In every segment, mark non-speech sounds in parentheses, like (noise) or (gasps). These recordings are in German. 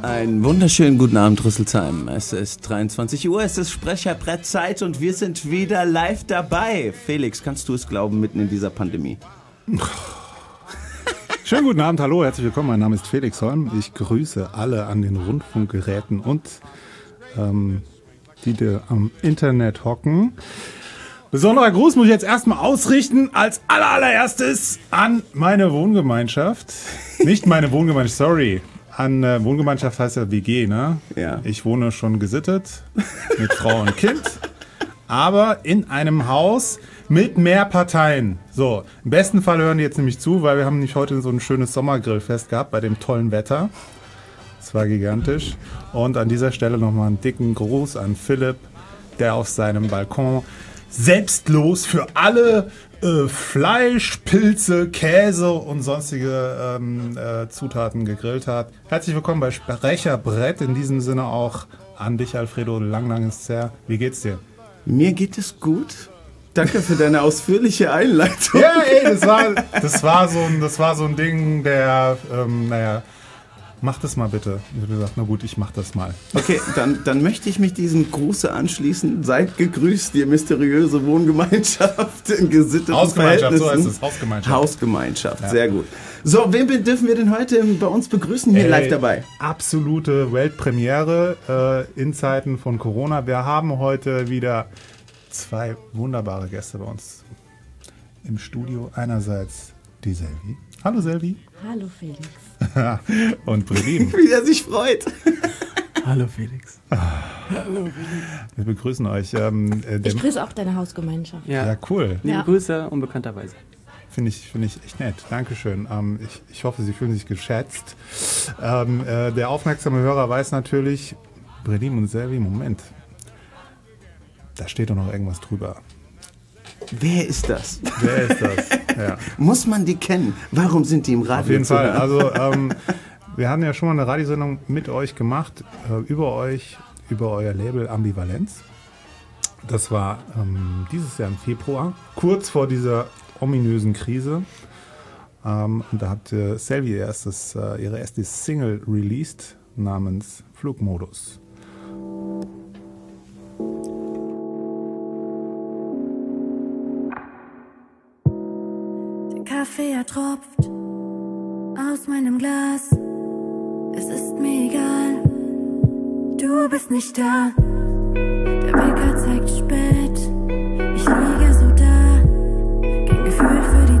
Einen wunderschönen guten Abend, Rüsselsheim. Es ist 23 Uhr, es ist Sprecherbrettzeit und wir sind wieder live dabei. Felix, kannst du es glauben, mitten in dieser Pandemie? (laughs) Schönen guten Abend, hallo, herzlich willkommen. Mein Name ist Felix Holm. Ich grüße alle an den Rundfunkgeräten und ähm, die, die am Internet hocken. Besonderer Gruß muss ich jetzt erstmal ausrichten, als allererstes an meine Wohngemeinschaft. Nicht meine Wohngemeinschaft, sorry. An äh, Wohngemeinschaft heißt ja WG, ne? Ja. Ich wohne schon gesittet mit Frau und Kind, aber in einem Haus mit mehr Parteien. So, im besten Fall hören die jetzt nämlich zu, weil wir haben nämlich heute so ein schönes Sommergrillfest gehabt bei dem tollen Wetter. Es war gigantisch. Und an dieser Stelle nochmal einen dicken Gruß an Philipp, der auf seinem Balkon selbstlos für alle äh, Fleisch, Pilze, Käse und sonstige ähm, äh, Zutaten gegrillt hat. Herzlich willkommen bei Sprecherbrett. In diesem Sinne auch an dich, Alfredo. Lang, lang ist her. Wie geht's dir? Mir geht es gut. Danke für deine ausführliche Einleitung. Ja, ey, das war, das war, so, ein, das war so ein Ding, der, ähm, naja, mach das mal bitte. Ich habe gesagt, na gut, ich mach das mal. Okay, dann, dann möchte ich mich diesem Gruße anschließen. Seid gegrüßt, ihr mysteriöse Wohngemeinschaft in gesitteten Hausgemeinschaft, so heißt es, Hausgemeinschaft. Hausgemeinschaft, sehr gut. So, wen dürfen wir denn heute bei uns begrüßen hier Ey, live dabei? Absolute Weltpremiere äh, in Zeiten von Corona. Wir haben heute wieder zwei wunderbare Gäste bei uns im Studio. Einerseits die Selvi. Hallo Selvi. Hallo Felix. (laughs) Und Brelim. Wie er sich freut. (laughs) Hallo Felix. Wir begrüßen euch. Ähm, äh, Ich grüße auch deine Hausgemeinschaft. Ja, ja, cool. liebe Ja. Grüße unbekannterweise. Finde ich, finde ich echt nett. Dankeschön. Ähm, ich, ich hoffe, Sie fühlen sich geschätzt. Ähm, äh, der aufmerksame Hörer weiß natürlich, Brelim und Selvi, Moment. Da steht doch noch irgendwas drüber. Wer ist das? Wer ist das? (laughs) Ja. Muss man die kennen? Warum sind die im Radio? Auf jeden Fall. hören? Also, (laughs) ähm, wir haben ja schon mal eine Radiosendung mit euch gemacht, äh, über euch, über euer Label Ambivalenz. Das war ähm, dieses Jahr im Februar, kurz vor dieser ominösen Krise. Ähm, und da hat äh, Selvi ihr erstes, äh, ihre erste Single released namens Flugmodus. Kaffee er tropft aus meinem Glas. Es ist mir egal, du bist nicht da. Der Wecker zeigt spät, ich liege so da. Kein Gefühl für die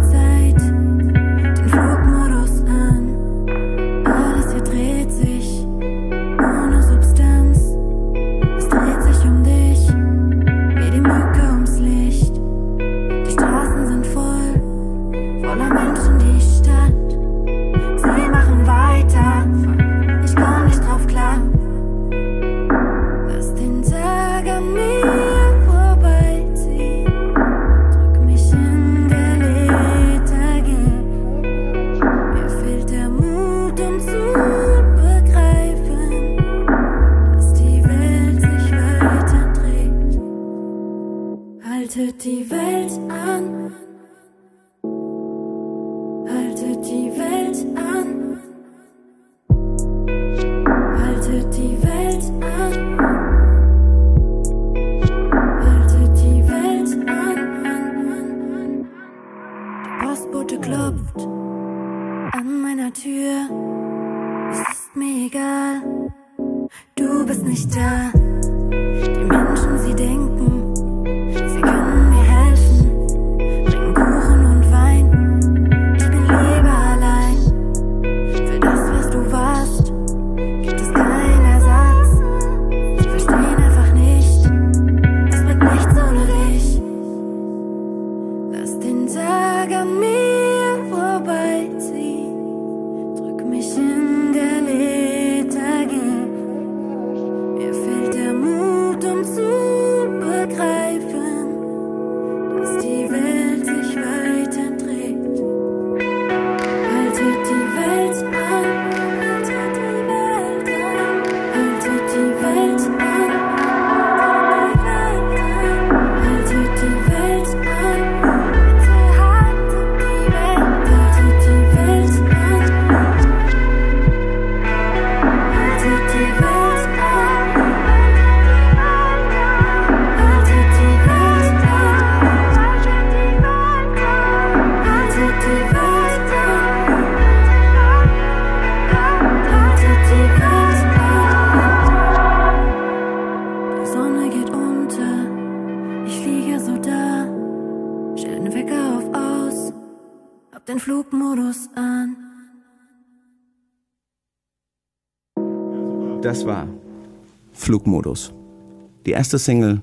Die erste Single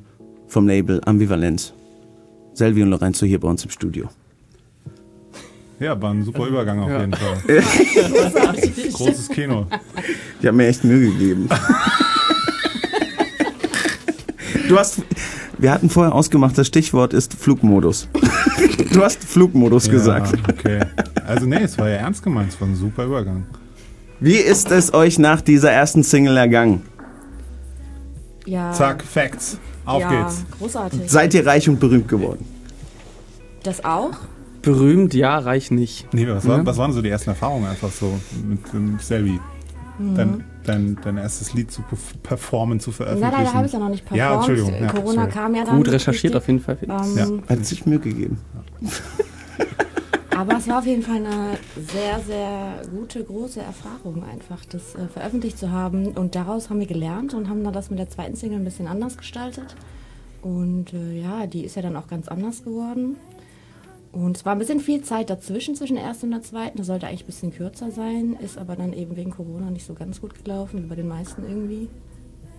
vom Label Ambivalenz. Selvi und Lorenzo hier bei uns im Studio. Ja, war ein super Übergang auf Ja. jeden Fall. (laughs) Großes Kino. Ich habe mir echt Mühe gegeben. Du hast, wir hatten vorher ausgemacht, das Stichwort ist Flugmodus. Du hast Flugmodus gesagt. Ja, okay. Also nee, es war ja ernst gemeint, es war ein super Übergang. Wie ist es euch nach dieser ersten Single ergangen? Ja, Zack, Facts. Auf ja, geht's. großartig. Seid ihr reich und berühmt geworden? Das auch? Berühmt, ja, reich nicht. Nee, was, war, Ja. was waren so die ersten Erfahrungen einfach so mit, mit Selby? Mhm. Dein, dein, dein erstes Lied zu perf- performen, zu Nein, veröffentlichen? leider habe ich es ja noch nicht performt. Ja, Entschuldigung. Ja, Corona sorry. kam ja dann. Gut recherchiert richtig. auf jeden Fall. Ähm, Hat sich Mühe gegeben. (laughs) Aber es war auf jeden Fall eine sehr, sehr gute, große Erfahrung einfach, das äh, veröffentlicht zu haben. Und daraus haben wir gelernt und haben dann das mit der zweiten Single ein bisschen anders gestaltet. Und äh, ja, die ist ja dann auch ganz anders geworden. Und es war ein bisschen viel Zeit dazwischen, zwischen der ersten und der zweiten. Das sollte eigentlich ein bisschen kürzer sein, ist aber dann eben wegen Corona nicht so ganz gut gelaufen, wie bei den meisten irgendwie.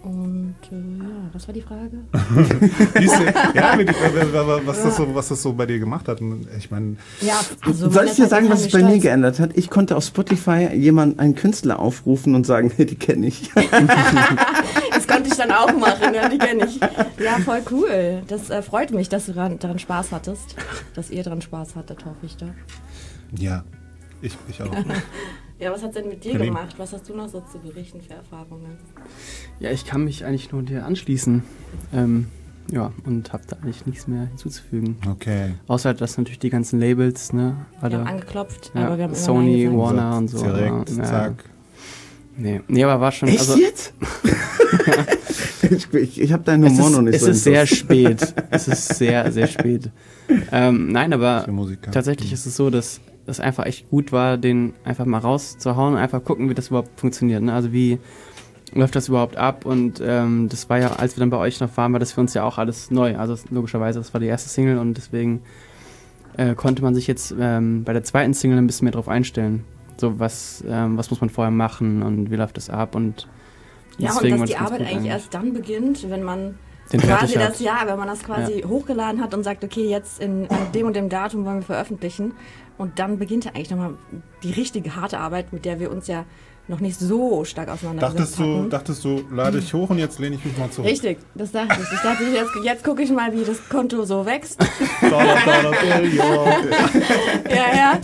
Und äh, ja, was war die Frage? (laughs) Ja, mit, was, das so, was das so bei dir gemacht hat. Ich meine, Ja, also Soll ich dir sagen, was sich bei mir geändert hat? Ich konnte auf Spotify jemanden, einen Künstler aufrufen und sagen, (laughs) die kenne ich. (laughs) Das konnte ich dann auch machen, ja, die kenne ich. Ja, voll cool. Das äh, freut mich, dass du daran, daran Spaß hattest. Dass ihr daran Spaß hattet, hoffe ich doch. ja, ich, ich auch. Ja, was hat denn mit dir Berlin. gemacht? Was hast du noch so zu berichten für Erfahrungen? Ja, ich kann mich eigentlich nur dir anschließen. Ähm, ja, und habe da eigentlich nichts mehr hinzuzufügen. Okay. Außer, dass natürlich die ganzen Labels, ne, Wir alle, haben angeklopft, ja, aber wir haben Sony, gesagt. Warner und so. Direkt, ja, zack. Nee, nee, aber war schon, Echt also, jetzt? (laughs) ich ich, ich habe deinen es Humor ist, noch nicht es so ist sehr spät. es ist sehr, sehr spät. (laughs) Ähm, nein, aber tatsächlich ist es so, dass das einfach echt gut war, den einfach mal rauszuhauen und einfach gucken, wie das überhaupt funktioniert. Ne? Also wie läuft das überhaupt ab? Und ähm, das war ja, als wir dann bei euch noch waren, war das für uns ja auch alles neu. Also es- logischerweise, das war die erste Single und deswegen äh, konnte man sich jetzt ähm, bei der zweiten Single ein bisschen mehr drauf einstellen. So, was, ähm, was muss man vorher machen und wie läuft das ab und Ja, und dass die Arbeit eigentlich erst dann beginnt, wenn man den quasi das. Jahr, wenn man das quasi hochgeladen hat und sagt, okay, jetzt in, an dem und dem Datum wollen wir veröffentlichen. Und dann beginnt ja eigentlich nochmal die richtige harte Arbeit, mit der wir uns ja noch nicht so stark auseinandergesetzt Dachtest du, dachtest du, lade ich hoch und jetzt lehne ich mich mal zurück. Richtig, das dachte ich. Ich dachte, jetzt, jetzt gucke ich mal, wie das Konto so wächst. (laughs) Dollar, Dollar, Billion. ja, ja.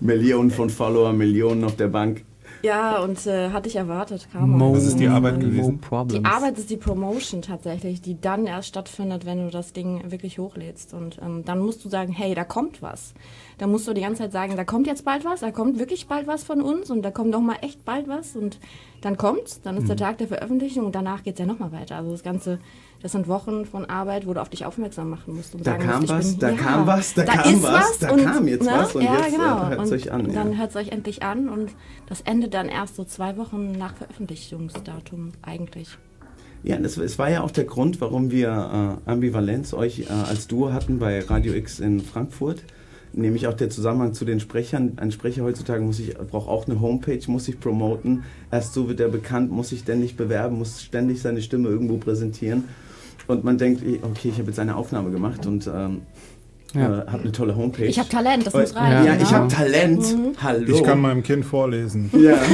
Millionen von Follower, Millionen auf der Bank. Ja, und äh, hatte ich erwartet, kam Mo-. Was ist die Arbeit gewesen? Die Arbeit ist die Promotion tatsächlich, die dann erst stattfindet, wenn du das Ding wirklich hochlädst. Und ähm, dann musst du sagen, hey, da kommt was. Da musst du die ganze Zeit sagen, da kommt jetzt bald was, da kommt wirklich bald was von uns und da kommt noch mal echt bald was. Und dann kommt's, dann ist Mhm. der Tag der Veröffentlichung und danach geht's ja noch mal weiter. Also das Ganze, das sind Wochen von Arbeit, wo du auf dich aufmerksam machen musst. Und Da sagen kam musst, was, bin, da ja, kam was, da kam ist was, da und, kam jetzt ne? was und ja, jetzt, äh, genau. hört's und euch an, ja. Dann hört's euch endlich an und das endet dann erst so zwei Wochen nach Veröffentlichungsdatum eigentlich. Ja, das, es war ja auch der Grund, warum wir äh, Ambivalenz euch äh, als Duo hatten bei Radio X in Frankfurt. Nämlich auch der Zusammenhang zu den Sprechern. Ein Sprecher heutzutage muss ich, braucht auch eine Homepage, muss sich promoten. Erst so wird er bekannt, muss sich ständig bewerben, muss ständig seine Stimme irgendwo präsentieren. Und man denkt, eh, okay, ich habe jetzt eine Aufnahme gemacht und ähm, Ja. äh, habe eine tolle Homepage. Ich habe Talent, das muss ja, rein. Ja, ich ne? habe Talent. Mhm. Hallo. Ich kann meinem Kind vorlesen. ja. (laughs)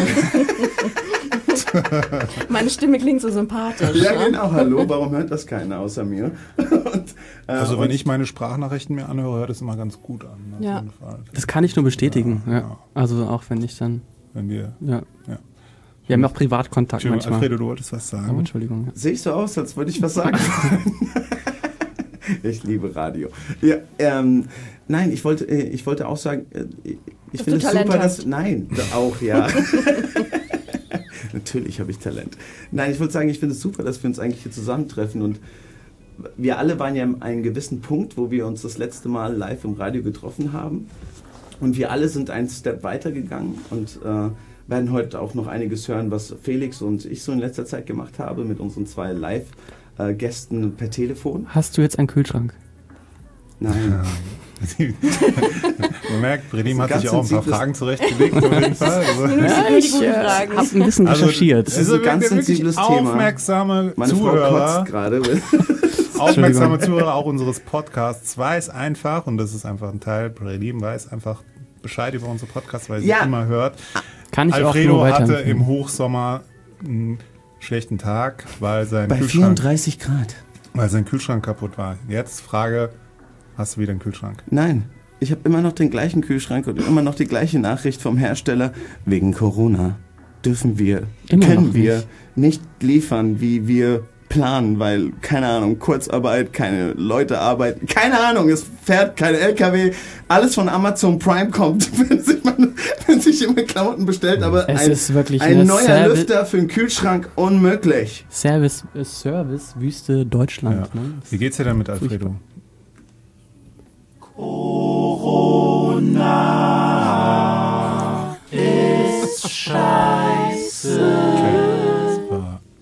Meine Stimme klingt so sympathisch. ja, ne? genau. Hallo. Warum hört das keiner außer mir? (laughs) und, äh, Also und wenn ich meine Sprachnachrichten mir anhöre, hört es immer ganz gut an. Auf Ja. jeden Fall. Das kann ich nur bestätigen. Ja, Ja, ja. Also auch wenn ich dann, Wenn wir. ja. Ja. Wir haben auch Privatkontakt Entschuldigung, manchmal. Alfredo, du wolltest was Aber sagen. Entschuldigung. Ja. Sehe ich so aus, als würde ich was sagen? (laughs) ich liebe Radio. Ja, ähm, nein, ich wollte, äh, ich wollte auch sagen, äh, ich finde es Talent super, hast. dass. Nein, auch ja. (laughs) Natürlich habe ich Talent. Nein, ich wollte sagen, ich finde es super, dass wir uns eigentlich hier zusammentreffen und wir alle waren ja an einem gewissen Punkt, wo wir uns das letzte Mal live im Radio getroffen haben. Und wir alle sind einen Step weitergegangen und äh, werden heute auch noch einiges hören, was Felix und ich so in letzter Zeit gemacht habe mit unseren zwei Live-Gästen per Telefon. Hast du jetzt einen Kühlschrank? Nein. Man merkt, Bredim So hat sich auch ein paar Fragen zurechtgelegt, auf jeden Fall. (laughs) Also, Ja, ich äh, habe ein bisschen recherchiert. ist ein ganz sensibles Thema. Aufmerksame Meine Frau Zuhörer, kotzt gerade. (laughs) aufmerksame Zuhörer auch unseres Podcasts weiß einfach, und das ist einfach ein Teil, Bredim weiß einfach Bescheid über unsere Podcasts, weil sie Ja. immer hört. Kann ich auch Alfredo nur hatte im Hochsommer einen schlechten Tag, weil sein, Bei Kühlschrank, 34 Grad. weil sein Kühlschrank kaputt war. Jetzt Frage, hast du wieder einen Kühlschrank? Nein, ich habe immer noch den gleichen Kühlschrank und immer noch die gleiche Nachricht vom Hersteller. Wegen Corona dürfen wir, Immer können wir nicht liefern, wie wir planen, weil, keine Ahnung, Kurzarbeit, keine Leute arbeiten, keine Ahnung, es fährt kein LKW, alles von Amazon Prime kommt, (laughs) wenn sich, man, wenn sich immer Klamotten bestellt, aber Es ein, ist wirklich ein neuer Servi- Lüfter für den Kühlschrank unmöglich. Service, äh, Service, Wüste Deutschland. Ja. Ne? Wie geht's dir denn mit Alfredo? Okay, super.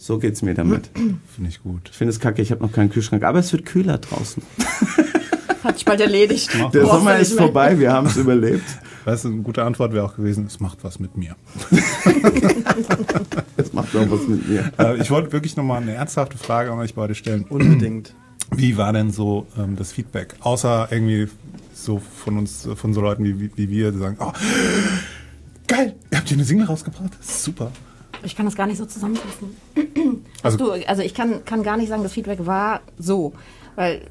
So geht's mir damit. (clears throat) Finde ich gut. Ich finde es kacke, ich habe noch keinen Kühlschrank, aber es wird kühler draußen. (laughs) Hat sich bald erledigt. Der. Brauchst Sommer ist vorbei, wir haben es (laughs) überlebt. Weißt du, eine gute Antwort wäre auch gewesen, es macht was mit mir. (laughs) Das macht noch was mit mir. Äh, ich wollte wirklich nochmal eine ernsthafte Frage an euch beide stellen. (clears throat) Unbedingt. Wie war denn so ähm, das Feedback? Außer irgendwie so von uns, von so Leuten wie, wie, wie wir, die sagen, oh, geil, ihr habt hier eine Single rausgebracht, das ist super. Ich kann das gar nicht so zusammenfassen. (clears throat) Also, Du, also ich kann, kann gar nicht sagen, das Feedback war so. Weil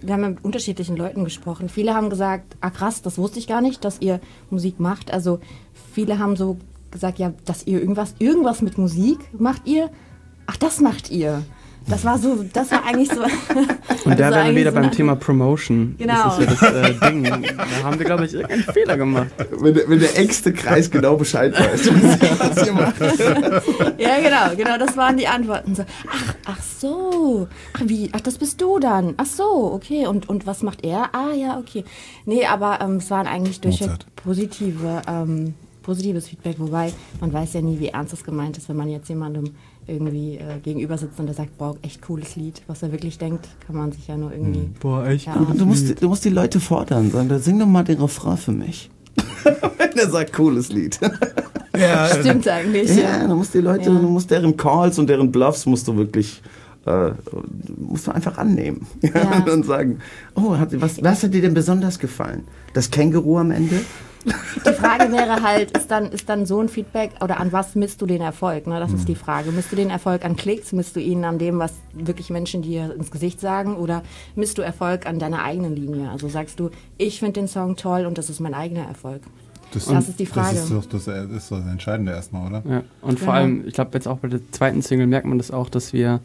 wir haben mit unterschiedlichen Leuten gesprochen. Viele haben gesagt, ah krass, das wusste ich gar nicht, dass ihr Musik macht. Also viele haben so gesagt, ja, dass ihr irgendwas, irgendwas mit Musik macht ihr. Ach, das macht ihr. Das war so, das war eigentlich so. (laughs) Und da wären wir wieder beim eine, Thema Promotion. Genau. Das ist ja das äh, Ding. Da haben wir, glaube ich, irgendeinen Fehler gemacht. Wenn der, wenn der engste Kreis genau Bescheid weiß, was ihr macht. (laughs) Ja, genau, genau, das waren die Antworten. So, ach, ach so. Ach, wie? Ach, das bist du dann. Ach so, okay. Und, und was macht er? Ah, ja, okay. Nee, aber ähm, es waren eigentlich Mozart. positive, ähm, positives Feedback, wobei man weiß ja nie, wie ernst es gemeint ist, wenn man jetzt jemandem irgendwie äh, gegenüber sitzt und der sagt, boah, echt cooles Lied. Was er wirklich denkt, kann man sich ja nur irgendwie. Boah, echt Ja. Du musst, du musst die Leute fordern, sagen, da sing doch mal den Refrain für mich. (laughs) Wenn er sagt, cooles Lied. (laughs) ja, Stimmt eigentlich. Ja, Ja. du musst die Leute, Ja. du musst deren Calls und deren Bluffs musst du wirklich, äh, musst du einfach annehmen. Ja. (laughs) Und dann sagen, oh, hat, was, was hat dir denn besonders gefallen? Das Känguru am Ende? Die Frage wäre halt, ist dann, ist dann so ein Feedback oder an was misst du den Erfolg? Ne? Das ist die Frage. Misst du den Erfolg an Klicks? Misst du ihn an dem, was wirklich Menschen dir ins Gesicht sagen? Oder misst du Erfolg an deiner eigenen Linie? Also sagst du, ich finde den Song toll und das ist mein eigener Erfolg. Das ist die Frage. Das ist doch das, das, ist das Entscheidende erstmal, oder? Ja. Und vor Ja. allem, ich glaube, jetzt auch bei der zweiten Single merkt man das auch, dass wir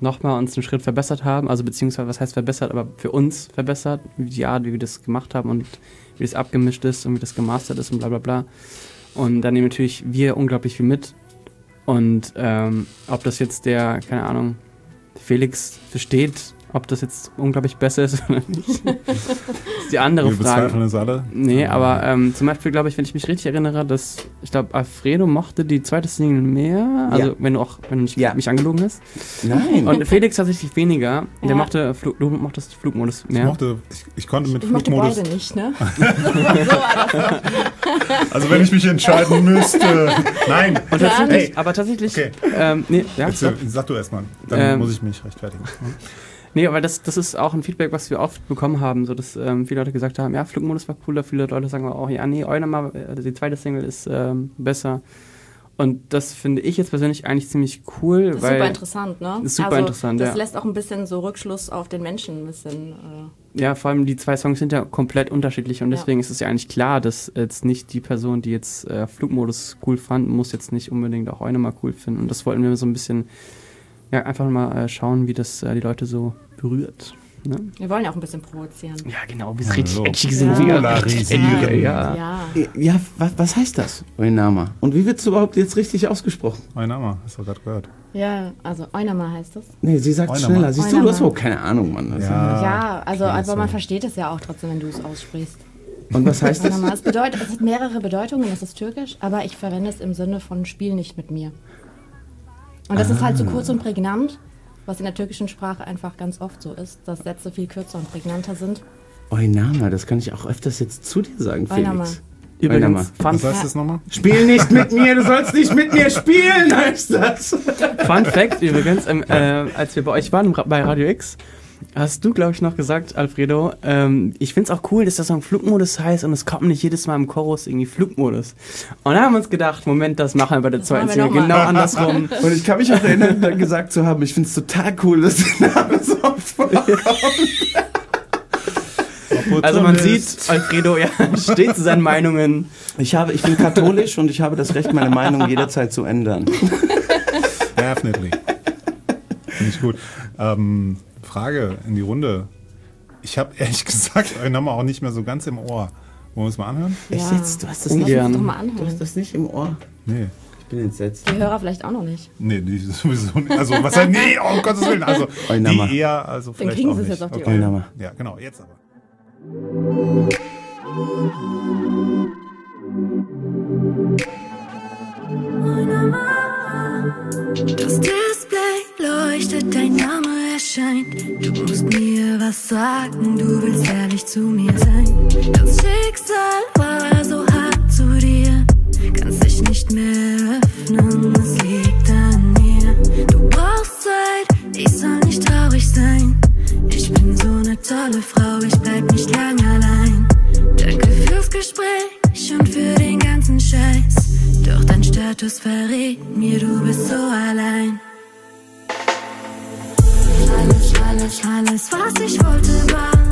nochmal uns einen Schritt verbessert haben. Also beziehungsweise, was heißt verbessert, aber für uns verbessert, wie die Art, wie wir das gemacht haben und wie das abgemischt ist und wie das gemastert ist und bla bla bla. Und da nehmen natürlich wir unglaublich viel mit. Und ähm, ob das jetzt der, keine Ahnung, Felix versteht, ob das jetzt unglaublich besser ist (laughs) oder nicht, ist die andere Wir Frage. bezweifeln es alle. Nee, aber ähm, zum Beispiel glaube ich, wenn ich mich richtig erinnere, dass ich glaube, Alfredo mochte die zweite Single mehr. Also Ja. wenn du auch, wenn du nicht Ja. mich angelogen hast. Nein. Und Felix tatsächlich weniger. Der Ja. mochte Flug, du mochtest Flugmodus Ich, mehr. mochte, ich, ich konnte mit Ich mochte Flugmodus. beide nicht, ne? (laughs) (laughs) Also wenn ich mich entscheiden müsste. Nein. Und tatsächlich, nicht. aber tatsächlich, Okay. ähm, nee, ja, Jetzt, äh, sag du erstmal. Dann Ähm, muss ich mich rechtfertigen. Nee, aber das, das ist auch ein Feedback, was wir oft bekommen haben, so dass ähm, viele Leute gesagt haben, ja, Flugmodus war cooler, viele Leute sagen auch, ja, nee, Eulermal, äh, die zweite Single ist ähm, besser. Und das finde ich jetzt persönlich eigentlich ziemlich cool, Das ist super interessant, ne? Ist super also, interessant, Das ja. lässt auch ein bisschen so Rückschluss auf den Menschen ein bisschen. Äh, Ja, vor allem die zwei Songs sind ja komplett unterschiedlich und Ja. deswegen ist es ja eigentlich klar, dass jetzt nicht die Person, die jetzt äh, Flugmodus cool fand, muss jetzt nicht unbedingt auch Eune mal cool finden. Und das wollten wir so ein bisschen, ja, einfach mal äh, schauen, wie das äh, die Leute so berührt. Ne? wir wollen ja auch ein bisschen provozieren. Ja, genau, wie es Hallo. richtig edgy Ja. sind. wir. Polarisieren. Ja. Ja. ja, was, was heißt das, Oinama? Und wie wird es überhaupt jetzt richtig ausgesprochen? Mein Name, hast du gerade gehört. Ja, also Eunama heißt das. Nee, sie sagt Oinama. schneller. Siehst du, du Oinama. hast überhaupt keine Ahnung, Mann. Das Ja. ja, also aber man so. versteht es ja auch trotzdem, wenn du es aussprichst. Und was heißt das? Es bedeutet, es hat mehrere Bedeutungen, es ist türkisch, aber ich verwende es im Sinne von Spiel nicht mit mir. Und das ist halt so Ah. kurz und prägnant, was in der türkischen Sprache einfach ganz oft so ist, dass Sätze viel kürzer und prägnanter sind. Oinama, das kann ich auch öfters jetzt zu dir sagen, Oinama. Felix. Übrigens, Oinama. Fun, Was heißt das nochmal? Spiel nicht mit mir, du sollst nicht mit mir spielen, heißt das. Fun Fact übrigens, ähm, äh, als wir bei euch waren bei Radio X, hast du, glaube ich, noch gesagt, Alfredo, ähm, ich finde es auch cool, dass der Song Flugmodus heißt und es kommt nicht jedes Mal im Chorus irgendwie Flugmodus. Und dann haben wir uns gedacht, Moment, das machen wir bei der zweiten machen wir Single genau andersrum. (laughs) Und ich kann mich auch erinnern, dann gesagt zu haben, ich finde es total cool, dass der Name so oft vorkommt. (laughs) Also man sieht, Alfredo ja, (laughs) steht zu seinen Meinungen. Ich, habe, ich bin katholisch und ich habe das Recht, meine Meinung jederzeit zu ändern. Definitely. Finde ich gut. Ähm, Frage in die Runde. Ich habe ehrlich (laughs) gesagt euren Namen auch nicht mehr so ganz im Ohr. Wollen wir es mal anhören? Ja. Echt jetzt? Du hast das nicht, mal du anhören. hast das nicht im Ohr. Nee. Ich bin entsetzt. Die Hörer vielleicht auch noch nicht. Nee, die sowieso nicht. Also, was heißt, nee, oh, um Gottes Willen. Also, (laughs) die eher, also Dann vielleicht kriegen sie es jetzt auf die okay. Oinama. Ja, genau, jetzt aber. Das leuchtet, dein Name erscheint. Du musst mir was sagen, du willst ehrlich zu mir sein. Das Schicksal war so hart zu dir, kannst dich nicht mehr öffnen, es liegt an mir. Du brauchst Zeit, ich soll nicht traurig sein. Ich bin so eine tolle Frau, ich bleib nicht lang allein. Danke fürs Gespräch und für den ganzen Scheiß. Doch dein Status verrät mir, du bist so allein. Alles, alles, alles, was ich wollte, war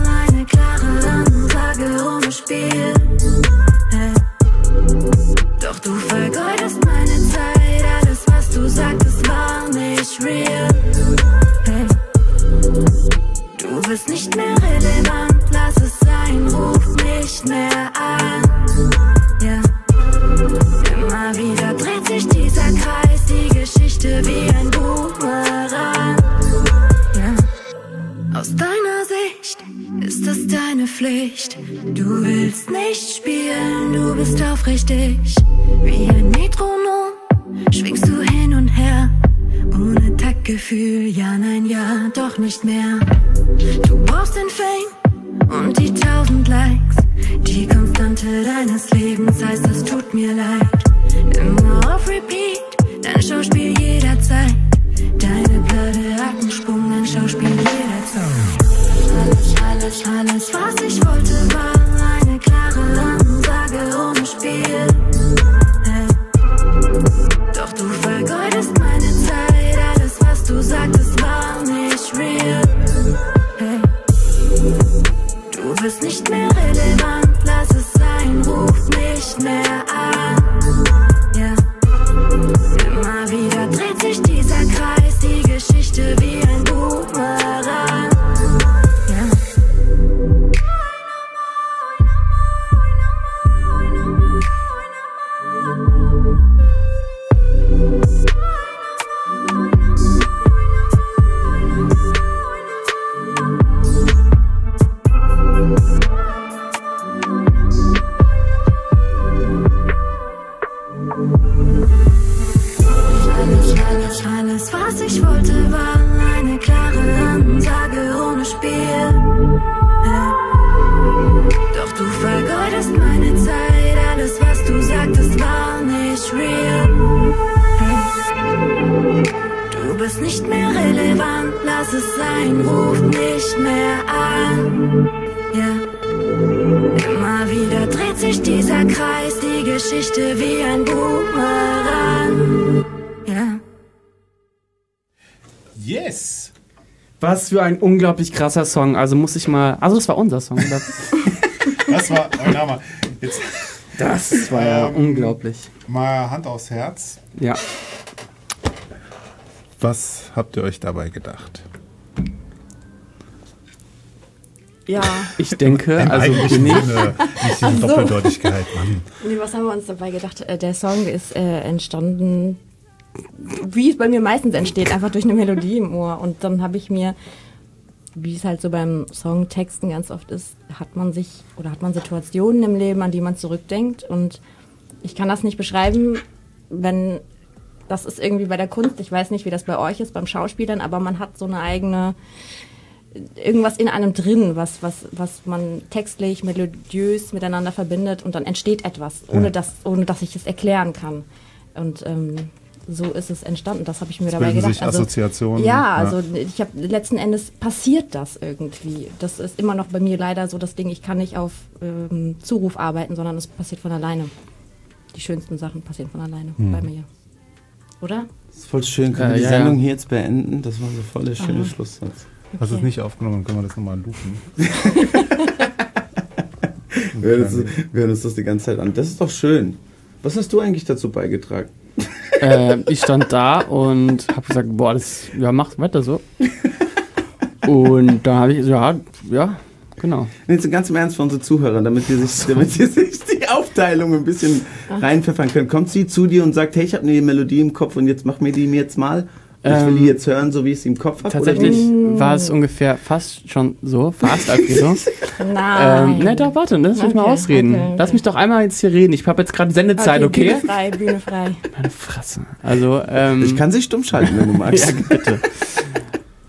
Was für ein unglaublich krasser Song. Also muss ich mal. Also das war unser Song. (laughs) Das war Oinama. Jetzt Das war ja Ähm, unglaublich. mal Hand aufs Herz. Ja. Was habt ihr euch dabei gedacht? Ja. Ich denke, Im also bin ich. Sinne, nicht diese so. Doppeldeutigkeit, Mann. Nee, was haben wir uns dabei gedacht? Äh, Der Song ist äh, entstanden, wie es bei mir meistens entsteht, einfach durch eine Melodie im Ohr. Und dann habe ich mir, wie es halt so beim Songtexten ganz oft ist, hat man sich oder hat man Situationen im Leben, an die man zurückdenkt. Und ich kann das nicht beschreiben, wenn das ist irgendwie bei der Kunst, ich weiß nicht, wie das bei euch ist, beim Schauspielern, aber man hat so eine eigene irgendwas in einem drin, was, was, was man textlich, melodiös miteinander verbindet und dann entsteht etwas, ohne, dass, ohne dass ich es erklären kann. Und ähm, so ist es entstanden. Das habe ich mir Es dabei gedacht. sich Assoziationen. Ja, also ich habe letzten Endes passiert das irgendwie. Das ist immer noch bei mir leider so das Ding, ich kann nicht auf ähm, Zuruf arbeiten, sondern es passiert von alleine. Die schönsten Sachen passieren von alleine Hm. bei mir. Oder? Das ist voll schön. Können wir Äh, die ja, Sendung ja. hier jetzt beenden? Das war so voll der schöne Aha. Schlusssatz. Hast du es Okay. nicht aufgenommen, dann können wir das nochmal (laughs) uns, wir hören uns das die ganze Zeit an. Das ist doch schön. Was hast du eigentlich dazu beigetragen? Äh, ich stand da und habe gesagt, boah, das, ja, mach weiter so. Und da habe ich, ja, ja, genau. Jetzt ganz im Ernst für unsere Zuhörer, damit sie sich, damit sie sich die Aufteilung ein bisschen reinpfeffern können. Kommt sie zu dir und sagt, hey, ich habe eine Melodie im Kopf und jetzt mach mir die mir jetzt mal. Ich will Ähm, die jetzt hören, so wie ich sie im Kopf habe. Tatsächlich war es ungefähr fast schon so, fast Alfredo. (laughs) Nein. ähm, ne, doch, warte, ne, lass mich mal Okay, ausreden. okay, okay. Lass mich doch einmal jetzt hier reden. Ich habe jetzt gerade Sendezeit, okay? Bühne frei, Bühne frei. Meine Fresse. Also, ähm, Ich kann sie stumm schalten, wenn du magst. ja, bitte.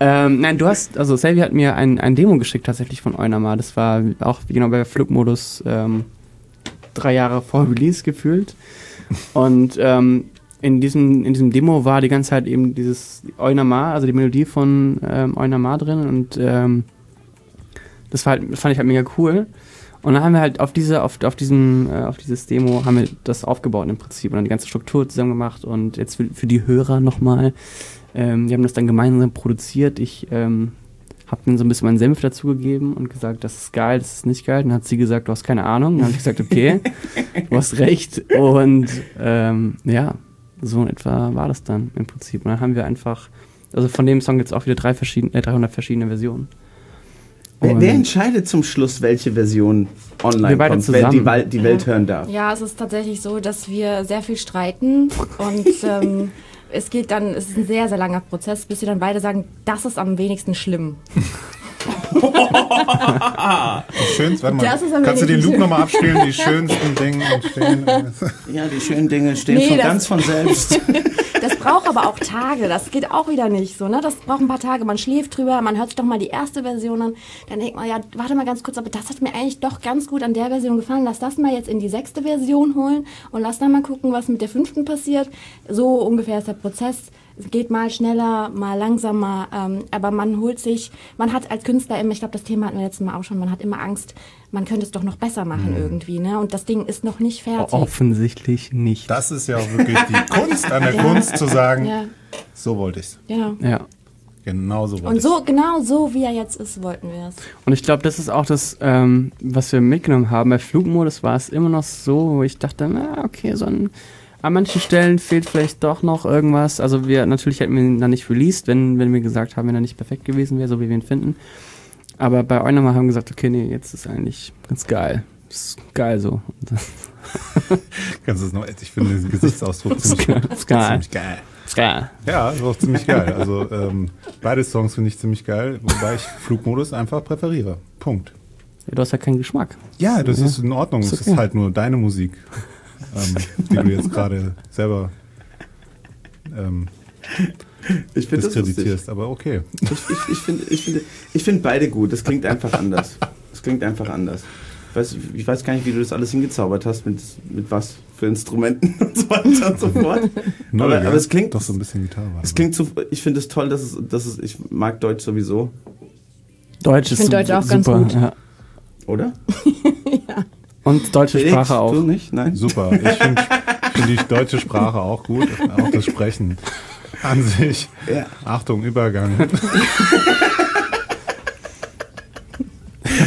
ähm, nein, du hast, also Selvi hat mir ein, ein Demo geschickt tatsächlich von Eunamar. Das war auch genau bei Flugmodus ähm, drei Jahre vor Release gefühlt. Und ähm, in, diesem, in diesem Demo war die ganze Zeit eben dieses Eunamar, also die Melodie von ähm, Eunamar drin. Und ähm, das, war halt, fand ich halt mega cool. Und dann haben wir halt auf diese, auf, auf diesem, äh, auf dieses Demo haben wir das aufgebaut im Prinzip und dann die ganze Struktur zusammen gemacht und jetzt für, für die Hörer nochmal. Ähm, wir haben das dann gemeinsam produziert. Ich ähm, habe dann so ein bisschen meinen Senf dazugegeben und gesagt, das ist geil, das ist nicht geil. Dann hat sie gesagt, du hast keine Ahnung. Dann habe ich gesagt, okay, (laughs) du hast recht. Und ähm, ja, so in etwa war das dann im Prinzip. Und dann haben wir einfach, also von dem Song gibt es auch wieder drei verschiedene, äh, 300 verschiedene Versionen. Wer, wer entscheidet zum Schluss, welche Version online Wir beide kommt, wer die, zusammen. Die Welt hören darf? Ja, es ist tatsächlich so, dass wir sehr viel streiten (laughs) und ähm, es geht dann, es ist ein sehr, sehr langer Prozess, bis wir dann beide sagen, das ist am wenigsten schlimm. (laughs) Die schönsten, warte mal, Das ist am kannst du den Loop nochmal abspielen? Die schönsten Dinge entstehen. Ja, die schönen Dinge stehen Nee, von ganz von selbst. (laughs) Das braucht aber auch Tage, das geht auch wieder nicht so, ne? Das braucht ein paar Tage, man schläft drüber, man hört sich doch mal die erste Version an, dann denkt man, ja, warte mal ganz kurz, aber das hat mir eigentlich doch ganz gut an der Version gefallen, lass das mal jetzt in die sechste Version holen und lass dann mal gucken, was mit der fünften passiert. So ungefähr ist der Prozess. Es geht mal schneller, mal langsamer, ähm, aber man holt sich, man hat als Künstler immer, ich glaube, das Thema hatten wir letztes Mal auch schon, man hat immer Angst, man könnte es doch noch besser machen irgendwie, ne? Und das Ding ist noch nicht fertig. Offensichtlich nicht. Das ist ja auch wirklich die (laughs) Kunst an der Kunst zu sagen, Ja, so wollte ich's. genau. Ja. Genau so wollte Und so, genau so wie er jetzt ist, wollten wir es. Und ich glaube, das ist auch das, ähm, was wir mitgenommen haben. Bei Flugmodus war es immer noch so, wo ich dachte, na, okay, so ein, an manchen Stellen fehlt vielleicht doch noch irgendwas. Also wir, natürlich hätten wir ihn dann nicht released, wenn, wenn wir gesagt haben, wenn er nicht perfekt gewesen wäre, so wie wir ihn finden. Aber bei Eunama haben wir gesagt, okay, nee, jetzt ist eigentlich ganz geil. ist geil so. (laughs) Kannst du es noch, ich finde den Gesichtsausdruck ziemlich, geil. Ist geil. ziemlich geil. ist geil. Ja, ist auch ziemlich geil. Also ähm, beide Songs finde ich ziemlich geil, wobei ich Flugmodus einfach präferiere. Punkt. Ja, du hast ja keinen Geschmack. Ja, das ist in Ordnung. Ist Es ist okay. halt nur deine Musik, ähm, die du jetzt gerade selber ähm, Ich finde diskreditierst. Aber okay. Ich, ich, ich finde ich finde, ich finde beide gut. Das klingt einfach anders. Das klingt einfach anders. Ich weiß, ich weiß gar nicht, wie du das alles hingezaubert hast, mit, mit was für Instrumenten (laughs) und so weiter und so fort. Null, aber, aber es klingt, doch so ein bisschen Gitarre. es klingt so, ich finde es toll, dass es, dass es, ich mag Deutsch sowieso, Deutsch ist find Deutsch auch ganz super. gut. Ja. oder? (laughs) Und deutsche Felix, Sprache auch. Du nicht? Nein? Super. Ich finde (laughs) find die deutsche Sprache auch gut. Auch das Sprechen an sich. Ja. Achtung, Übergang.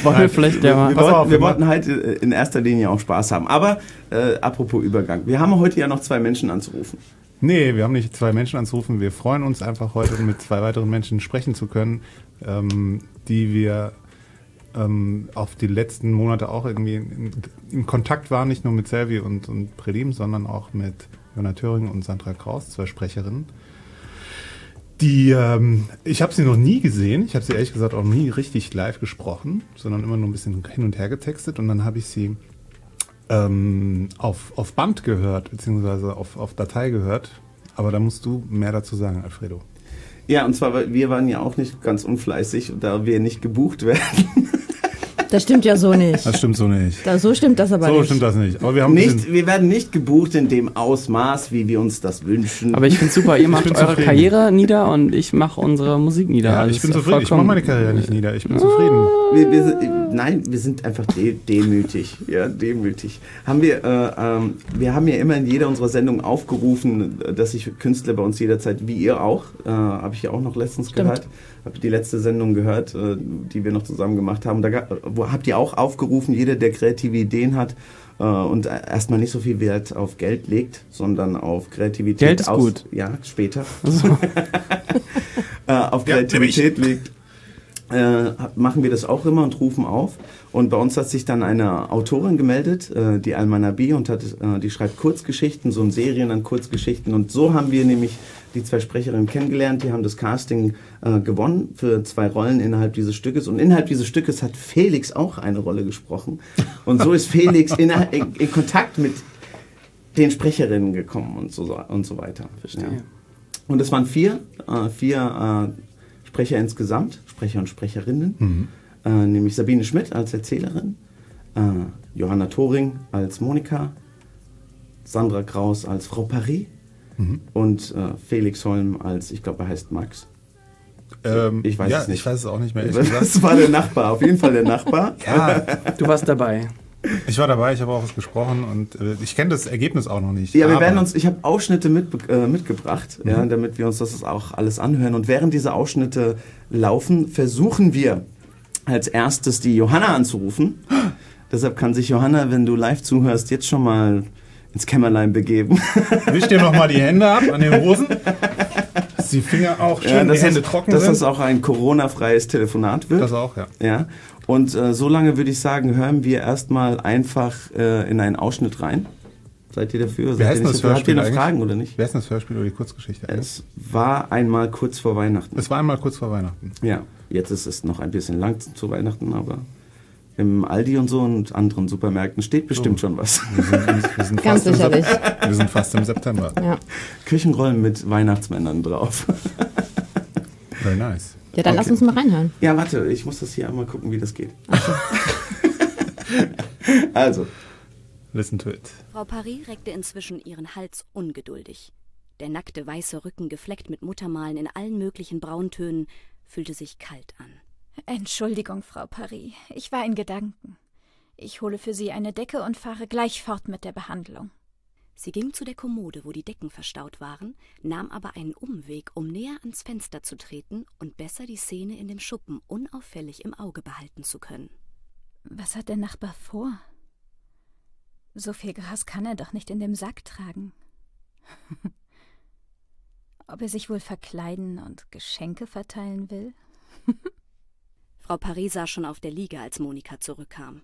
Wollen wir vielleicht der Wir, mal. Pass wollten, auf, wir wir wollten halt äh, in erster Linie auch Spaß haben. Aber äh, apropos Übergang. Wir haben heute ja noch zwei Menschen anzurufen. Nee, wir haben nicht zwei Menschen anzurufen. Wir freuen uns einfach heute mit zwei weiteren Menschen sprechen zu können, ähm, die wir ähm, auf die letzten Monate auch irgendwie in, in Kontakt waren, nicht nur mit Selvi und, und Prelim, sondern auch mit Jona Thöring und Sandra Kraus, zwei Sprecherinnen. Die, ähm, ich habe sie noch nie gesehen. Ich habe sie ehrlich gesagt auch nie richtig live gesprochen, sondern immer nur ein bisschen hin und her getextet. Und dann habe ich sie ähm, auf, auf Band gehört, beziehungsweise auf, auf Datei gehört. Aber da musst du mehr dazu sagen, Alfredo. Ja, und zwar, wir waren ja auch nicht ganz unfleißig, da wir nicht gebucht (laughs) werden. Das stimmt ja so nicht. Das stimmt so nicht. Da, so stimmt das aber So nicht. stimmt das nicht. Aber wir haben Nicht, wir werden nicht gebucht in dem Ausmaß, wie wir uns das wünschen. Aber ich finde super, ihr macht bin eure zufrieden. Karriere nieder und ich mache unsere Musik nieder. ja, Also ich bin es ist zufrieden. Ich mache meine Karriere nicht nieder. Ich bin zufrieden. wir, wir nein, wir sind einfach de demütig. Ja, demütig. Haben wir, äh, ähm, wir haben ja immer in jeder unserer Sendungen aufgerufen, dass sich Künstler bei uns jederzeit, wie ihr auch, äh, habe ich ja auch noch letztens Stimmt. gehört, habe die letzte Sendung gehört, äh, die wir noch zusammen gemacht haben. Da wo, habt ihr auch aufgerufen, jeder, der kreative Ideen hat äh, und erstmal nicht so viel Wert auf Geld legt, sondern auf Kreativität. Geld ist gut. Ja, später. (laughs) Also, (laughs) äh, auf Ja, Kreativität liegt, äh, machen wir das auch immer und rufen auf. Und bei uns hat sich dann eine Autorin gemeldet, äh, die Alma Nabi, und hat, äh, die schreibt Kurzgeschichten, so in Serien an Kurzgeschichten. Und so haben wir nämlich die zwei Sprecherinnen kennengelernt. Die haben das Casting äh, gewonnen für zwei Rollen innerhalb dieses Stückes. Und innerhalb dieses Stückes hat Felix auch eine Rolle gesprochen. Und so ist Felix in, in, in Kontakt mit den Sprecherinnen gekommen und so, und so weiter. Verstehe. Ja. Und es waren vier, äh, vier äh, Sprecher insgesamt, Sprecher und Sprecherinnen, äh, nämlich Sabine Schmidt als Erzählerin, äh, Johanna Thoring als Monika, Sandra Kraus als Frau Paris und äh, Felix Holm als, ich glaube, er heißt Max. Ähm, Ich weiß ja, es nicht. Ich weiß es auch nicht mehr. (laughs) Das war der Nachbar, auf jeden Fall der Nachbar. (laughs) Ja, du warst dabei. ich war dabei, ich habe auch was gesprochen und äh, ich kenne das Ergebnis auch noch nicht. Ja, wir werden uns, ich habe Ausschnitte mit, äh, mitgebracht, ja, damit wir uns das auch alles anhören. Und während diese Ausschnitte laufen, versuchen wir als erstes die Johanna anzurufen. (gasps) Deshalb kann sich Johanna, wenn du live zuhörst, jetzt schon mal ins Kämmerlein begeben. (laughs) Wisch dir nochmal die Hände ab an den Hosen. Dass die Finger auch schön, die dass Hände das, trocken dass sind. das auch ein Corona-freies Telefonat wird. das auch, ja. Ja. Und äh, so lange würde ich sagen, hören wir erstmal einfach äh, in einen Ausschnitt rein. Seid ihr dafür? Seid Wer ihr heißt nicht das dafür? Habt ihr Hörspiel noch eigentlich? Fragen oder nicht? Wer ist das Hörspiel oder die Kurzgeschichte? Es war einmal kurz vor Weihnachten. Es war einmal kurz vor Weihnachten. Ja, jetzt ist es noch ein bisschen lang zu Weihnachten, aber im Aldi und so und anderen Supermärkten steht bestimmt schon was. Wir sind, wir sind Ganz fast im Sep- sicherlich. Wir sind fast im September. Ja. Küchenrollen mit Weihnachtsmännern drauf. Very nice. ja, dann lass Okay. uns mal reinhören. Ja, warte, ich muss das hier einmal gucken, wie das geht. (laughs) also, Listen to it. Frau Paris reckte inzwischen ihren Hals ungeduldig. Der nackte weiße Rücken, gefleckt mit Muttermalen in allen möglichen Brauntönen, fühlte sich kalt an. Entschuldigung, Frau Paris. Ich war in Gedanken. Ich hole für Sie eine Decke und fahre gleich fort mit der Behandlung. Sie ging zu der Kommode, wo die Decken verstaut waren, nahm aber einen Umweg, um näher ans Fenster zu treten und besser die Szene in dem Schuppen unauffällig im Auge behalten zu können. Was hat der Nachbar vor? So viel Gras kann er doch nicht in dem Sack tragen. (laughs) Ob er sich wohl verkleiden und Geschenke verteilen will? (laughs) Frau Paris sah schon auf der Liege, als Monika zurückkam.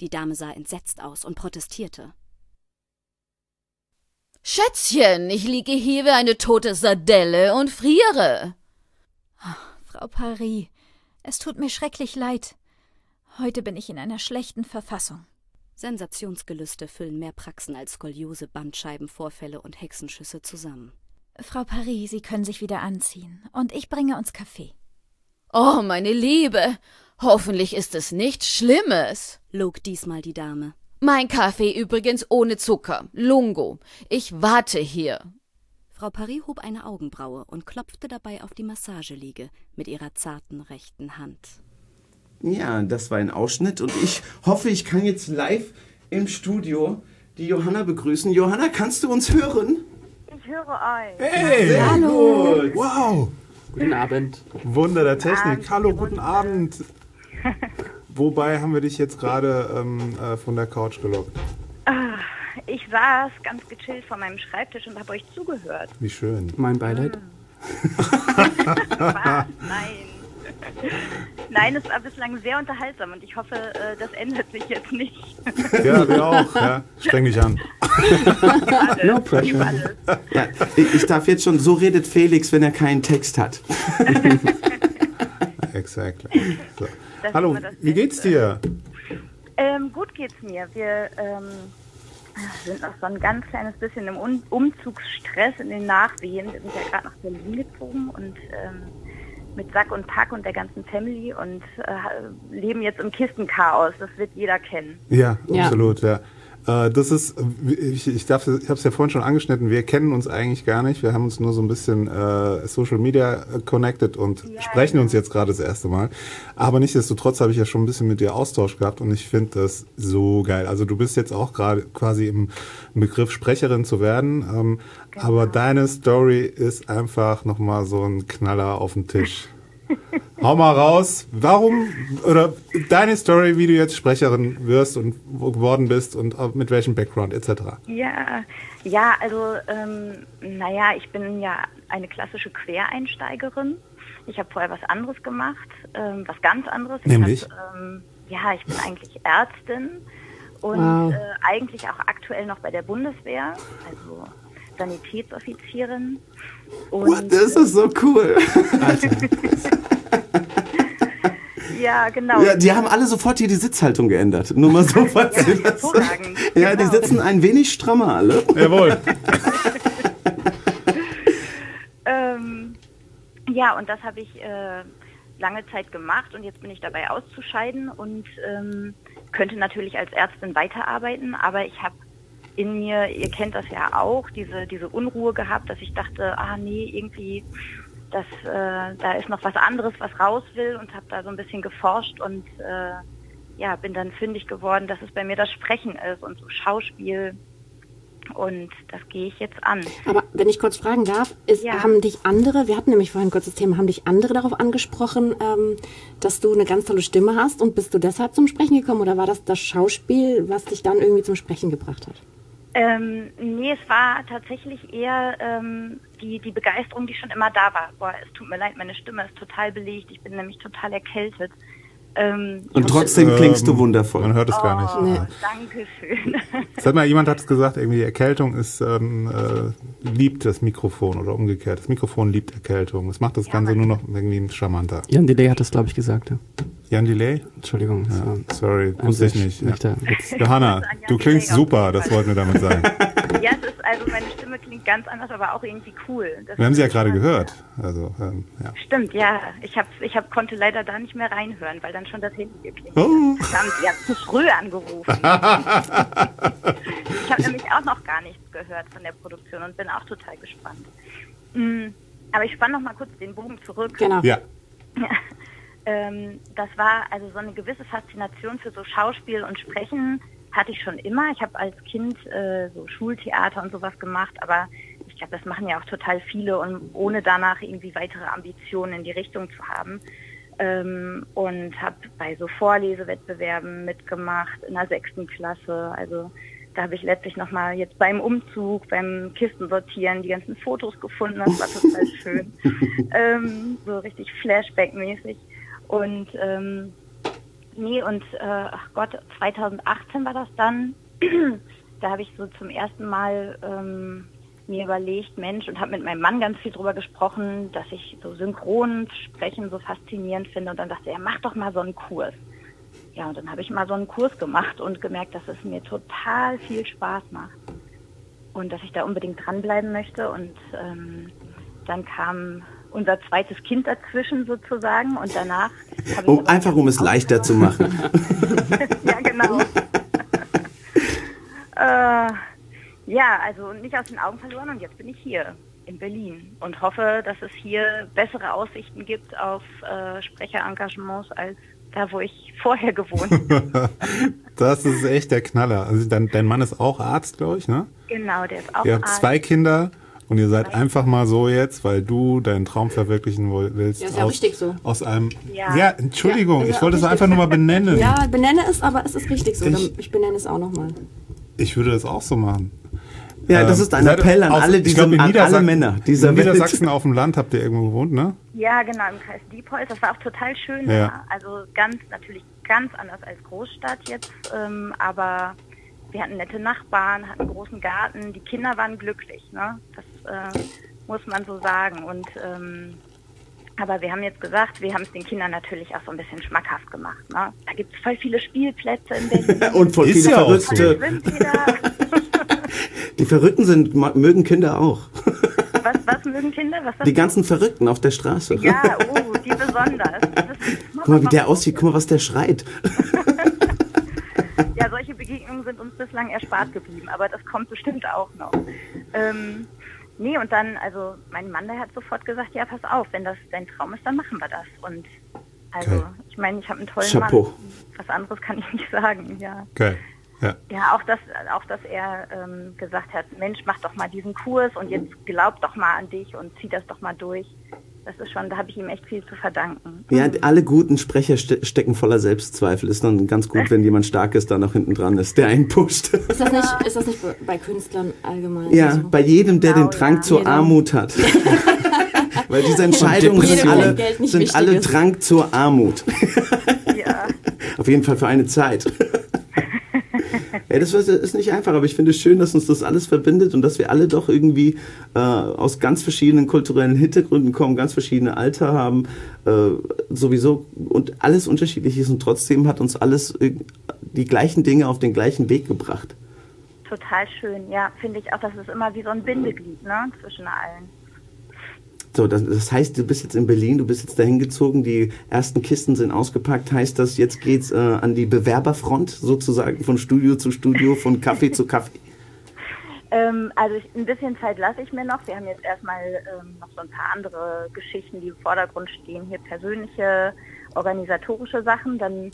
Die Dame sah entsetzt aus und protestierte. Schätzchen, ich liege hier wie eine tote Sardelle und friere. Frau Paris, es tut mir schrecklich leid. Heute bin ich in einer schlechten Verfassung. Sensationsgelüste füllen mehr Praxen als Skoliose, Bandscheibenvorfälle und Hexenschüsse zusammen. Frau Paris, Sie können sich wieder anziehen. Und ich bringe uns Kaffee. Oh, meine Liebe, hoffentlich ist es nichts Schlimmes. log diesmal die Dame. Mein Kaffee übrigens ohne Zucker. Lungo. Ich warte hier. Frau Paris hob eine Augenbraue und klopfte dabei auf die Massageliege mit ihrer zarten rechten Hand. ja, das war ein Ausschnitt und ich hoffe, ich kann jetzt live im Studio die Johanna begrüßen. Johanna, kannst du uns hören? Ich höre euch. Hey! Hallo! Wow! Guten Abend. Wunder der Technik. Hallo, guten Abend. (laughs) Wobei haben wir dich jetzt gerade ähm, äh, von der Couch gelockt? Ah, Ich saß ganz gechillt vor meinem Schreibtisch und habe euch zugehört. Wie schön. Mein Beileid. (laughs) Was? Nein. Nein, es war bislang sehr unterhaltsam und ich hoffe, äh, das ändert sich jetzt nicht. Ja, wir auch. Ja. Streng dich an. No pressure. Ja, ich, darf jetzt schon, so redet Felix, wenn er keinen Text hat. (laughs) Exactly. So. Hallo, wie geht's dir? Ähm, gut geht's mir. Wir ähm, sind noch so ein ganz kleines bisschen im um Umzugsstress in den Nachwehen. Wir sind ja gerade nach Berlin gezogen und ähm, mit Sack und Pack und der ganzen Family und äh, leben jetzt im Kistenchaos. Das wird jeder kennen. Ja, Ja. absolut, ja. Äh, Das ist, ich, ich, darf, ich habe es ja vorhin schon angeschnitten, wir kennen uns eigentlich gar nicht. Wir haben uns nur so ein bisschen äh, Social Media connected und Ja, sprechen uns genau. jetzt gerade das erste Mal. Aber nichtsdestotrotz habe ich ja schon ein bisschen mit dir Austausch gehabt und ich finde das so geil. Also du bist jetzt auch gerade quasi im Begriff Sprecherin zu werden, ähm, Genau. aber deine Story ist einfach nochmal so ein Knaller auf den Tisch. Hau mal raus, warum oder deine Story, wie du jetzt Sprecherin wirst und wo geworden bist und mit welchem Background etc. Ja, ja, also ähm, naja, ich bin ja eine klassische Quereinsteigerin. Ich habe vorher was anderes gemacht, ähm, was ganz anderes. Ich Nämlich? Hab, ähm, ja, ich bin eigentlich Ärztin und Wow. äh, eigentlich auch aktuell noch bei der Bundeswehr, also Sanitätsoffizierin. Und, What, das ist so cool. (laughs) Ja, genau. Ja, die haben alle sofort hier die Sitzhaltung geändert. Nur mal so, falls ihr das. hervorragend. Ja, die Genau. sitzen ein wenig strammer alle. Jawohl. (laughs) Ähm, ja, und das habe ich äh, lange Zeit gemacht und jetzt bin ich dabei auszuscheiden und ähm, könnte natürlich als Ärztin weiterarbeiten, aber ich habe in mir, ihr kennt das ja auch, diese, diese Unruhe gehabt, dass ich dachte, ah nee, irgendwie, das, äh, da ist noch was anderes, was raus will und habe da so ein bisschen geforscht und äh, ja, bin dann fündig geworden, dass es bei mir das Sprechen ist und so Schauspiel und das gehe ich jetzt an. Aber wenn ich kurz fragen darf, ist, Ja. haben dich andere, wir hatten nämlich vorhin kurz das Thema, haben dich andere darauf angesprochen, ähm, dass du eine ganz tolle Stimme hast und bist du deshalb zum Sprechen gekommen oder war das das Schauspiel, was dich dann irgendwie zum Sprechen gebracht hat? Ähm, nee, es war tatsächlich eher ähm, die, die Begeisterung, die schon immer da war. Boah, es tut mir leid, meine Stimme ist total belegt. Ich bin nämlich total erkältet. Ähm, Und trotzdem klingst du Ähm, wundervoll. Man hört es gar nicht. Oh, Nee. danke schön. (laughs) Sag mal, jemand hat es gesagt, irgendwie Erkältung ist ähm, äh, liebt das Mikrofon oder umgekehrt. Das Mikrofon liebt Erkältung. Das macht das Ganze nur noch irgendwie charmanter. Jan Delay hat das, glaube ich, gesagt. Ja. Jan Delay? Entschuldigung. Ja, sorry, wusste ich nicht. Ja. Johanna, (laughs) du klingst super, das wollten wir damit sagen. (laughs) ja, es ist, also meine Stimme klingt ganz anders, aber auch irgendwie cool. Das Wir haben sie ja gerade gehört. Also, ähm, ja. Stimmt, ja. Ich hab, ich hab, konnte leider da nicht mehr reinhören, weil dann schon das Handy geklingelt Oh. hat. Verdammt, ihr habt zu früh angerufen. (laughs) ich habe nämlich auch noch gar nichts gehört von der Produktion und bin auch total gespannt. Mm, Aber ich spanne noch mal kurz den Bogen zurück. Genau. Ja. Ähm, das war also so eine gewisse Faszination für so Schauspiel und Sprechen hatte ich schon immer. Ich habe als Kind äh, so Schultheater und sowas gemacht, aber ich glaube, das machen ja auch total viele und ohne danach irgendwie weitere Ambitionen in die Richtung zu haben. Ähm, und habe bei so Vorlesewettbewerben mitgemacht in der sechsten Klasse. Also da habe ich letztlich nochmal jetzt beim Umzug, beim Kistensortieren die ganzen Fotos gefunden. Das war total (laughs) schön. ähm, so richtig Flashback-mäßig. Und ähm, nee, und äh, ach Gott, 2018 war das dann. (clears throat) da habe ich so zum ersten Mal ähm, mir überlegt, Mensch, und habe mit meinem Mann ganz viel drüber gesprochen, dass ich so synchron sprechen so faszinierend finde. Und dann dachte er, mach doch mal so einen Kurs. Ja, und dann habe ich mal so einen Kurs gemacht und gemerkt, dass es mir total viel Spaß macht. Und dass ich da unbedingt dranbleiben möchte. Und ähm, dann kam unser zweites Kind dazwischen sozusagen. Und danach Um, aber einfach um es leichter zu machen. (laughs) ja, genau. (laughs) äh, ja, also nicht aus den Augen verloren und jetzt bin ich hier in Berlin und hoffe, dass es hier bessere Aussichten gibt auf äh, Sprecherengagements als da, wo ich vorher gewohnt (laughs) habe. Das ist echt der Knaller. Also dein, dein Mann ist auch Arzt, glaube ich, ne? genau, der ist auch Ihr habt Arzt. zwei Kinder und ihr seid einfach mal so jetzt, weil du deinen Traum verwirklichen willst. Ja, ist ja aus, richtig so. Aus einem. Ja, Ja. Entschuldigung, Ja, ich ja wollte es einfach nur mal benennen. Ja, benenne es, aber es ist richtig so. Ich- Ich benenne es auch nochmal. Ich würde das auch so machen. Ja, das Ähm, ist ein seid- Appell an aus- alle, diese, glaub, in an alle Männer dieser In Welt. Niedersachsen auf dem Land habt ihr irgendwo gewohnt, ne? Ja, genau, im Kreis Diepholz. Das war auch total schön. Ja. da. Also ganz, natürlich ganz anders als Großstadt jetzt. Ähm, aber wir hatten nette Nachbarn, hatten einen großen Garten. Die Kinder waren glücklich. Ne? Das äh, muss man so sagen. Und ähm, aber wir haben jetzt gesagt, wir haben es den Kindern natürlich auch so ein bisschen schmackhaft gemacht. Ne? Da gibt es voll viele Spielplätze in Berlin. (laughs) Und voll viele ja Verrückte. (laughs) Die Verrückten sind, mögen Kinder auch. Was, was mögen Kinder? Was (laughs) Die ganzen Verrückten auf der Straße. Ja, oh, die besonders. Ist, Guck mal, wie der aussieht, guck mal, was der schreit. Ja, solche Begegnungen sind uns bislang erspart geblieben, aber das kommt bestimmt auch noch. Ähm, nee, und dann, also mein Mann, der hat sofort gesagt, ja, pass auf, wenn das dein Traum ist, dann machen wir das. Und also, Geil. ich meine, ich habe einen tollen Chapeau. Mann. Was anderes kann ich nicht sagen, ja. Geil. Ja. Ja, auch dass, auch dass er ähm, gesagt hat, Mensch, mach doch mal diesen Kurs und jetzt glaub doch mal an dich und zieh das doch mal durch. Das ist schon, da habe ich ihm echt viel zu verdanken. Ja, alle guten Sprecher ste stecken voller Selbstzweifel. Ist dann ganz gut, wenn jemand Starkes da noch hinten dran ist, der einen pusht. (laughs) Ist das nicht, ist das nicht bei- Künstlern allgemein? Ja, so? bei jedem, der den Genau, Drang ja. zur Jeder. Armut hat. (laughs) (laughs) Weil diese Entscheidungen sind alle, sind alle. Drang zur Armut. Ja. Auf jeden Fall für eine Zeit. (laughs) Ja, das ist nicht einfach, aber ich finde es schön, dass uns das alles verbindet und dass wir alle doch irgendwie äh, aus ganz verschiedenen kulturellen Hintergründen kommen, ganz verschiedene Alter haben, äh, sowieso und alles unterschiedlich ist und trotzdem hat uns alles die gleichen Dinge auf den gleichen Weg gebracht. Total schön, ja, finde ich auch, das ist immer wie so ein Bindeglied, ne, zwischen allen. So, das, das heißt, du bist jetzt in Berlin, du bist jetzt dahin gezogen, die ersten Kisten sind ausgepackt. Heißt das, jetzt geht's äh, an die Bewerberfront sozusagen von Studio zu Studio, von Kaffee zu Kaffee? Ähm, also ich, ein bisschen Zeit lasse ich mir noch. Wir haben jetzt erstmal ähm, noch so ein paar andere Geschichten, die im Vordergrund stehen. Hier persönliche, organisatorische Sachen. Dann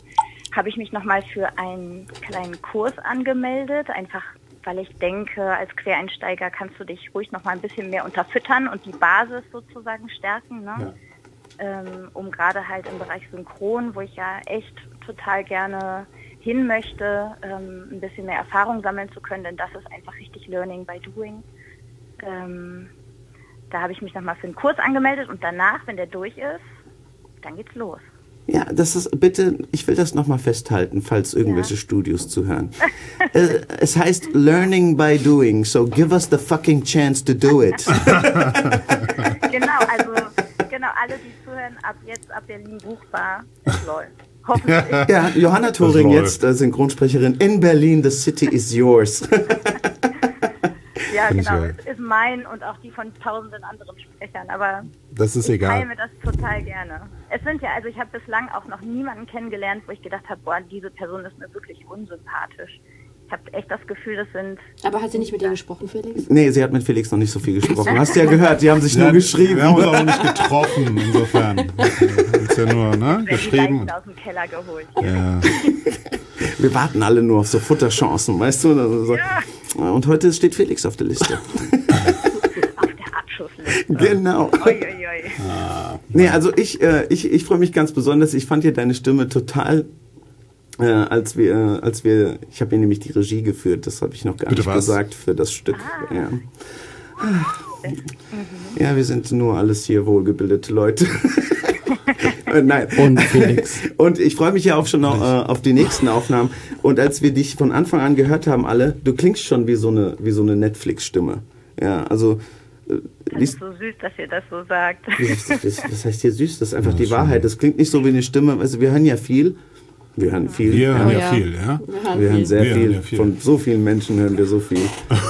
habe ich mich nochmal für einen kleinen Kurs angemeldet. Einfach, weil ich denke, als Quereinsteiger kannst du dich ruhig nochmal ein bisschen mehr unterfüttern und die Basis sozusagen stärken. Ne? ähm, um gerade halt im Bereich Synchron, wo ich ja echt total gerne hin möchte, ähm, ein bisschen mehr Erfahrung sammeln zu können, denn das ist einfach richtig Learning by Doing. Ähm, da habe ich mich nochmal für einen Kurs angemeldet und danach, wenn der durch ist, dann geht's los. Ja, das ist bitte, ich will das nochmal festhalten, falls irgendwelche Ja. Studios zuhören. äh, es heißt Learning by Doing, so give us the fucking chance to do it. (laughs) Genau, also genau, alle, die zuhören, ab jetzt ab Berlin buchbar, es läuft. Hoffentlich. ja, Johanna Thoring läuft. jetzt, äh, Synchronsprecherin in Berlin, the city is yours. (laughs) Ja, Finde ich genau, es ist mein und auch die von tausenden anderen Sprechern, aber Das ist ich egal. teile mir das total gerne. Es sind ja, also ich habe bislang auch noch niemanden kennengelernt, wo ich gedacht habe, boah, diese Person ist mir wirklich unsympathisch. Ich habe echt das Gefühl, das sind Aber hat sie nicht mit dir gesprochen, Felix? nee, sie hat mit Felix noch nicht so viel gesprochen. Hast du ja gehört, die haben sich nur geschrieben. Wir haben uns auch nicht getroffen, insofern. Ist ja nur, ne? wenn die Geschrieben. Leichen aus dem Keller geholt. Ja. (laughs) Wir warten alle nur auf so Futterchancen, weißt du? Also so. Und heute steht Felix auf der Liste. Auf der Abschussliste. (laughs) genau. Ui, ui, ui. Nee, also ich, äh, ich, ich freue mich ganz besonders. Ich fand ja deine Stimme total, äh, als wir, äh, als wir, ich habe ja nämlich die Regie geführt, das habe ich noch gar Bitte nicht was? gesagt für das Stück. Ja. ja, wir sind nur alles hier wohlgebildete Leute. (laughs) Äh, Nein. Und Felix. Und ich freue mich ja auch schon noch, äh, auf die nächsten Aufnahmen. Und als wir dich von Anfang an gehört haben, alle, du klingst schon wie so eine, wie so eine Netflix-Stimme. Ja, also. Äh, Das ist so süß, dass ihr das so sagt. das, das, das heißt hier süß, das ist einfach die Wahrheit. Das klingt nicht so wie eine Stimme. Also wir hören ja viel. Wir hören viel. Wir hören ja ja. viel, ja. Wir hören Wir hören viel. sehr Wir viel. hören ja viel. Von so vielen Menschen hören wir so viel.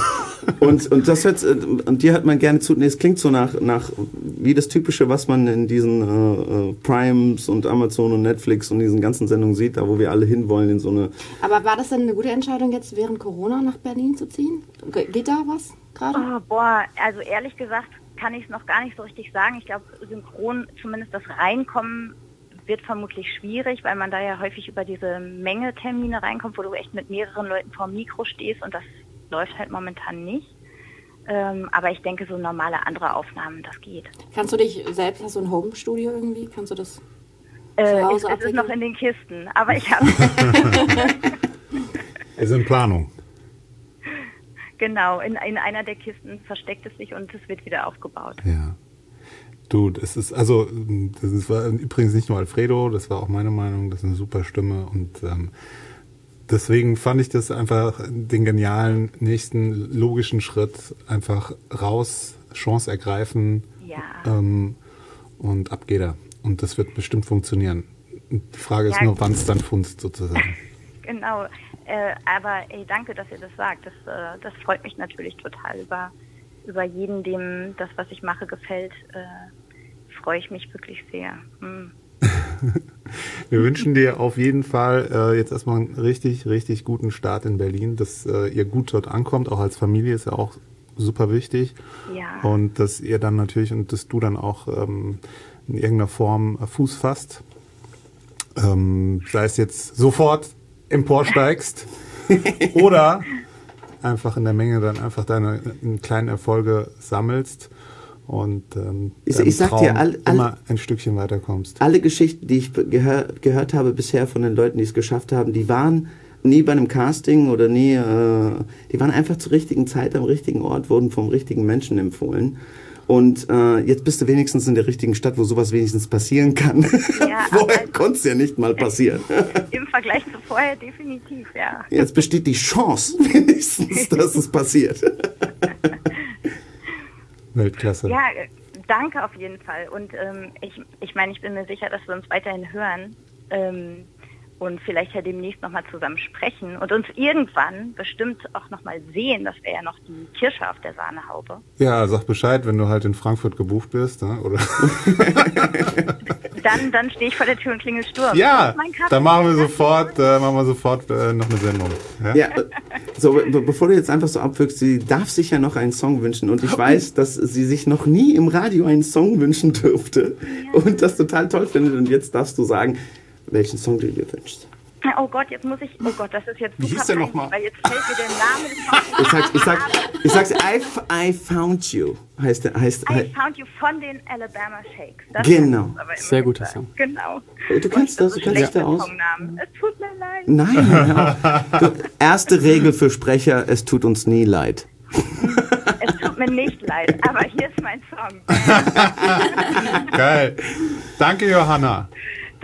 (laughs) und, und das hört, und dir hört man gerne zu. Nee, es klingt so nach, nach, wie das Typische, was man in diesen äh, äh, Primes und Amazon und Netflix und diesen ganzen Sendungen sieht, da wo wir alle hinwollen in so eine. Aber war das denn eine gute Entscheidung, jetzt während Corona nach Berlin zu ziehen? Ge- Geht da was gerade? Oh, boah, also ehrlich gesagt kann ich es noch gar nicht so richtig sagen. Ich glaube, synchron, zumindest das Reinkommen wird vermutlich schwierig, weil man da ja häufig über diese Menge Termine reinkommt, wo du echt mit mehreren Leuten vor dem Mikro stehst und das läuft halt momentan nicht. Ähm, aber ich denke, so normale andere Aufnahmen, das geht. Kannst du dich selbst, hast du ein Home-Studio irgendwie? Kannst du das? Äh, Zu es, Hause es ist noch in den Kisten, aber ich habe (laughs) Ist in Planung. Genau in, in einer der Kisten versteckt es sich und es wird wieder aufgebaut. Ja. Du, das ist, also, das ist, war übrigens nicht nur Alfredo, das war auch meine Meinung, das ist eine super Stimme und ähm, deswegen fand ich das einfach den genialen nächsten logischen Schritt, einfach raus, Chance ergreifen Ja. ähm, und ab geht er. Und das wird bestimmt funktionieren. Die Frage ist Ja. nur, wann es dann funzt sozusagen. (laughs) Genau. Äh, aber ey, danke, dass ihr das sagt. Das, äh, das freut mich natürlich total über, über jeden, dem das, was ich mache, gefällt. Äh, freue ich mich wirklich sehr. Hm. (laughs) Wir wünschen dir auf jeden Fall äh, jetzt erstmal einen richtig, richtig guten Start in Berlin, dass äh, ihr gut dort ankommt, auch als Familie ist ja auch super wichtig. Ja. Und dass ihr dann natürlich und dass du dann auch ähm, in irgendeiner Form Fuß fasst. Ähm, sei es jetzt sofort emporsteigst (laughs) oder einfach in der Menge dann einfach deine äh, kleinen Erfolge sammelst und ähm, Ich- ich sag dir, Traum all- all- immer ein Stückchen weiterkommst. Alle Geschichten, die ich gehör, gehört habe bisher von den Leuten, die es geschafft haben, die waren nie bei einem Casting oder nie, äh, die waren einfach zur richtigen Zeit am richtigen Ort, wurden vom richtigen Menschen empfohlen. Und äh, jetzt bist du wenigstens in der richtigen Stadt, wo sowas wenigstens passieren kann. Ja, (laughs) Vorher konnte es ja nicht mal passieren. (laughs) Im Vergleich zu vorher definitiv, ja. Jetzt besteht die Chance (laughs) wenigstens, dass es passiert. Weltklasse. Ja, äh, danke auf jeden Fall. Und ähm, ich, ich meine, ich bin mir sicher, dass wir uns weiterhin hören ähm, und vielleicht ja demnächst nochmal zusammen sprechen und uns irgendwann bestimmt auch nochmal sehen. Das wäre ja noch die Kirsche auf der Sahnehaube. Ja, sag Bescheid, wenn du halt in Frankfurt gebucht bist, ne? oder? Dann, dann stehe ich vor der Tür und klingel Sturm. Ja, dann machen wir sofort, äh, machen wir sofort äh, noch eine Sendung. Ja? Ja, äh, so, be bevor du jetzt einfach so abwirkst, sie darf sich ja noch einen Song wünschen und ich weiß, dass sie sich noch nie im Radio einen Song wünschen dürfte und das total toll findet und jetzt darfst du sagen, welchen Song du dir wünschst. Oh Gott, jetzt muss ich. Oh Gott, das ist jetzt Wie hieß der peinlich, noch mal? Weil jetzt fällt mir der Name des Songs Ich sag, ich sag, ich sag's, I, I found you, heißt, der- heißt, I Found You von den Alabama Shakes. Das Genau. Sehr guter. Song. Genau. Du kennst das, du kennst dich da aus. Songnamen. Es tut mir leid. Nein, (laughs) du, erste Regel für Sprecher, es tut uns nie leid. Es tut mir nicht leid, aber hier ist mein Song. (laughs) Geil. Danke, Johanna.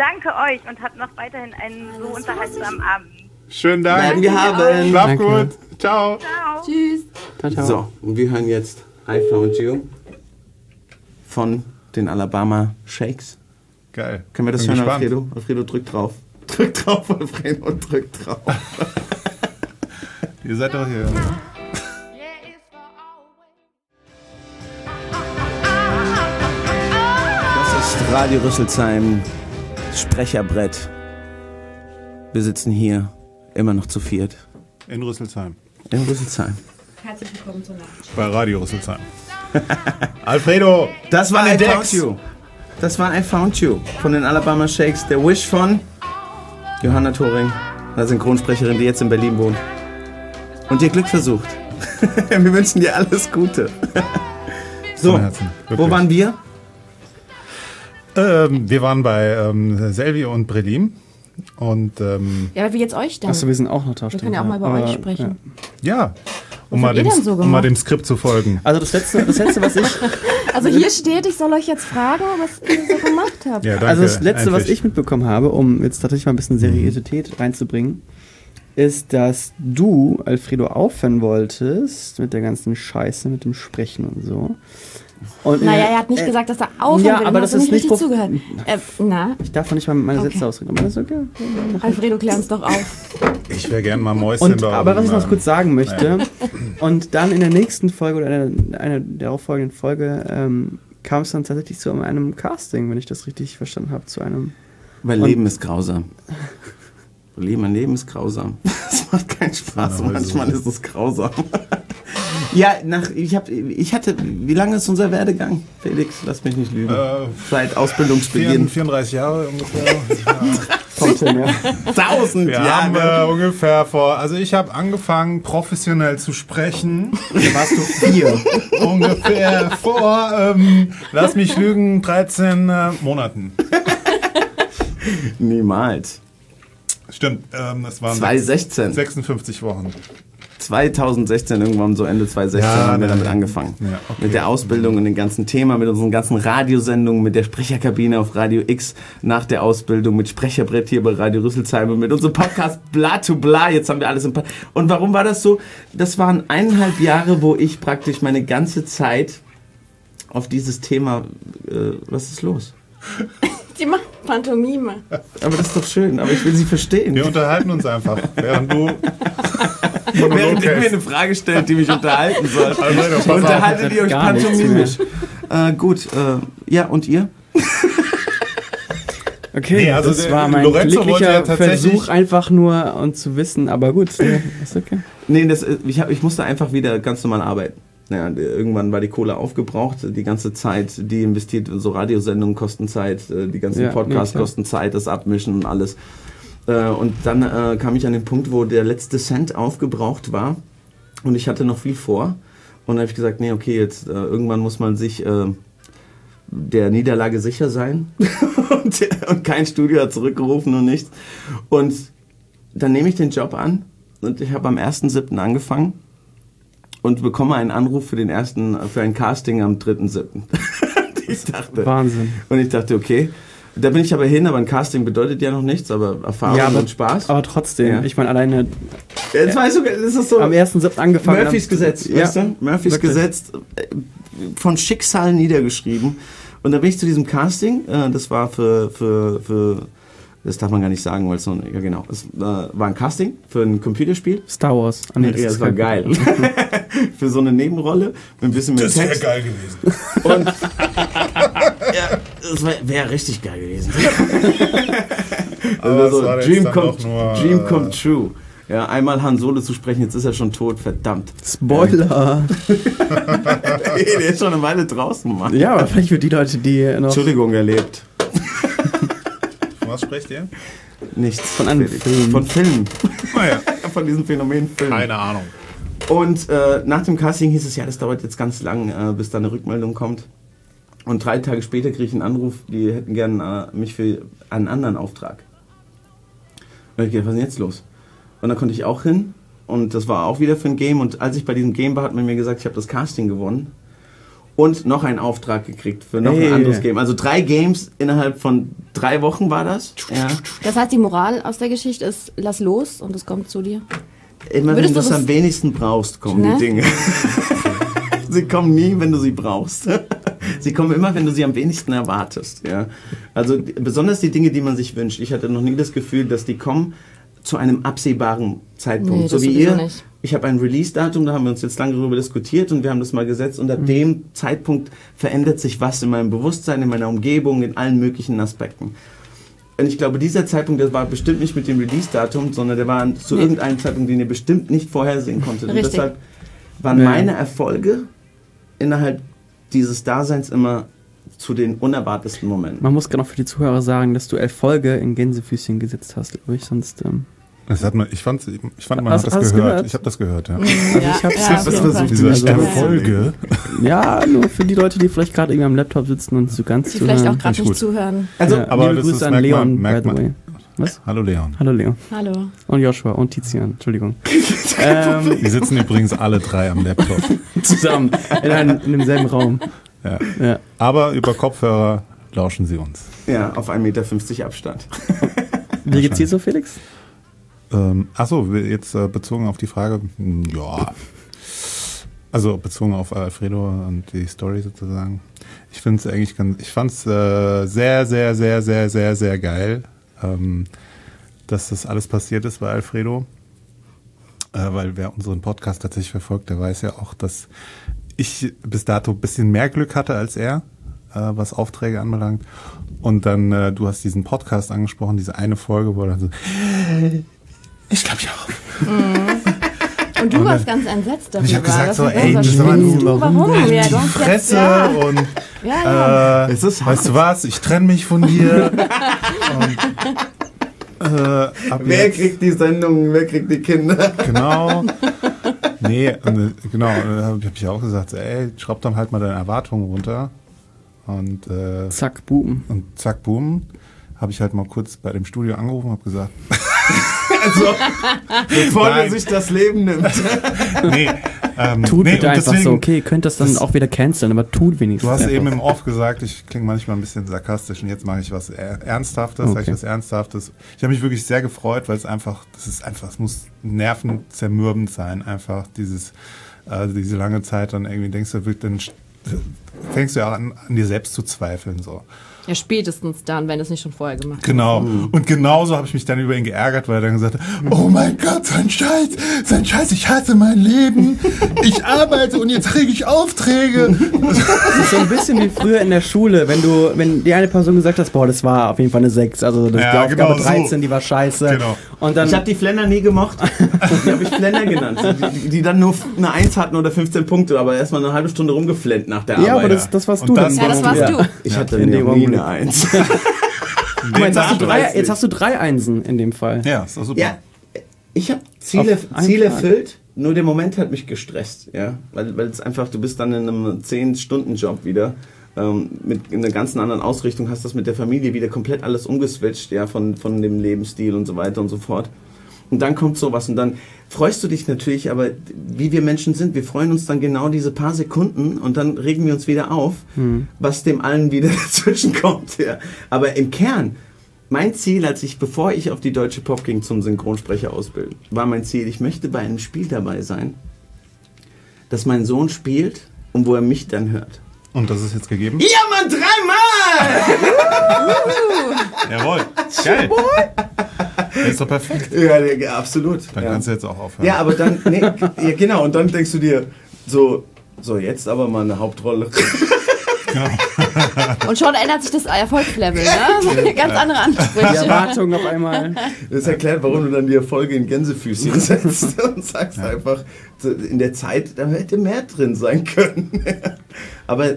Danke euch und habt noch weiterhin einen so unterhaltsamen Abend. Schönen Dank. Bleiben wir haben. Schlaf Danke. gut. Ciao. Ciao. Tschüss. Ciao, ciao. So, und wir hören jetzt I found you von den Alabama Shakes. Geil. Können wir das Bin hören, gespannt. Alfredo? Alfredo, drück drauf. (laughs) Drück drauf, Alfredo, drück drauf. (laughs) Ihr seid doch hier. Das ist Radio Rüsselsheim, Sprecherbrett. Wir sitzen hier immer noch zu viert In Rüsselsheim. in Rüsselsheim. Herzlich willkommen zur Nacht. Bei Radio Rüsselsheim. (laughs) Alfredo. Das war I Maledecks. Found You. Das war I Found You von den Alabama Shakes. Der Wish von Johanna Thoring, eine Synchronsprecherin, die jetzt in Berlin wohnt. Und ihr Glück versucht. (laughs) Wir wünschen dir alles Gute. So, wo waren wir? Ähm, wir waren bei ähm, Selvi und Brelim. Und ähm, Ja, aber wie jetzt euch dann? Achso, wir sind auch noch da. wir können ja auch mal über Aber, euch sprechen. ja, um Was mal, dem, so um mal dem Skript zu folgen. Also das letzte, das letzte, was ich, (laughs) Also hier steht, ich soll euch jetzt fragen, was ihr so gemacht habt. Ja, danke. also das letzte, was Endlich. ich mitbekommen habe, um jetzt tatsächlich mal ein bisschen Seriosität reinzubringen, ist, dass du, Alfredo, aufhören wolltest mit der ganzen Scheiße, mit dem Sprechen und so. Und Naja, er hat nicht äh, gesagt, dass er aufhören ja, will. aber das ist nicht nicht zugehört. Äh, na, Ich darf nicht mal meine Okay. Sätze ausreden, aber das ist okay. Alfredo, klär uns doch auf. Ich wäre gern mal Mäuschen Und, bei aber was ich noch kurz sagen möchte, Ja. und dann in der nächsten Folge oder einer, einer der darauffolgenden Folge ähm, kam es dann tatsächlich zu einem Casting, wenn ich das richtig verstanden habe, zu einem. Weil Und- Leben ist grausam. Leben, mein Leben ist grausam. (laughs) Es macht keinen Spaß. Ja, Manchmal ist es grausam. Ja, nach, ich, hab, ich hatte, wie lange ist unser Werdegang, Felix? Lass mich nicht lügen. Äh, Seit Ausbildungsbeginn. 34 Jahre ungefähr. (laughs) Ja. Tausend Wir haben Jahre. äh, ungefähr vor, also ich habe angefangen professionell zu sprechen. (laughs) Warst du vier? ungefähr vor, ähm, lass mich lügen, 13 äh, Monaten. Niemals. Stimmt, ähm, das waren 2016. 56 Wochen. 2016, irgendwann so Ende 2016 Ja, haben wir ne, damit angefangen. Ja, okay. Mit der Ausbildung und dem ganzen Thema, mit unseren ganzen Radiosendungen, mit der Sprecherkabine auf Radio X nach der Ausbildung, mit Sprecherbrett hier bei Radio Rüsselsheim und mit unserem Podcast (laughs) Bla to Bla. Jetzt haben wir alles im pa Und warum war das so? Das waren eineinhalb Jahre, wo ich praktisch meine ganze Zeit auf dieses Thema, äh, was ist los? Sie macht Pantomime. Aber das ist doch schön, aber ich will sie verstehen. Wir unterhalten uns einfach, während du Während ihr mir eine Frage stellt, die mich unterhalten soll, auf. unterhaltet ihr euch pantomimisch. Äh, gut, äh, ja, und ihr? Okay, Nee, also das der war mein Lorenzo wollte glücklicher ja tatsächlich- Versuch, einfach nur und zu wissen, aber gut, nee, ist okay. Nee, das, äh, ich, hab, ich musste einfach wieder ganz normal arbeiten. Ja, d- irgendwann war die Kohle aufgebraucht, die ganze Zeit, die investiert, so Radiosendungen kosten Zeit, äh, die ganzen Ja, Podcasts nee, kosten Zeit, das Abmischen und alles. Äh, Und dann äh, kam ich an den Punkt, wo der letzte Cent aufgebraucht war und ich hatte noch viel vor. Und dann habe ich gesagt, nee, okay, jetzt irgendwann muss man sich der Niederlage sicher sein. (laughs) und, und kein Studio hat zurückgerufen und nichts. Und dann nehme ich den Job an und ich habe am 1.7. angefangen und bekomme einen Anruf für den ersten, für ein Casting am 3.7. (laughs) ich dachte, Wahnsinn. und ich dachte, okay. Da bin ich aber hin, aber ein Casting bedeutet ja noch nichts, aber Erfahrung Ja, aber- und Spaß. Aber trotzdem, Ja. ich meine, alleine Jetzt weißt du, das ist so am 1.7. angefangen. Murphys Gesetz, ja, weißt du? Murphys wirklich. Gesetz äh, von Schicksal niedergeschrieben. Und da bin ich zu diesem Casting, äh, das war für, für, für, das darf man gar nicht sagen, weil es so, ja genau, es äh, war ein Casting für ein Computerspiel. Star Wars. Ah, Nee, das ja, das war geil. (laughs) für so eine Nebenrolle mit ein bisschen mehr Das wäre geil gewesen. (laughs) Und (laughs) ja, das wäre wär richtig geil gewesen. Aber Also es war jetzt Dream, doch nur, Dream äh, come true. Ja, einmal Han Solo zu sprechen, jetzt ist er schon tot, verdammt. Spoiler. Ey, der ist schon eine Weile draußen, Mann. ja, aber vielleicht für die Leute, die noch Entschuldigung, er lebt. Von was sprecht ihr? Nichts. Von einem. Film. Von Filmen. Naja, (laughs) Von diesem Phänomen Film. keine Ahnung. Und äh, nach dem Casting hieß es, ja, das dauert jetzt ganz lang, äh, bis da eine Rückmeldung kommt. Und drei Tage später kriege ich einen Anruf, die hätten gern äh, mich für einen anderen Auftrag. Und ich gedacht, was ist denn jetzt los? Und dann konnte ich auch hin und das war auch wieder für ein Game. Und als ich bei diesem Game war, hat man mir gesagt, ich habe das Casting gewonnen und noch einen Auftrag gekriegt für noch Hey. ein anderes Game. Also drei Games innerhalb von drei Wochen war das. Ja. Das heißt, die Moral aus der Geschichte ist, lass los und es kommt zu dir. Immer Würdest wenn du es das- am wenigsten brauchst, kommen Ne? die Dinge. (laughs) sie kommen nie, wenn du sie brauchst. (laughs) sie kommen immer, wenn du sie am wenigsten erwartest. Ja? Also besonders die Dinge, die man sich wünscht. Ich hatte noch nie das Gefühl, dass die kommen zu einem absehbaren Zeitpunkt. Nee, so wie ihr. nicht. Ich habe ein Release-Datum, da haben wir uns jetzt lange darüber diskutiert und wir haben das mal gesetzt. Und Mhm. ab dem Zeitpunkt verändert sich was in meinem Bewusstsein, in meiner Umgebung, in allen möglichen Aspekten. Und ich glaube, dieser Zeitpunkt, der war bestimmt nicht mit dem Release-Datum, sondern der war zu Nee. irgendeinem Zeitpunkt, den ihr bestimmt nicht vorhersehen (laughs) konntet. Und Richtig. deshalb waren Nee. meine Erfolge innerhalb dieses Daseins immer zu den unerwartesten Momenten. Man muss gerade noch für die Zuhörer sagen, dass du Erfolge in Gänsefüßchen gesetzt hast, glaube ich, sonst. Ähm, Das hat man, ich, fand, ich fand, man Hast- hat das gehört. gehört? Ich habe das gehört, ja. Ja, ich hab's- ja, ich hab's auf jeden versucht, diese Also- Erfolge. ja, nur für die Leute, die vielleicht gerade irgendwie am Laptop sitzen und so ganz Die vielleicht auch zuhören. gerade Nicht nicht gut. zuhören. Also, ja, aber liebe das Grüße ist- an man- Leon, merkt by the man- way. Was? Hallo Leon. Hallo Leon. Hallo. Und Joshua und Tizian, Entschuldigung. (laughs) ähm, Die sitzen übrigens alle drei am Laptop. (laughs) zusammen in, einem, in demselben Raum. Ja. Ja. Aber über Kopfhörer lauschen sie uns. ja, auf 1,50 Meter Abstand. Wie geht's dir so, Felix? Ähm, achso, jetzt äh, bezogen auf die Frage, hm, ja. Also bezogen auf Alfredo und die Story sozusagen. Ich finde es eigentlich ganz, ich fand es äh, sehr, sehr, sehr, sehr, sehr, sehr geil, ähm, dass das alles passiert ist bei Alfredo. Äh, weil wer unseren Podcast tatsächlich verfolgt, der weiß ja auch, dass ich bis dato ein bisschen mehr Glück hatte als er, äh, was Aufträge anbelangt. Und dann, äh, du hast diesen Podcast angesprochen, diese eine Folge, wo er dann so, ich glaube ja auch. Und du warst ganz entsetzt darüber. Ich habe gesagt Das so, ey, das nur du? Warum? Ja, die Fresse ja. und Ja, ja. äh, Es ist weißt du was, ich trenne mich von dir. (laughs) und, äh, ab Wer jetzt, kriegt die Sendung, wer kriegt die Kinder? Genau. Nee, und, äh, genau, da habe ich auch gesagt, ey, schraub dann halt mal deine Erwartungen runter. Und, äh, Zack, boom. und zack, boom, habe ich halt mal kurz bei dem Studio angerufen und habe gesagt, (laughs) Also, bevor Nein. er sich das Leben nimmt. (laughs) nee, ähm, Tut nee, bitte einfach deswegen- so, okay, ihr könnt das dann das- auch wieder canceln, aber tut wenigstens. Du hast einfach. eben im Off gesagt, ich klinge manchmal ein bisschen sarkastisch und jetzt mache ich was Er- Ernsthaftes, sag ich Okay. was Ernsthaftes. Ich habe mich wirklich sehr gefreut, weil es einfach, das ist einfach, es muss nervenzermürbend sein, einfach dieses, äh, diese lange Zeit dann irgendwie denkst du, wirklich, dann st- fängst du ja an, an dir selbst zu zweifeln so. Ja, spätestens dann, wenn es nicht schon vorher gemacht Genau. Mhm. Und genauso habe ich mich dann über ihn geärgert, weil er dann gesagt hat, oh mein Gott, sein Scheiß, sein Scheiß, ich hasse mein Leben. Ich arbeite und jetzt kriege ich Aufträge. Das ist so ein bisschen wie früher in der Schule, wenn du, wenn die eine Person gesagt hast, boah, das war auf jeden Fall eine 6, also das, Ja, die Aufgabe genau so. 13, die war scheiße. Genau. Und dann Ich habe die Flenner nie gemocht. (laughs) Die habe ich Flenner genannt. Die, die dann nur eine 1 hatten oder 15 Punkte, aber erstmal eine halbe Stunde rumgeflennt nach der ja, Arbeit. aber das, das warst Und du das dann. warst Ja, das warst du. ich hatte in dem Augenblick. Eine 1. (laughs) Guck mal, jetzt, hast du drei, jetzt hast du drei Einsen in dem Fall. Ja, ist doch super. Ja, ich habe Ziele, Auf Ziele erfüllt, nur der Moment hat mich gestresst, ja, weil, weil es einfach, du bist dann in einem 10-Stunden-Job wieder, ähm, mit einer ganz anderen Ausrichtung, hast das mit der Familie wieder komplett alles umgeswitcht, ja, von, von dem Lebensstil und so weiter und so fort. Und dann kommt sowas und dann freust du dich natürlich, aber wie wir Menschen sind, wir freuen uns dann genau diese paar Sekunden und dann regen wir uns wieder auf, was dem allen wieder (laughs) dazwischen kommt. Ja. Aber im Kern, mein Ziel, als ich, bevor ich auf die Deutsche Pop ging zum Synchronsprecher ausbilden, war mein Ziel, ich möchte bei einem Spiel dabei sein, dass mein Sohn spielt und wo er mich dann hört. Und das ist jetzt gegeben? Ja, Mann, dreimal! Jawohl. Geil. Das ist doch perfekt. (laughs) Ja, ja absolut. Dann ja. kannst du jetzt auch aufhören. Ja, aber dann, nee, (laughs) ja, genau, und dann denkst du dir, so, so jetzt aber mal eine Hauptrolle. (laughs) Und schon ändert sich das Erfolgslevel, ne? Ganz andere Die Ansprüche. Erwartung auf einmal. Das erklärt, warum du dann die Erfolge in Gänsefüßchen setzt und sagst einfach, so, in der Zeit, da hätte mehr drin sein können. aber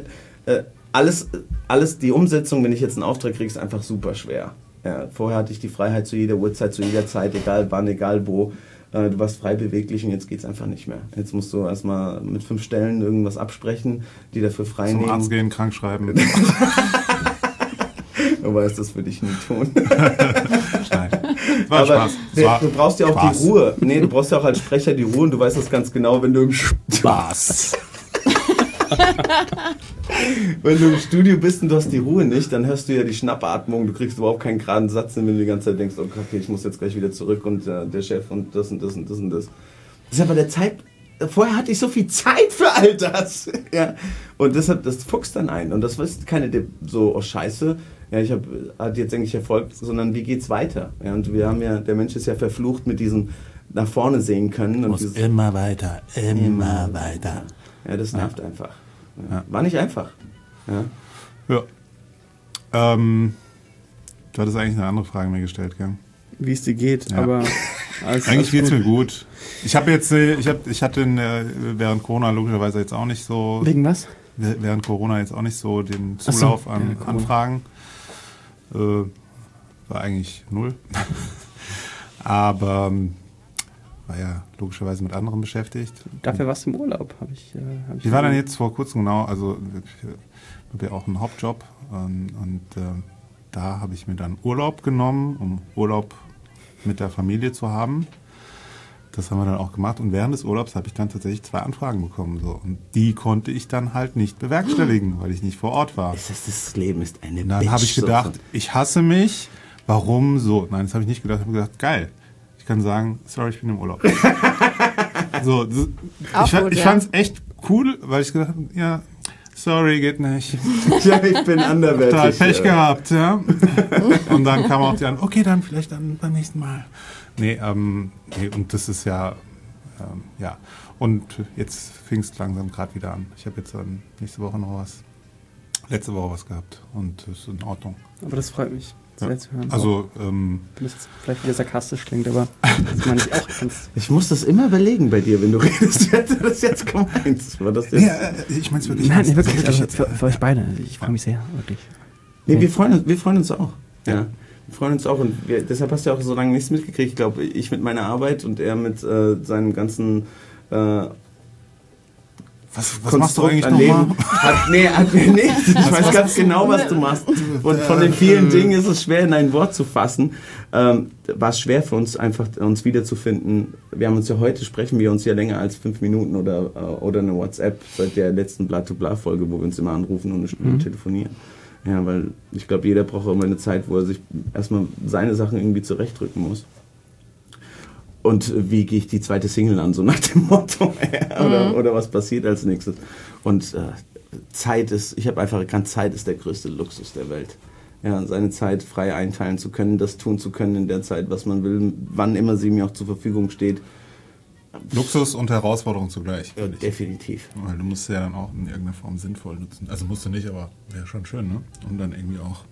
äh, alles, alles, die Umsetzung, wenn ich jetzt einen Auftrag kriege, ist einfach super schwer. Ja, vorher hatte ich die Freiheit zu jeder Uhrzeit, zu jeder Zeit, egal wann, egal wo. Äh, Du warst frei beweglich und jetzt geht's einfach nicht mehr. Jetzt musst du erstmal mit fünf Stellen irgendwas absprechen, die dafür frei Zum nehmen. Arzt gehen, krank schreiben. (laughs) Du weißt, das würde ich nie tun. (laughs) War Aber Spaß. Es nee, war du brauchst ja auch Spaß. die Ruhe. Nee, du brauchst ja auch als Sprecher die Ruhe und du weißt das ganz genau, wenn du im, Spaß. (laughs) wenn du im Studio bist und du hast die Ruhe nicht, dann hörst du ja die Schnappatmung, du kriegst überhaupt keinen geraden Satz, wenn du die ganze Zeit denkst, okay, ich muss jetzt gleich wieder zurück und äh, der Chef und das und das und das und das. Das ist aber der Zeit. Vorher hatte ich so viel Zeit für all das. (laughs) ja. Und deshalb, das fuchst dann ein. Und das ist keine De- so, oh Scheiße, ja, ich habe hat jetzt eigentlich Erfolg, sondern wie geht's weiter? Ja, und wir haben ja, der Mensch ist ja verflucht mit diesem nach vorne sehen können. Und dieses, immer weiter, immer weiter. ja, das nervt einfach. Ja. War nicht einfach. Ja. Ja. Ähm, du hattest eigentlich eine andere Frage mir gestellt, gell? Wie es dir geht, Ja. aber (laughs) alles, Eigentlich geht's gut. mir gut. Ich habe jetzt, äh, ich, hab, ich hatte äh, während Corona logischerweise jetzt auch nicht so, Wegen was? während Corona jetzt auch nicht so den Ach so, Zulauf an ja. Anfragen. Äh, war eigentlich null. (laughs) Aber ähm, war ja logischerweise mit anderen beschäftigt. Dafür warst du im Urlaub, habe ich, äh, hab ich Ich war dann jetzt vor kurzem genau, also ich habe ja auch einen Hauptjob ähm, und äh, da habe ich mir dann Urlaub genommen, um Urlaub mit der Familie zu haben. Das haben wir dann auch gemacht und während des Urlaubs habe ich dann tatsächlich zwei Anfragen bekommen. So. Und die konnte ich dann halt nicht bewerkstelligen, (gasps) weil ich nicht vor Ort war. Das, ist, das Leben ist eine Und dann habe ich gedacht, ich hasse mich. Warum so? Nein, das habe ich nicht gedacht. Ich habe gedacht, geil. Ich kann sagen, sorry, ich bin im Urlaub. (laughs) so, das, ich, gut, ich ja. fand es echt cool, weil ich gedacht habe, ja, sorry, geht nicht. (laughs) ja, ich bin anderwertig. Total Pech ja. gehabt, ja. (laughs) und dann kam auch die an, okay, dann vielleicht dann beim nächsten Mal. Nee, ähm, nee, und das ist ja, ähm, ja. Und jetzt fing es langsam gerade wieder an. Ich habe jetzt ähm, nächste Woche noch was, letzte Woche was gehabt und das ist in Ordnung. Aber das freut mich, Ja. zu hören. Also, ähm, Wenn das jetzt vielleicht wieder sarkastisch klingt, aber das meine ich auch ganz. (laughs) Ich muss das immer überlegen bei dir, wenn du (laughs) redest. Hat das jetzt gemeint? War das jetzt? nee, äh, ich meine es wirklich. Nein, nee, wirklich, Also für, für euch beide. Ich freue mich sehr, wirklich. Nee, wir freuen uns, wir freuen uns auch. Ja. Wir freuen uns auch und wir, deshalb hast du ja auch so lange nichts mitgekriegt. Ich glaube, ich mit meiner Arbeit und er mit äh, seinem ganzen äh, was, was machst du eigentlich nochmal? Hat, nee, hat mir nicht. Ich weiß ganz genau, was du machst. (laughs) Und von den vielen Dingen ist es schwer, in ein Wort zu fassen. Ähm, war es schwer für uns, einfach uns wiederzufinden. Wir haben uns ja heute, sprechen wir uns ja länger als fünf Minuten oder, äh, oder eine WhatsApp seit der letzten Bla-to-Bla-Folge, wo wir uns immer anrufen und eine Stunde telefonieren. Ja, weil ich glaube, jeder braucht auch immer eine Zeit, wo er sich erstmal seine Sachen irgendwie zurechtrücken muss. Und wie gehe ich die zweite Single an, so nach dem (laughs) Motto, oder, oder was passiert als nächstes. Und äh, Zeit ist, ich habe einfach erkannt, Zeit ist der größte Luxus der Welt. ja, seine Zeit frei einteilen zu können, das tun zu können in der Zeit, was man will, wann immer sie mir auch zur Verfügung steht. Luxus und Herausforderung zugleich. Ja, definitiv. Weil du musst ja dann auch in irgendeiner Form sinnvoll nutzen. Also musst du nicht, aber wäre schon schön, ne? Und dann irgendwie auch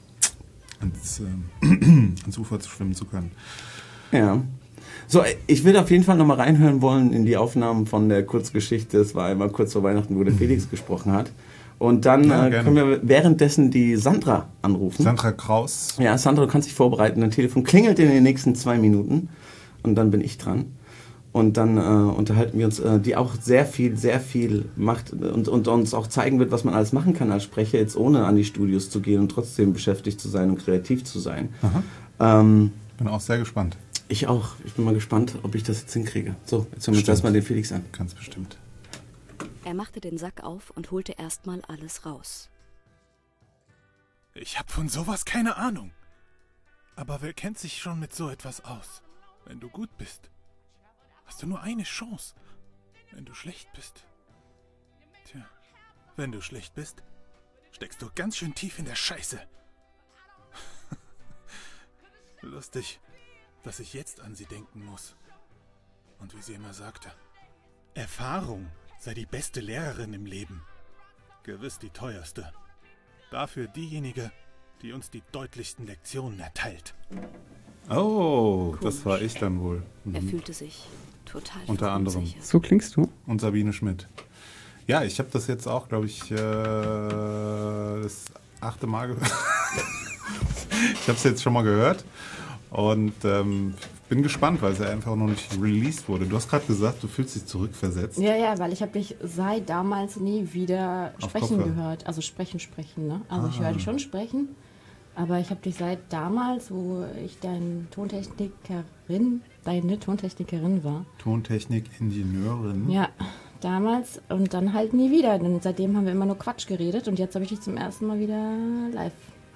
ans, äh, (clears throat) ans Ufer zu schwimmen zu können. Ja. So, ich will auf jeden Fall nochmal reinhören wollen in die Aufnahmen von der Kurzgeschichte. Es war einmal kurz vor Weihnachten, wo der Felix gesprochen hat. Und dann Ja, äh, können wir währenddessen die Sandra anrufen. Sandra Kraus. Ja, Sandra, du kannst dich vorbereiten. Dein Telefon klingelt in den nächsten zwei Minuten und dann bin ich dran. Und dann äh, unterhalten wir uns, äh, die auch sehr viel, sehr viel macht und, und uns auch zeigen wird, was man alles machen kann als Sprecher, jetzt ohne an die Studios zu gehen und trotzdem beschäftigt zu sein und kreativ zu sein. Ähm, Bin auch sehr gespannt. Ich auch. Ich bin mal gespannt, ob ich das jetzt hinkriege. So, jetzt hören wir uns erstmal den Felix an. Ganz bestimmt. Er machte den Sack auf und holte erstmal alles raus. Ich hab von sowas keine Ahnung. Aber wer kennt sich schon mit so etwas aus? Wenn du gut bist, hast du nur eine Chance. Wenn du schlecht bist. Tja, wenn du schlecht bist, steckst du ganz schön tief in der Scheiße. (laughs) Lustig, dass ich jetzt an sie denken muss. Und wie sie immer sagte, Erfahrung sei die beste Lehrerin im Leben. Gewiss die teuerste. Dafür diejenige, die uns die deutlichsten Lektionen erteilt. Oh, das war ich dann wohl. Er Mhm. fühlte sich total Unter anderem. So klingst du? Und Sabine Schmidt. Ja, ich habe das jetzt auch, glaube ich, äh, das achte Mal gehört. (laughs) ich habe es jetzt schon mal gehört und ähm, bin gespannt, weil es ja einfach noch nicht released wurde. Du hast gerade gesagt, du fühlst dich zurückversetzt. Ja, ja, weil ich habe dich seit damals nie wieder Auf sprechen Kopfhörer. gehört. Also sprechen, sprechen, ne? Also ich Ah. höre dich schon sprechen, aber ich habe dich seit damals, wo ich deine Tontechnikerin, deine Tontechnikerin war. Tontechnik-Ingenieurin. Ja, damals und dann halt nie wieder. Denn seitdem haben wir immer nur Quatsch geredet und jetzt habe ich dich zum ersten Mal wieder live.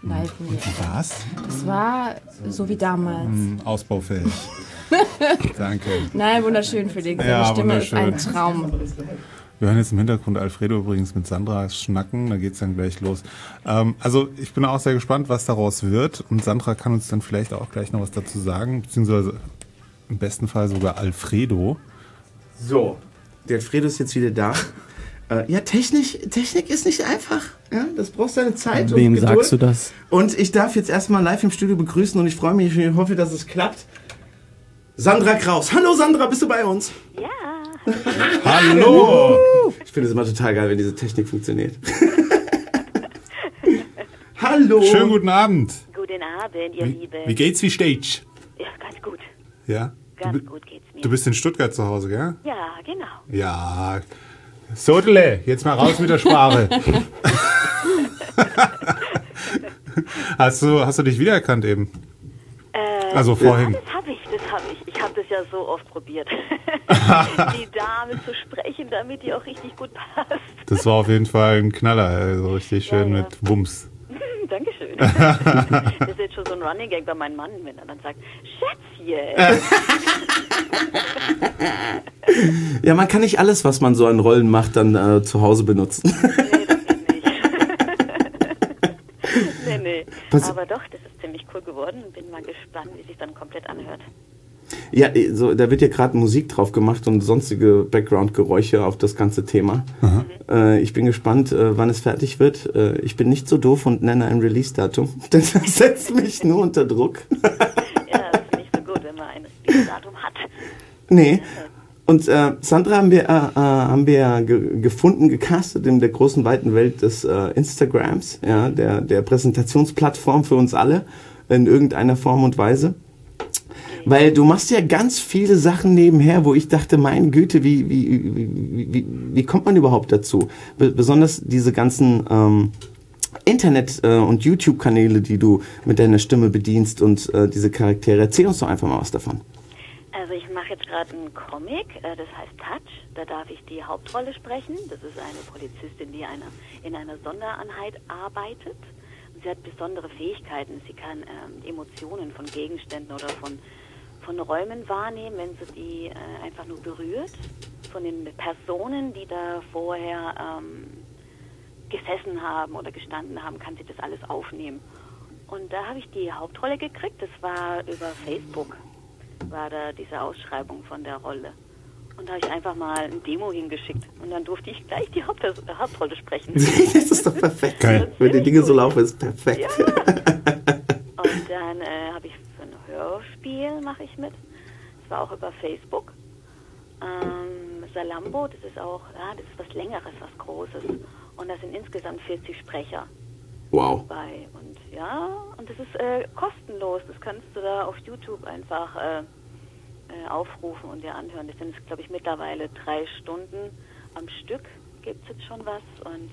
Live Und wie war's? Das war so wie damals. Hm, ausbaufähig. (laughs) Danke. Nein, wunderschön, Felix. Deine Ja, Stimme ist ein wunderschön. Traum. Wir hören jetzt im Hintergrund Alfredo übrigens mit Sandra schnacken, da geht's dann gleich los. Ähm, also ich bin auch sehr gespannt, was daraus wird und Sandra kann uns dann vielleicht auch gleich noch was dazu sagen, beziehungsweise im besten Fall sogar Alfredo. So, der Alfredo ist jetzt wieder da. Äh, ja, Technik, Technik ist nicht einfach. Ja, das braucht seine Zeit. Wem und Geduld. sagst du das? Und ich darf jetzt erstmal live im Studio begrüßen und ich freue mich, ich hoffe, dass es klappt. Sandra Kraus. Hallo Sandra, bist du bei uns? Ja. (laughs) Hallo! Ich finde es immer total geil, wenn diese Technik funktioniert. (laughs) Hallo. Schönen guten Abend. Guten Abend, ihr Wie, Lieben. wie geht's wie Stage? Ja, ganz gut. Ja? Ganz du, gut geht's mir. du bist in Stuttgart zu Hause, gell? Ja, genau. Ja. Sodele, jetzt mal raus mit der Sprache. hast, du, hast du dich wiedererkannt eben? Äh, Also vorhin. Ja, das habe ich, das habe ich. Ich habe das ja so oft probiert. (laughs) die Dame zu sprechen, damit die auch richtig gut passt. Das war auf jeden Fall ein Knaller, also richtig schön Ja, ja. mit Wumms. (laughs) Dankeschön. das ist jetzt schon so ein Running Gag bei meinem Mann, wenn er dann sagt, Schätzchen. (laughs) Ja, man kann nicht alles, was man so an Rollen macht, dann äh, zu Hause benutzen. nee, (laughs) nee. Was- Aber doch, das ist ziemlich cool geworden und bin mal gespannt, wie sich dann komplett anhört. Ja, so, da wird ja gerade Musik drauf gemacht und sonstige Background-Geräusche auf das ganze Thema. Äh, ich bin gespannt, äh, wann es fertig wird. Äh, ich bin nicht so doof und nenne ein Release-Datum, (laughs) denn das setzt mich nur unter Druck. (laughs) Ja, das ist nicht so gut, wenn man ein richtiges Datum hat. Nee. Und äh, Sandra haben wir, äh, äh, haben wir ge gefunden, gecastet in der großen, weiten Welt des äh, Instagrams, ja, der, der Präsentationsplattform für uns alle, in irgendeiner Form und Weise. Weil du machst ja ganz viele Sachen nebenher, wo ich dachte, mein Güte, wie, wie, wie, wie, wie kommt man überhaupt dazu? Be besonders diese ganzen ähm, Internet- äh, und YouTube-Kanäle, die du mit deiner Stimme bedienst und äh, diese Charaktere. Erzähl uns doch einfach mal was davon. Also ich mache jetzt gerade einen Comic, äh, das heißt Touch. Da darf ich die Hauptrolle sprechen. Das ist eine Polizistin, die eine, in einer Sondereinheit arbeitet. Sie hat besondere Fähigkeiten. Sie kann ähm, Emotionen von Gegenständen oder von, von Räumen wahrnehmen, wenn sie die äh, einfach nur berührt. Von den Personen, die da vorher ähm, gesessen haben oder gestanden haben, kann sie das alles aufnehmen. Und da habe ich die Hauptrolle gekriegt. Das war über Facebook, war da diese Ausschreibung von der Rolle. Und da habe ich einfach mal ein Demo hingeschickt. Und dann durfte ich gleich die Haupt Hauptrolle sprechen. (laughs) das ist doch perfekt. Geil. Wenn die Dinge so laufen, ist perfekt. Ja. (laughs) Und dann äh, habe ich Hörspiel mache ich mit. Das war auch über Facebook. Ähm, Salambo, das ist auch, ja, das ist was Längeres, was Großes. Und da sind insgesamt 40 Sprecher. Wow. Bei. Und ja, und das ist äh, kostenlos. Das kannst du da auf YouTube einfach äh, äh, aufrufen und dir anhören. Das sind, glaube ich, mittlerweile drei Stunden am Stück gibt es jetzt schon was. Und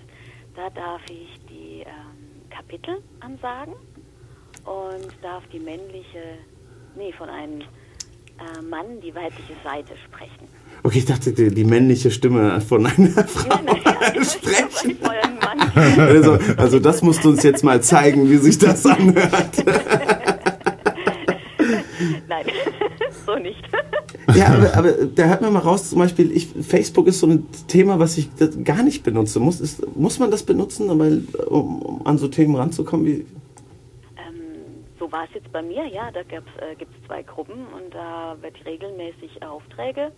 da darf ich die ähm, Kapitel ansagen und darf die männliche, nee, von einem äh, Mann die weibliche Seite sprechen. Okay, ich dachte, die, die männliche Stimme von einer Frau ja, (laughs) sprechen. Also, also das musst du uns jetzt mal zeigen, wie sich das anhört. (laughs) Nein, (laughs) so nicht. Ja, aber, aber da hört man mal raus, zum Beispiel, ich, Facebook ist so ein Thema, was ich gar nicht benutze. Muss, ist, muss man das benutzen, um, um an so Themen ranzukommen? Wie, so war es jetzt bei mir, ja, da äh, gibt es zwei Gruppen und da wird regelmäßig Aufträge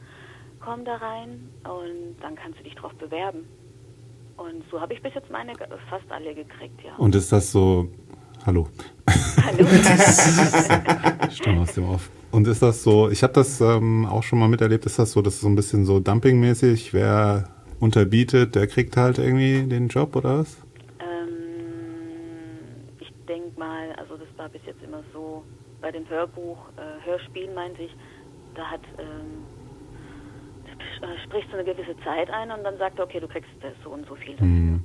kommen da rein und dann kannst du dich drauf bewerben. Und so habe ich bis jetzt meine fast alle gekriegt, ja. Und ist das so, hallo. Hallo. (laughs) Stimme aus dem Off. Und ist das so, ich habe das ähm, auch schon mal miterlebt, ist das so, das ist so ein bisschen so dumpingmäßig, wer unterbietet, der kriegt halt irgendwie den Job oder was? War bis jetzt immer so, bei den Hörbuch, äh, Hörspielen meinte ich, da hat, ähm, äh, sprichst du eine gewisse Zeit ein und dann sagt er, okay, du kriegst so und so viel. Mhm.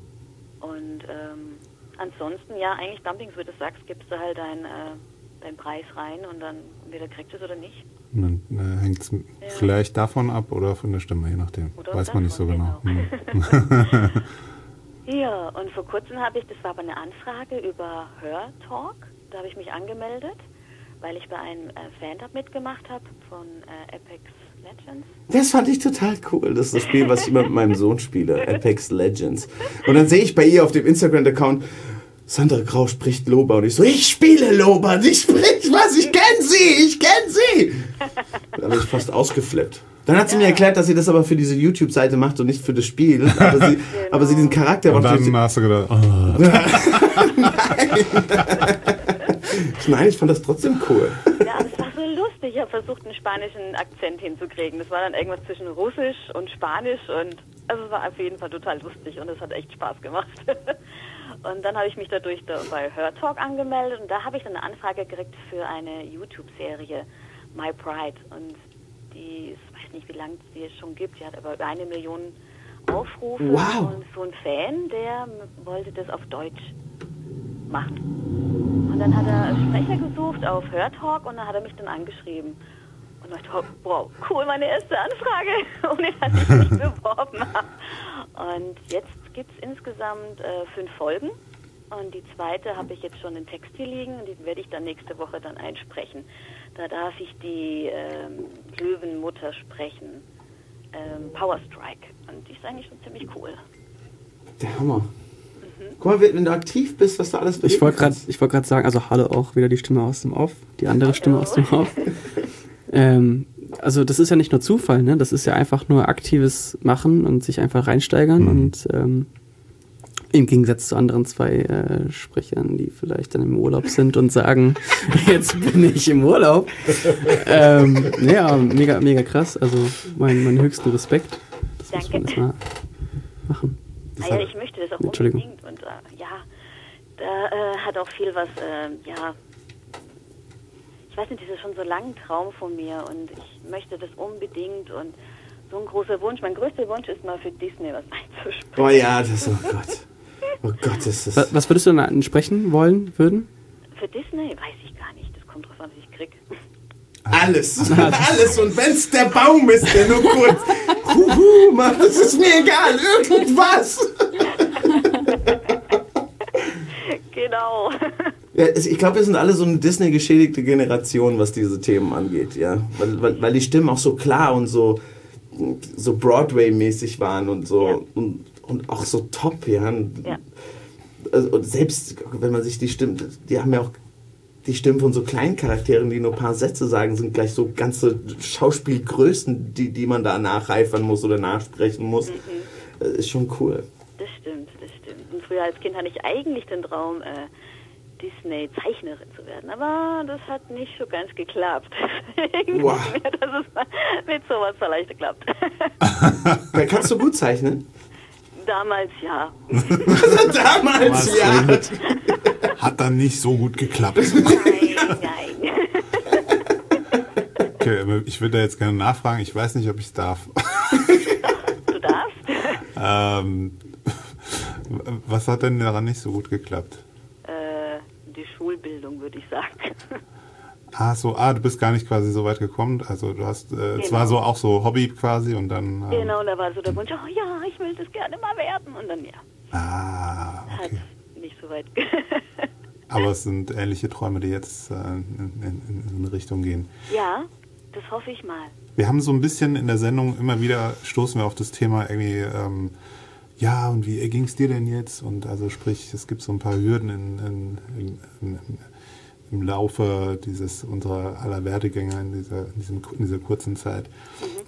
Und ähm, ansonsten, ja, eigentlich Dumpings, wie du sagst, gibst du halt deinen äh, dein Preis rein und dann entweder kriegst du es oder nicht. Dann äh, hängt es ja. vielleicht davon ab oder von der Stimme, je nachdem. Oder Weiß man nicht so genau. genau. Mhm. (laughs) (laughs) ja, und vor kurzem habe ich, das war aber eine Anfrage über Hörtalk. Da habe ich mich angemeldet, weil ich bei einem äh, Fan-Tab mitgemacht habe von äh, Apex Legends. Das fand ich total cool. Das ist das Spiel, was ich immer mit meinem Sohn spiele, (laughs) Apex Legends. Und dann sehe ich bei ihr auf dem Instagram-Account, Sandra Grau spricht Loba und ich so, ich spiele Loba, sie spricht was, ich kenne sie, ich kenne sie. Da habe ich fast ausgeflippt. Dann hat sie ja. mir erklärt, dass sie das aber für diese YouTube-Seite macht und nicht für das Spiel. Aber sie, (laughs) genau. aber sie diesen Charakter... Und dann hast du gedacht, (laughs) oh. Nein. (laughs) Nein, ich fand das trotzdem cool. Ja, es war so lustig. Ich habe versucht, einen spanischen Akzent hinzukriegen. Das war dann irgendwas zwischen Russisch und Spanisch und also es war auf jeden Fall total lustig und es hat echt Spaß gemacht. (laughs) Und dann habe ich mich dadurch da bei Hörtalk angemeldet und da habe ich dann eine Anfrage gekriegt für eine YouTube-Serie My Pride und die, ich weiß nicht, wie lange es die schon gibt, die hat aber über eine Million Aufrufe wow. und so ein Fan, der wollte das auf Deutsch machen. Und dann hat er Sprecher gesucht auf Hörtalk und dann hat er mich dann angeschrieben. Und ich dachte, wow, cool, meine erste Anfrage, ohne dass ich mich beworben habe. Und jetzt gibt es insgesamt äh, fünf Folgen. Und die zweite habe ich jetzt schon in Text hier liegen und die werde ich dann nächste Woche dann einsprechen. Da darf ich die ähm, Löwenmutter sprechen, ähm, Power Strike. Und die ist eigentlich schon ziemlich cool. Der Hammer. Guck mal, wenn du aktiv bist, was du alles Ich wollte gerade wollt sagen, also Halle auch wieder die Stimme aus dem Off, die andere Stimme aus dem Off. (laughs) ähm, also das ist ja nicht nur Zufall, ne? Das ist ja einfach nur aktives Machen und sich einfach reinsteigern mhm. und ähm, im Gegensatz zu anderen zwei äh, Sprechern, die vielleicht dann im Urlaub sind und sagen, (laughs) jetzt bin ich im Urlaub. ähm, ja, mega, mega krass. Also mein, mein höchsten Respekt. Das Danke. muss man erstmal machen. Ah, ja, ich möchte das auch unbedingt und äh, ja, da äh, hat auch viel was, äh, ja, ich weiß nicht, das ist schon so lang ein Traum von mir und ich möchte das unbedingt und so ein großer Wunsch. Mein größter Wunsch ist mal für Disney was (laughs) einzusprechen. Oh ja, das, oh Gott. Oh Gott, das ist. Was, was würdest du dann ansprechen wollen, würden? Für Disney weiß ich gar nicht. Das kommt drauf an, was ich krieg. (laughs) Alles. Alles. Und wenn es der Baum ist, der nur kurz. Huhu, Mann, das ist mir egal. Irgendwas. (laughs) genau. Ja, ich glaube, wir sind alle so eine Disney-geschädigte Generation, was diese Themen angeht, ja. Weil, weil, weil die Stimmen auch so klar und so, so Broadway-mäßig waren und so ja. und, und auch so top, ja. ja. Also, und selbst wenn man sich die Stimmen, die haben ja auch die Stimmen von so kleinen Charakteren, die nur ein paar Sätze sagen, sind gleich so ganze Schauspielgrößen, die, die man da nacheifern muss oder nachsprechen muss. Äh, Ist schon cool. Das stimmt, das stimmt. Und früher als Kind hatte ich eigentlich den Traum, äh, Disney-Zeichnerin zu werden. Aber das hat nicht so ganz geklappt. (laughs) Wow. ich, dass es mit sowas vielleicht klappt. (laughs) Weil kannst du gut zeichnen? Damals ja. (laughs) Damals, ja. Hat dann nicht so gut geklappt. Nein. Okay, aber ich würde da jetzt gerne nachfragen. Ich weiß nicht, ob ich es darf. Du darfst. ähm, was hat denn daran nicht so gut geklappt? Äh, die Schulbildung, würde ich sagen. Ah, so, ah, du bist gar nicht quasi so weit gekommen. Also du hast, äh, es Genau. war so auch so Hobby quasi und dann. Ähm, Genau, da war so der Wunsch, oh ja, ich will das gerne mal werden. Und dann ja, Ah, hat nicht so weit. (laughs) aber es sind ähnliche Träume, die jetzt äh, in, in, in eine Richtung gehen. ja, das hoffe ich mal. Wir haben so ein bisschen in der Sendung immer wieder stoßen wir auf das Thema irgendwie, ähm, ja, und wie ging es dir denn jetzt? Und also sprich, es gibt so ein paar Hürden in, in, in, in, im Laufe dieses unserer aller Werdegänge in dieser, in, diesem, in dieser kurzen Zeit.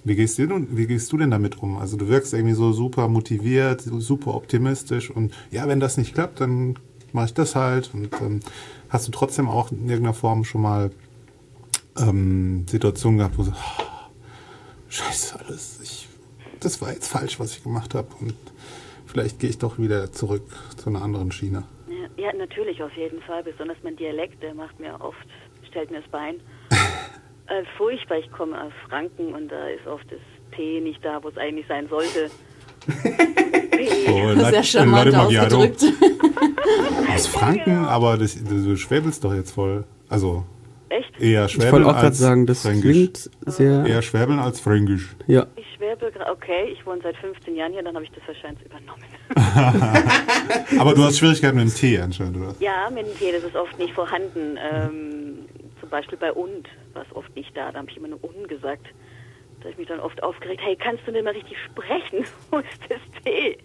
Wie gehst, du, denn- wie gehst du denn damit um? Also du wirkst irgendwie so super motiviert, super optimistisch und ja, wenn das nicht klappt, dann mache ich das halt. Und ähm, hast du trotzdem auch in irgendeiner Form schon mal ähm, Situationen gehabt, wo du so, "Ah, scheiße alles, ich, das war jetzt falsch, was ich gemacht habe und vielleicht gehe ich doch wieder zurück zu einer anderen Schiene. Ja, natürlich, auf jeden Fall. Besonders mein Dialekt, der macht mir oft, stellt mir das Bein. (laughs) äh, furchtbar, ich komme aus Franken und da ist oft das T nicht da, wo es eigentlich sein sollte. Oh, Sehr charmant ausgedrückt. (laughs) Aus Franken, aber das, du, du schwäbelst doch jetzt voll. Also Echt? eher Ich Schwäbeln wollte auch gerade als sagen, das Fränkisch. klingt sehr. Eher Schwäbeln als Fränkisch. Ja. Ich schwärbe gra- okay, ich wohne seit 15 Jahren hier, dann habe ich das wahrscheinlich übernommen. (laughs) aber du hast Schwierigkeiten mit dem T anscheinend, oder? Ja, mit dem T, das ist oft nicht vorhanden. Ähm, zum Beispiel bei und, war es oft nicht da, da habe ich immer nur un gesagt. Da habe ich mich dann oft aufgeregt, hey, kannst du denn mal richtig sprechen? (laughs) Wo ist das T?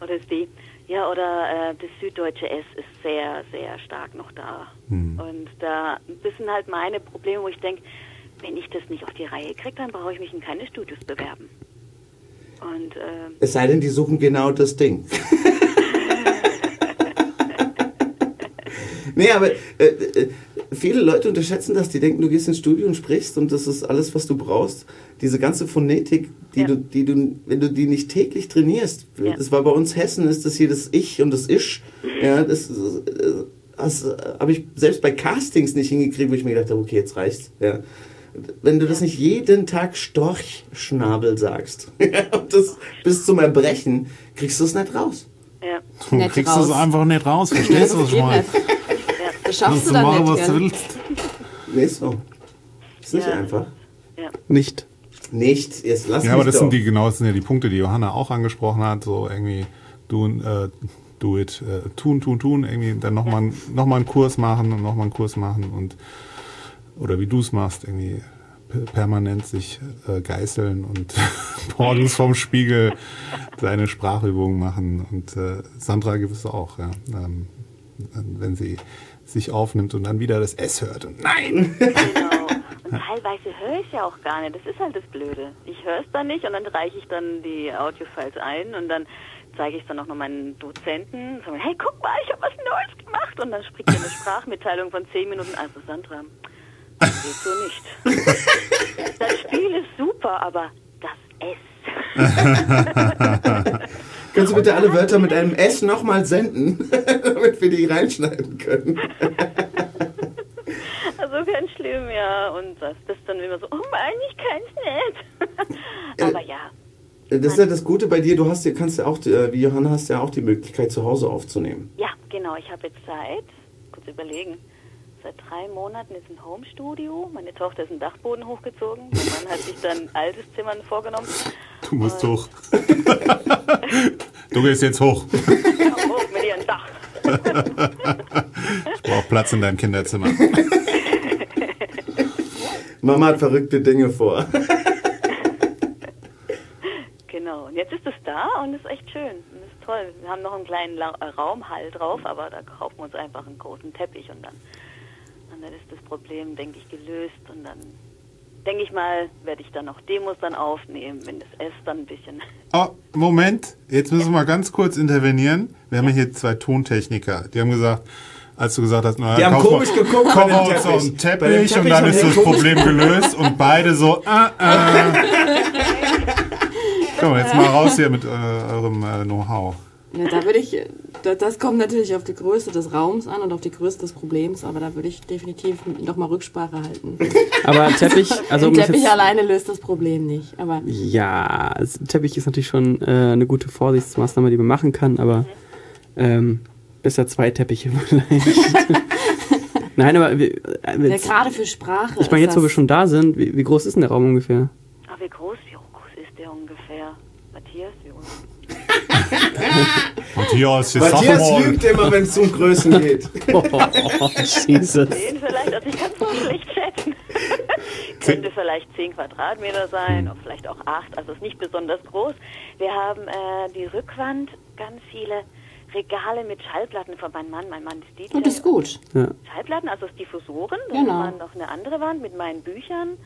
Oder das D? Ja, oder äh, das süddeutsche S ist sehr, sehr stark noch da. Und da das sind halt meine Probleme, wo ich denke, wenn ich das nicht auf die Reihe kriege, dann brauche ich mich in keine Studios bewerben. Und ähm, Es sei denn, die suchen genau das Ding. (laughs) nee, aber äh, äh, viele Leute unterschätzen das. Die denken, du gehst ins Studio und sprichst und das ist alles, was du brauchst. Diese ganze Phonetik, die, du, die du, wenn du die nicht täglich trainierst, Ja. das war bei uns Hessen, ist das hier das Ich und das Isch. Ja, das, äh, das habe ich selbst bei Castings nicht hingekriegt, wo ich mir gedacht habe, okay, jetzt reicht's. Ja. Wenn du das nicht jeden Tag Storchschnabel sagst, (laughs) und das bis zum Erbrechen, kriegst du es nicht raus. ja. Du Nicht kriegst raus. es einfach nicht raus, (laughs) verstehst du, was ich schaffst Kannst du du dann machen, nicht. was du willst. Nee, so. Ist nicht Ja. einfach. Nicht. Nicht, jetzt lass Ja, aber mich das doch. sind die genau, das sind ja die Punkte, die Johanna auch angesprochen hat, so irgendwie do, äh, do it, äh, tun, tun, tun, irgendwie dann nochmal noch mal einen Kurs machen und nochmal einen Kurs machen und oder wie du es machst, irgendwie per- permanent sich äh, geißeln und (laughs) morgens vorm Spiegel seine Sprachübungen machen und äh, Sandra gibt es auch, ja. Ähm, wenn sie sich aufnimmt und dann wieder das S hört und nein! Genau. Und (laughs) teilweise höre ich es ja auch gar nicht. Das ist halt das Blöde. Ich höre es dann nicht und dann reiche ich dann die Audiofiles ein und dann zeige ich es dann auch noch meinen Dozenten. Sag, hey, guck mal, ich habe was Neues gemacht. Und dann spricht er eine Sprachmitteilung von 10 Minuten. Also Sandra, das geht so nicht. (laughs) Das Spiel ist super, aber das S. (laughs) Kannst du bitte alle Wörter mit einem S nochmal senden, wir die reinschneiden können? (laughs) Also ganz schlimm, ja. Und das, das dann immer so, oh Mann, ich kann's nicht. (laughs) Aber ja, Das ist ja das Gute bei dir, du hast ja, kannst ja auch, äh, wie Johanna hast ja auch die Möglichkeit, zu Hause aufzunehmen. Ja, genau. Ich habe jetzt Zeit. Kurz überlegen. Seit drei Monaten ist ein Homestudio. Meine Tochter ist einen Dachboden hochgezogen. Mein Mann hat sich dann ein altes Zimmer vorgenommen. Du musst hoch. (laughs) du gehst jetzt hoch. Komm hoch mit ihrem Dach. Ich brauche Platz in deinem Kinderzimmer. Mama hat verrückte Dinge vor. Genau. Und jetzt ist es da und ist echt schön. Und ist toll. Wir haben noch einen kleinen La äh, Raumhall drauf, aber da kaufen wir uns einfach einen großen Teppich und dann, dann Und dann ist das Problem, denke ich, gelöst. Und dann denke ich mal, werde ich dann noch Demos dann aufnehmen, wenn das S dann ein bisschen. Oh, Moment, jetzt müssen wir mal ganz kurz intervenieren. Wir haben ja hier zwei Tontechniker. Die haben gesagt, als du gesagt hast, na, Die haben komisch mal- geguckt bei dem mal uns Teppich. so einen Bei dem Teppich, und Teppich dann ist das Problem gelöst und beide so, ah, äh. (laughs) Komm, jetzt mal raus hier mit äh, eurem äh, Know-how. Ja, da würde ich, da- das kommt natürlich auf die Größe des Raums an und auf die Größe des Problems, aber da würde ich definitiv nochmal Rücksprache halten. Aber Teppich, also (laughs) Ein Teppich jetzt- alleine löst das Problem nicht, aber Ja, Teppich ist natürlich schon äh, eine gute Vorsichtsmaßnahme, die man machen kann, aber ähm, besser zwei Teppiche (laughs) vielleicht. Nein, aber wir, äh, ja, jetzt, gerade für Sprache. ich meine, jetzt wo wir schon da sind, wie, wie groß ist denn der Raum ungefähr? Ach, wie groß, wie groß ist der ungefähr? Matthias, wie groß? (laughs) Matthias, jetzt Matthias sag mal. lügt immer, wenn es um Größen geht. (laughs) Oh, Jesus. Zehn vielleicht, also ich kann es noch schlecht schätzen. (laughs) Könnte vielleicht 10 Quadratmeter sein, oder vielleicht auch 8, also ist nicht besonders groß. Wir haben äh, die Rückwand, ganz viele Regale mit Schallplatten von meinem Mann. Mein Mann ist DJ. Und das ist gut. Ja, Schallplatten, also das Diffusoren. Dann Genau. haben wir noch eine andere Wand mit meinen Büchern.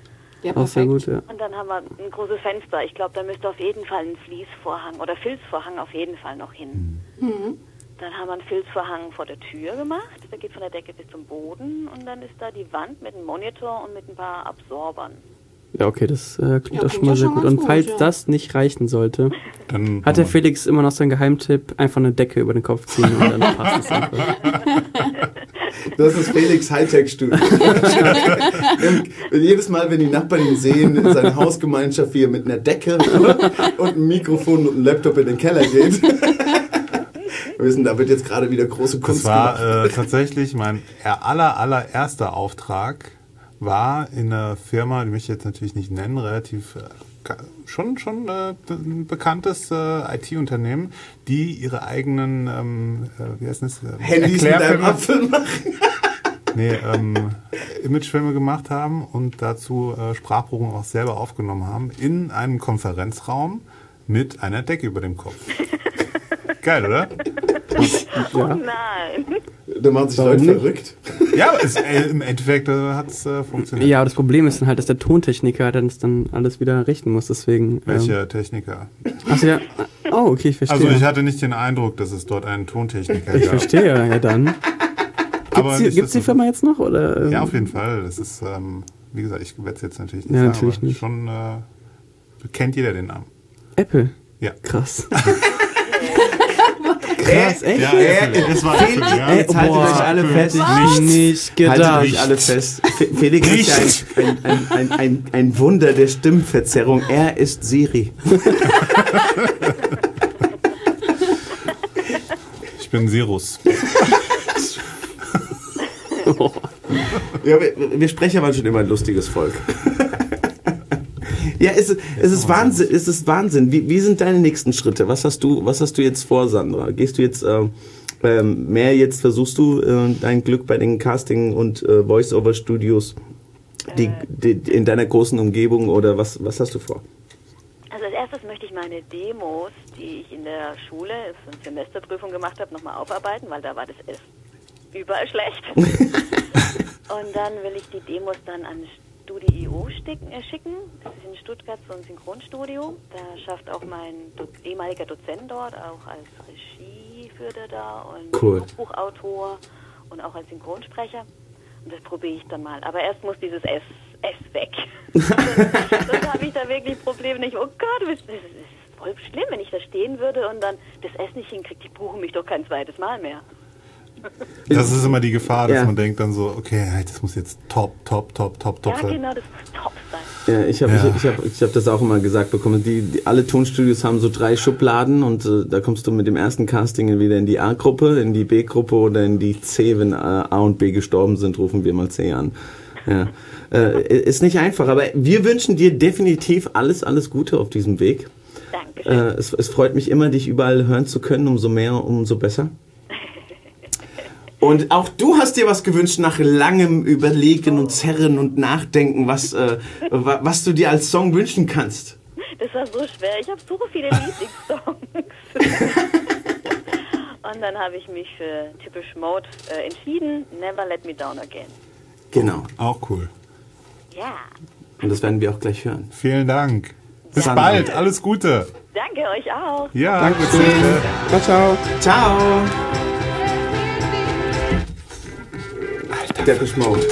Ja, auch sehr perfekt. gut, ja. Und dann haben wir ein großes Fenster. Ich glaube, da müsste auf jeden Fall ein Fließvorhang oder Filzvorhang auf jeden Fall noch hin. Mhm. Dann haben wir einen Filzvorhang vor der Tür gemacht. Der geht von der Decke bis zum Boden. Und dann ist da die Wand mit einem Monitor und mit ein paar Absorbern. Ja, okay, das äh, klingt Ja, klingt schon mal sehr schon gut. Und gut, falls ja. das nicht reichen sollte, (laughs) Dann hat der Felix immer noch seinen Geheimtipp, einfach eine Decke über den Kopf ziehen und dann passt es einfach. (laughs) Das ist Felix Hightech-Studio. Und jedes Mal, wenn die Nachbarn ihn sehen, in seiner Hausgemeinschaft, wie er mit einer Decke und einem Mikrofon und einem Laptop in den Keller geht. Wir wissen, da wird jetzt gerade wieder große Kunst Das war äh, tatsächlich mein aller, allererster Auftrag. War in einer Firma, die möchte ich jetzt natürlich nicht nennen, relativ äh, schon schon äh, ein bekanntes äh, IT-Unternehmen, die ihre eigenen ähm, äh, wie heißt das? Äh, Handys mit einem Apfel machen. (laughs) nee, ähm, Imagefilme gemacht haben und dazu äh, Sprachproben auch selber aufgenommen haben in einem Konferenzraum mit einer Decke über dem Kopf. (laughs) Geil, oder? Oh nein! Da machen sich Warum Leute nicht? verrückt. Ja, es, äh, im Endeffekt äh, hat es äh, funktioniert. Ja, aber das Problem ist dann halt, dass der Tontechniker dann das dann alles wieder richten muss, deswegen. Welcher Ähm, Techniker? achso, ja. Oh, okay, ich verstehe. Also ich hatte nicht den Eindruck, dass es dort einen Tontechniker ich gab. verstehe, ja dann. (laughs) Aber Gibt's die, Firma jetzt noch? Oder, ähm, Ja, auf jeden Fall. Das ist, ähm, wie gesagt, ich werde es jetzt natürlich nicht Ja, sagen, natürlich aber nicht. schon äh, kennt jeder den Namen. Apple. Ja. Krass. (laughs) Krass, echt? Ja, Apple. Das war Apple, ja. Jetzt haltet Boah, euch alle fest. Ich nicht Haltet gedacht. euch alle fest. Fe- Felix ist ja ein, ein, ein, ein, ein Wunder der Stimmverzerrung. Er ist Siri. (laughs) Ich bin Sirus. Ja, wir, wir Sprecher waren schon immer ein lustiges Volk. Ja, es, ist- es ist Wahnsinn. Es ist Wahnsinn. Wie, wie sind deine nächsten Schritte? Was hast du, was hast du jetzt vor, Sandra? Gehst du jetzt ähm, ähm, mehr jetzt versuchst du äh, dein Glück bei den Casting und äh, Voice-over-Studios die, die, in deiner großen Umgebung oder was, was hast du vor? Also als erstes möchte ich meine Demos, die ich in der Schule, eine Semesterprüfung gemacht habe, nochmal aufarbeiten, weil da war das S überall schlecht. (laughs) Und dann will ich die Demos dann an Sticken, äh, schicken. Das ist in Stuttgart so ein Synchronstudio. Da schafft auch mein Do ehemaliger Dozent dort, auch als Regie führt er da und Cool. Buchautor und auch als Synchronsprecher. Und das probiere ich dann mal. Aber erst muss dieses S, S weg. (laughs) Sonst habe ich da wirklich Probleme nicht. Oh Gott, das ist voll schlimm, wenn ich da stehen würde und dann das S nicht hinkriege. Die buchen mich doch kein zweites Mal mehr. Das ist immer die Gefahr, dass Ja. man denkt dann so, okay, das muss jetzt top, top, top, top, top Ja, sein. genau, das muss top sein. Ja, ich habe Ja. ich, ich hab, ich hab das auch immer gesagt bekommen. Die, die, alle Tonstudios haben so drei Schubladen und äh, da kommst du mit dem ersten Casting entweder in die A-Gruppe, in die B-Gruppe oder in die C. Wenn äh, A und B gestorben sind, rufen wir mal C an. Ja. Äh, ist nicht einfach, aber wir wünschen dir definitiv alles, alles Gute auf diesem Weg. Dankeschön. Äh, es, es freut mich immer, dich überall hören zu können. Umso mehr, umso besser. Und auch du hast dir was gewünscht nach langem Überlegen und Zerren und Nachdenken, was, äh, wa- was du dir als Song wünschen kannst. Das war so schwer. Ich habe so viele Lieblingssongs. (laughs) und dann habe ich mich für typisch Mode äh, entschieden. Never Let Me Down Again. Genau. Auch cool. Ja, Und das werden wir auch gleich hören. Vielen Dank. Bis Sandra. bald. Alles Gute. danke euch auch. Ja, Danke. Ciao, ciao. Ciao. Depeche Mode.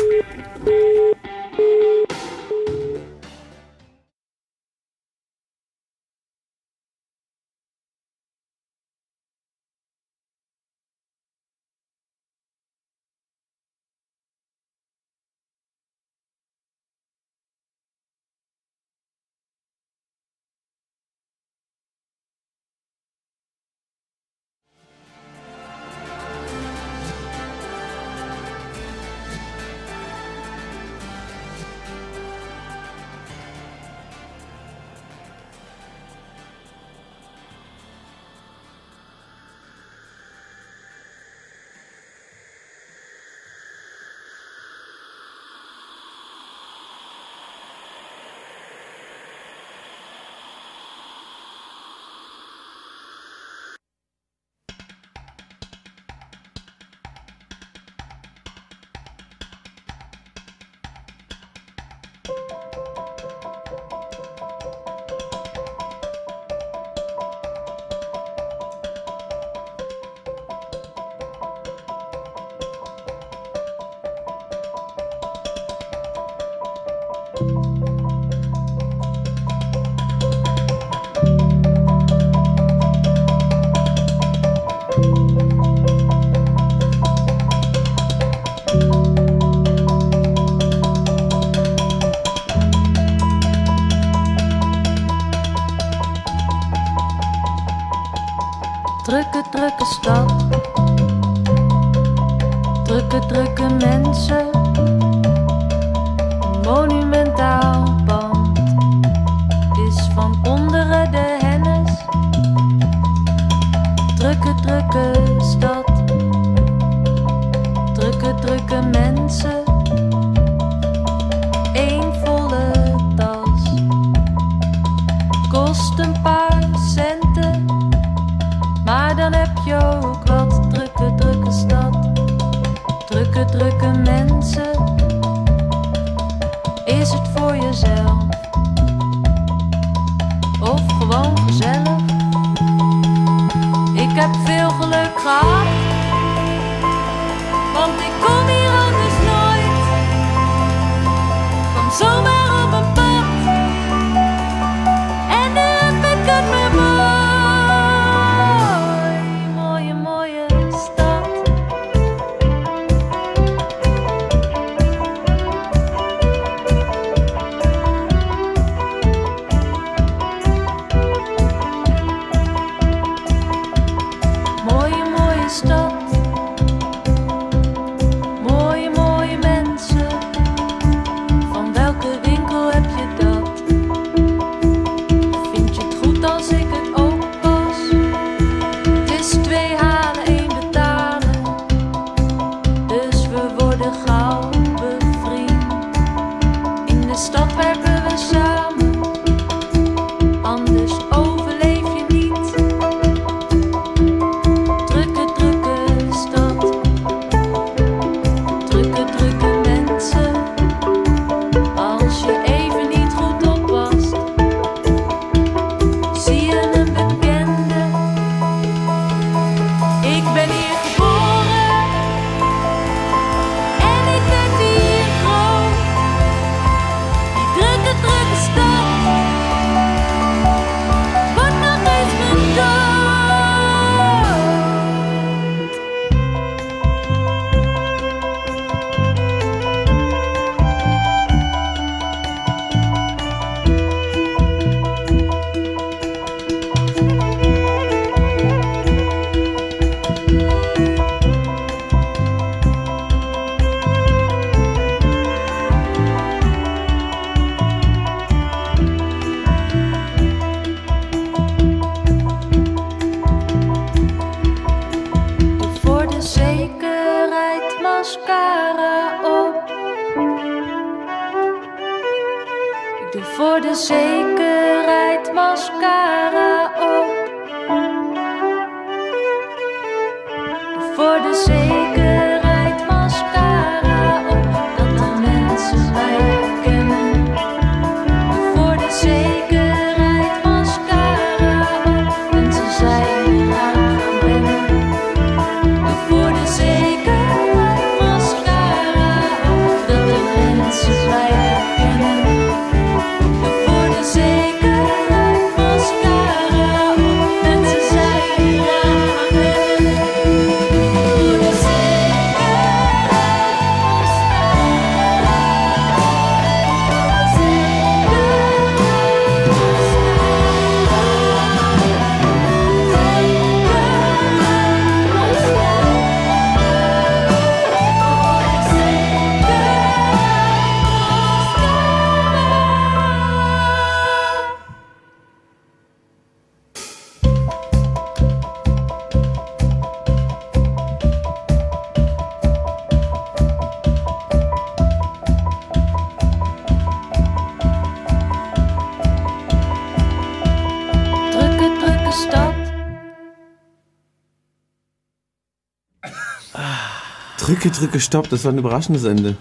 Drücke, stopp. Das war ein überraschendes Ende.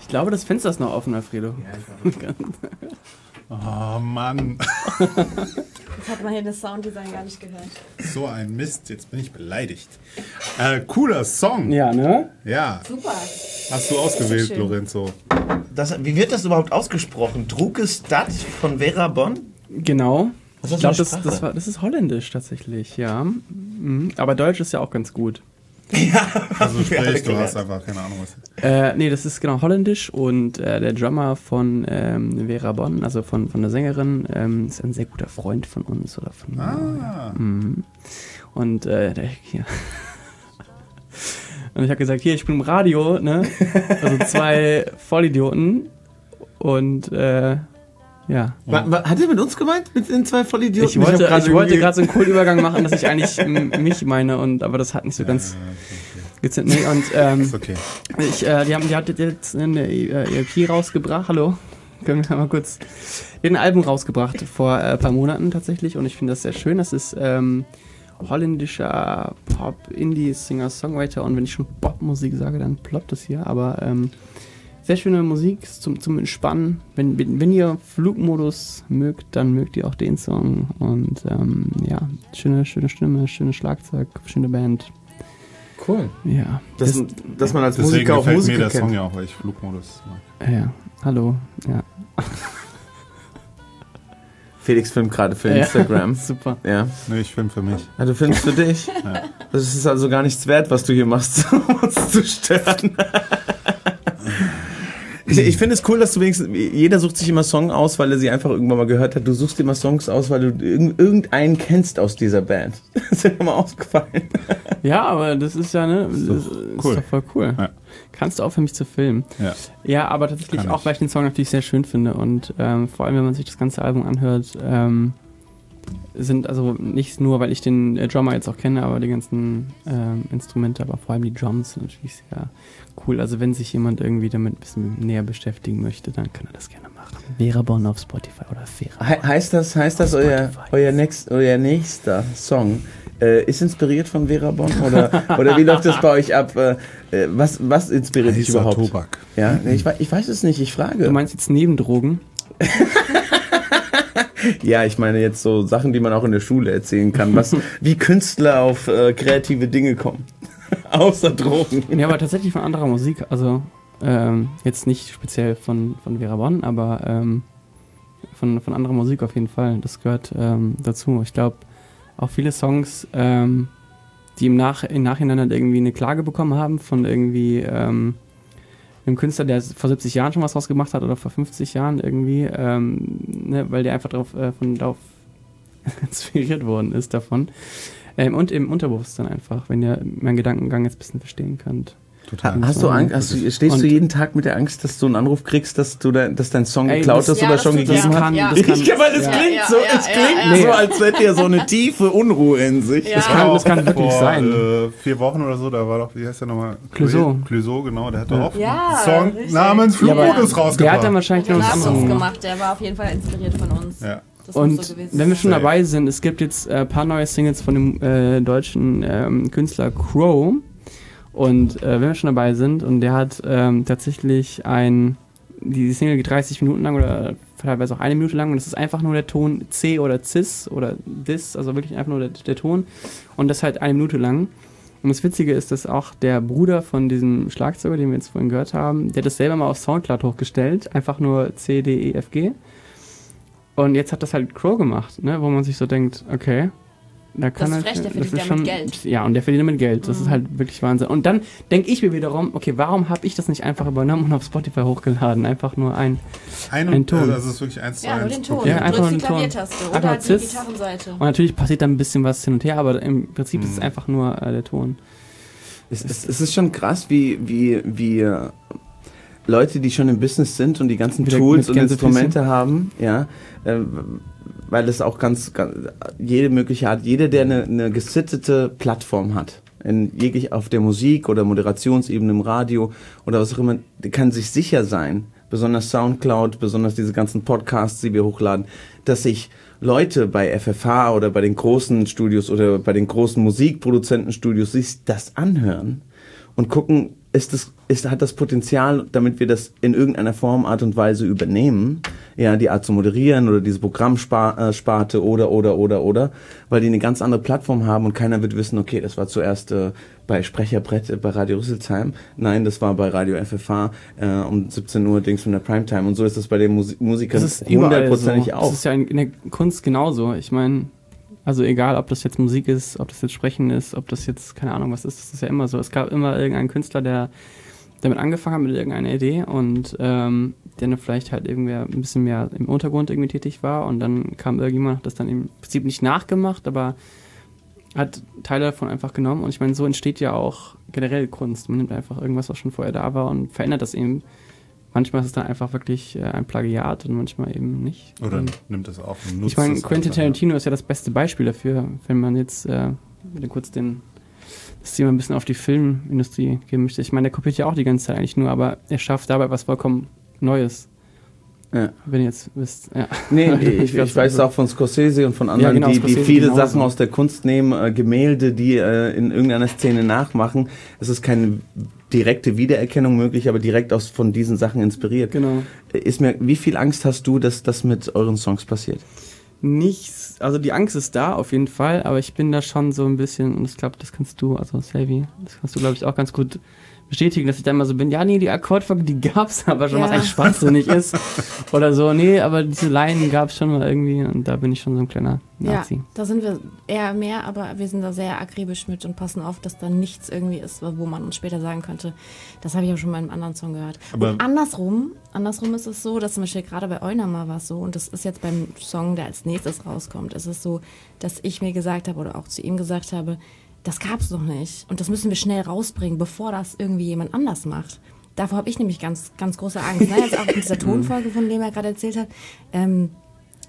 Ich glaube, das Fenster ist noch offen, Alfredo. (laughs) Oh Mann. Das hat man hier das Sounddesign gar nicht gehört. So ein Mist, jetzt bin ich beleidigt. Äh, cooler Song. Ja, ne? Ja. Super. Hast du ausgewählt. Lorenzo. Das, wie wird das überhaupt ausgesprochen? Drukestad von Vera Bonn? Genau. Was Ich glaube, das das, das, war- das ist holländisch tatsächlich, ja. Mhm. Aber Deutsch ist ja auch ganz gut. (laughs) Also sprich, du hast einfach keine Ahnung was. Äh, nee, das ist genau holländisch und äh, der Drummer von ähm, Vera Bonn, also von, von der Sängerin, ähm, ist ein sehr guter Freund von uns oder von Ah. Mhm. Und äh, der, hier. (laughs) Und ich habe gesagt, hier, ich bin im Radio, ne? Also zwei (laughs) Vollidioten. Und äh, ja. Wa- wa- Hat er mit uns gemeint? Mit den zwei Vollidioten? Ich wollte, ich gerade so einen coolen Übergang machen, dass ich eigentlich (laughs) mich meine, und aber das hat nicht so ganz gezündet. Nee, und ähm, okay. ich, äh, die haben, die hat jetzt eine äh, EP rausgebracht. Hallo, können wir mal kurz. Ein Album rausgebracht vor äh, ein paar Monaten tatsächlich, und ich finde das sehr schön. Das ist ähm, holländischer Pop, Indie, Singer, Songwriter, und wenn ich schon Popmusik sage, dann ploppt das hier. Aber ähm, sehr schöne Musik zum, zum Entspannen. Wenn, wenn, wenn ihr Flugmodus mögt, dann mögt ihr auch den Song. Und ähm, ja, schöne, schöne Stimme, schönes Schlagzeug, schöne Band. Cool. Ja. Das, dass man als Musiker auch gefällt Musiker mir der kennt. Song ja auch, weil ich Flugmodus mag. Ja, hallo. Ja. Felix filmt gerade für Ja, Instagram. (laughs) super. Ja. Nee, ich film für mich. ja. Du filmst für dich? Ja. Das ist also gar nichts wert, was du hier machst, (laughs) um uns zu stören. Ich, ich finde es cool, dass du wenigstens, jeder sucht sich immer Song aus, weil er sie einfach irgendwann mal gehört hat. Du suchst dir immer Songs aus, weil du irg irgendeinen kennst aus dieser Band. (laughs) Das ist mir mal aufgefallen. Ja, aber das ist ja, ne? Das ist, cool. ist doch voll cool. Ja. Kannst du auch für mich zu filmen. Ja. Ja, aber tatsächlich auch, weil ich den Song natürlich sehr schön finde und ähm, vor allem, wenn man sich das ganze Album anhört, ähm, sind also nicht nur, weil ich den äh, Drummer jetzt auch kenne, aber die ganzen ähm, Instrumente, aber vor allem die Drums sind natürlich sehr cool. Also wenn sich jemand irgendwie damit ein bisschen näher beschäftigen möchte, dann kann er das gerne machen. Vera Bonn auf Spotify oder Vera. He heißt das, heißt das euer, euer, next, euer nächster Song äh, ist inspiriert von Vera Bonn? Oder, (laughs) oder wie läuft das bei euch ab? Äh, äh, was, was inspiriert dich überhaupt? Tobak. Ja, ich, ich weiß es nicht, ich frage. Du meinst jetzt neben Drogen? (laughs) Ja, ich meine jetzt so Sachen, die man auch in der Schule erzählen kann, was, (laughs) wie Künstler auf äh, kreative Dinge kommen. (laughs) Außer Drogen. Ja, aber tatsächlich von anderer Musik. Also ähm, jetzt nicht speziell von, von Vera Bonn, aber ähm, von, von anderer Musik auf jeden Fall. Das gehört ähm, dazu. Ich glaube, auch viele Songs, ähm, die im, Nach im Nachhinein halt irgendwie eine Klage bekommen haben von irgendwie ähm, einem Künstler, der vor 70 Jahren schon was rausgemacht hat oder vor 50 Jahren irgendwie, ähm, ne, weil der einfach drauf, äh, von darauf (laughs) inspiriert worden ist davon. Ähm, und im Unterbewusstsein einfach, wenn ihr meinen Gedankengang jetzt ein bisschen verstehen könnt. Total. Hast du Angst, hast du, stehst Und- du jeden Tag mit der Angst, dass du einen Anruf kriegst, dass du da, dass dein Song Ey, geklaut ist ja, oder schon gegeben hat? ja, ich, das (laughs) kann- weil es ja, klingt so, es klingt als hätte ihr so eine tiefe Unruhe in sich. Ja. Das kann, das kann wirklich vor, sein. Äh, vier Wochen oder so, da war doch, wie heißt der nochmal? Clouseau. Clouseau, genau, der hat doch auch Ja, einen Song richtig. namens Ja, aber Flugmodus Der rausgebracht. hat dann wahrscheinlich noch was anderes gemacht, der war auf jeden Fall inspiriert von uns. ja. Das Und so wenn wir schon dabei sind, es gibt jetzt ein äh, paar neue Singles von dem äh, deutschen ähm, Künstler Crow. Und äh, wenn wir schon dabei sind, und der hat ähm, tatsächlich ein, die Single geht 30 Minuten lang oder teilweise auch eine Minute lang und es ist einfach nur der Ton C oder Cis oder Dis, also wirklich einfach nur der, der Ton und das halt eine Minute lang. Und das Witzige ist, dass auch der Bruder von diesem Schlagzeuger, den wir jetzt vorhin gehört haben, der hat das selber mal auf Soundcloud hochgestellt, einfach nur C, D, E, F, G. Und jetzt hat das halt Crow gemacht, ne, wo man sich so denkt, okay, da kann Das er- ist frech, der verdient ist damit Geld. Ja, und der verdient damit Geld. Das ist Mhm. halt wirklich Wahnsinn. Und dann denke ich mir wiederum, okay, warum habe ich das nicht einfach übernommen und auf Spotify hochgeladen? Einfach nur ein, Ein, ein Ton. also es ist wirklich eins zu Ja, nur eins. den Ton. Ja, du einfach drückst nur die den Ton. Klaviertaste Einfach oder die. Gitarrenseite. und natürlich passiert dann ein bisschen was hin und her, aber im Prinzip ist es Mhm. einfach nur äh, der Ton. Es, es, es ist schon krass, wie, wie, wie Leute, die schon im Business sind und die ganzen Wieder Tools und. Instrumente haben, ja, äh, weil es auch ganz, ganz jede mögliche Art, jeder, der eine, eine gesittete Plattform hat, in jeglich auf der Musik oder Moderationsebene im Radio oder was auch immer, kann sich sicher sein, besonders Soundcloud, besonders diese ganzen Podcasts, die wir hochladen, dass sich Leute bei FFH oder bei den großen Studios oder bei den großen Musikproduzentenstudios sich das anhören und gucken, ist das, ist, hat das Potenzial, damit wir das in irgendeiner Form, Art und Weise übernehmen, ja, die Art zu moderieren oder diese Programmsparte oder, oder, oder, oder, weil die eine ganz andere Plattform haben und keiner wird wissen, okay, das war zuerst äh, bei Sprecherbrett äh, bei Radio Rüsselsheim, nein, das war bei Radio FFH äh, um 17 Uhr Dings von der Primetime und so ist das bei den Musi Musikern hundertprozentig so. auch. Das ist ja in in der Kunst genauso. Ich meine, also egal, ob das jetzt Musik ist, ob das jetzt Sprechen ist, ob das jetzt, keine Ahnung, was ist, das ist ja immer so. Es gab immer irgendeinen Künstler, der damit angefangen hat mit irgendeiner Idee und ähm, der dann vielleicht halt irgendwer ein bisschen mehr im Untergrund irgendwie tätig war und dann kam irgendjemand, hat das dann im Prinzip nicht nachgemacht, aber hat Teile davon einfach genommen und ich meine, so entsteht ja auch generell Kunst. Man nimmt einfach irgendwas, was schon vorher da war und verändert das eben. Manchmal ist es dann einfach wirklich äh, ein Plagiat und manchmal eben nicht. Oder und nimmt es auf und nutzt ich meine, Quentin ja. Tarantino ist ja das beste Beispiel dafür, wenn man jetzt äh, kurz den, das Thema ein bisschen auf die Filmindustrie geben möchte. Ich meine, der kopiert ja auch die ganze Zeit eigentlich nur, aber er schafft dabei was vollkommen Neues. Ja. Wenn ihr jetzt wisst, ja. Nee, (laughs) ich, ich weiß auch von Scorsese und von anderen, genau, die, die viele genauso. Sachen aus der Kunst nehmen, äh, Gemälde, die äh, in irgendeiner Szene nachmachen. Es ist keine direkte Wiedererkennung möglich, aber direkt aus von diesen Sachen inspiriert. Genau. Ist mir, wie viel Angst hast du, dass das mit euren Songs passiert? Nichts, also die Angst ist da auf jeden Fall, aber ich bin da schon so ein bisschen, und ich glaube, das kannst du, also Selvi, das kannst du, glaube ich, auch ganz gut bestätigen, dass ich da immer so bin, ja, nee, die Akkordfolge, die gab's (laughs) aber schon, was Ja. eigentlich schwachsinnig ist. Oder so, nee, aber diese Leinen gab's schon mal irgendwie und da bin ich schon so ein kleiner Nazi. Ja, da sind wir eher mehr, aber wir sind da sehr akribisch mit und passen auf, dass da nichts irgendwie ist, wo man uns später sagen könnte, das habe ich auch schon mal in einem anderen Song gehört. Aber- und andersrum, andersrum ist es so, dass zum Beispiel gerade bei Eunama war es so, und das ist jetzt beim Song, der als nächstes rauskommt, ist es so, dass ich mir gesagt habe oder auch zu ihm gesagt habe, das gab's noch nicht und das müssen wir schnell rausbringen, bevor das irgendwie jemand anders macht. Davor habe ich nämlich ganz, ganz große Angst. Ne? Jetzt auch mit dieser (laughs) Tonfolge, von dem er gerade erzählt hat. Ähm,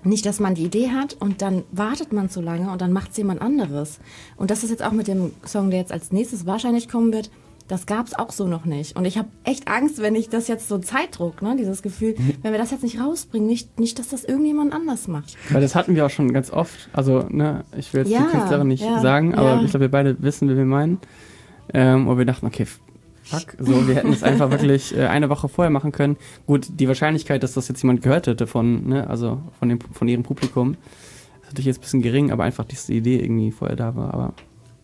nicht, dass man die Idee hat und dann wartet man zu lange und dann macht es jemand anderes. Und das ist jetzt auch mit dem Song, der jetzt als nächstes wahrscheinlich kommen wird. Das gab es auch so noch nicht. Und ich habe echt Angst, wenn ich das jetzt so Zeitdruck, ne, dieses Gefühl, wenn wir das jetzt nicht rausbringen, nicht, nicht, dass das irgendjemand anders macht. Weil das hatten wir auch schon ganz oft. Also, ne, ich will jetzt Ja, die Künstlerin nicht ja, sagen, aber ja. ich glaube, wir beide wissen, wie wir meinen. Ähm, und wir dachten, okay, fuck, so, wir hätten es einfach (laughs) wirklich äh, eine Woche vorher machen können. Gut, die Wahrscheinlichkeit, dass das jetzt jemand gehört hätte von, ne, also von dem, von ihrem Publikum, ist natürlich jetzt ein bisschen gering, aber einfach diese Idee irgendwie vorher da war. Aber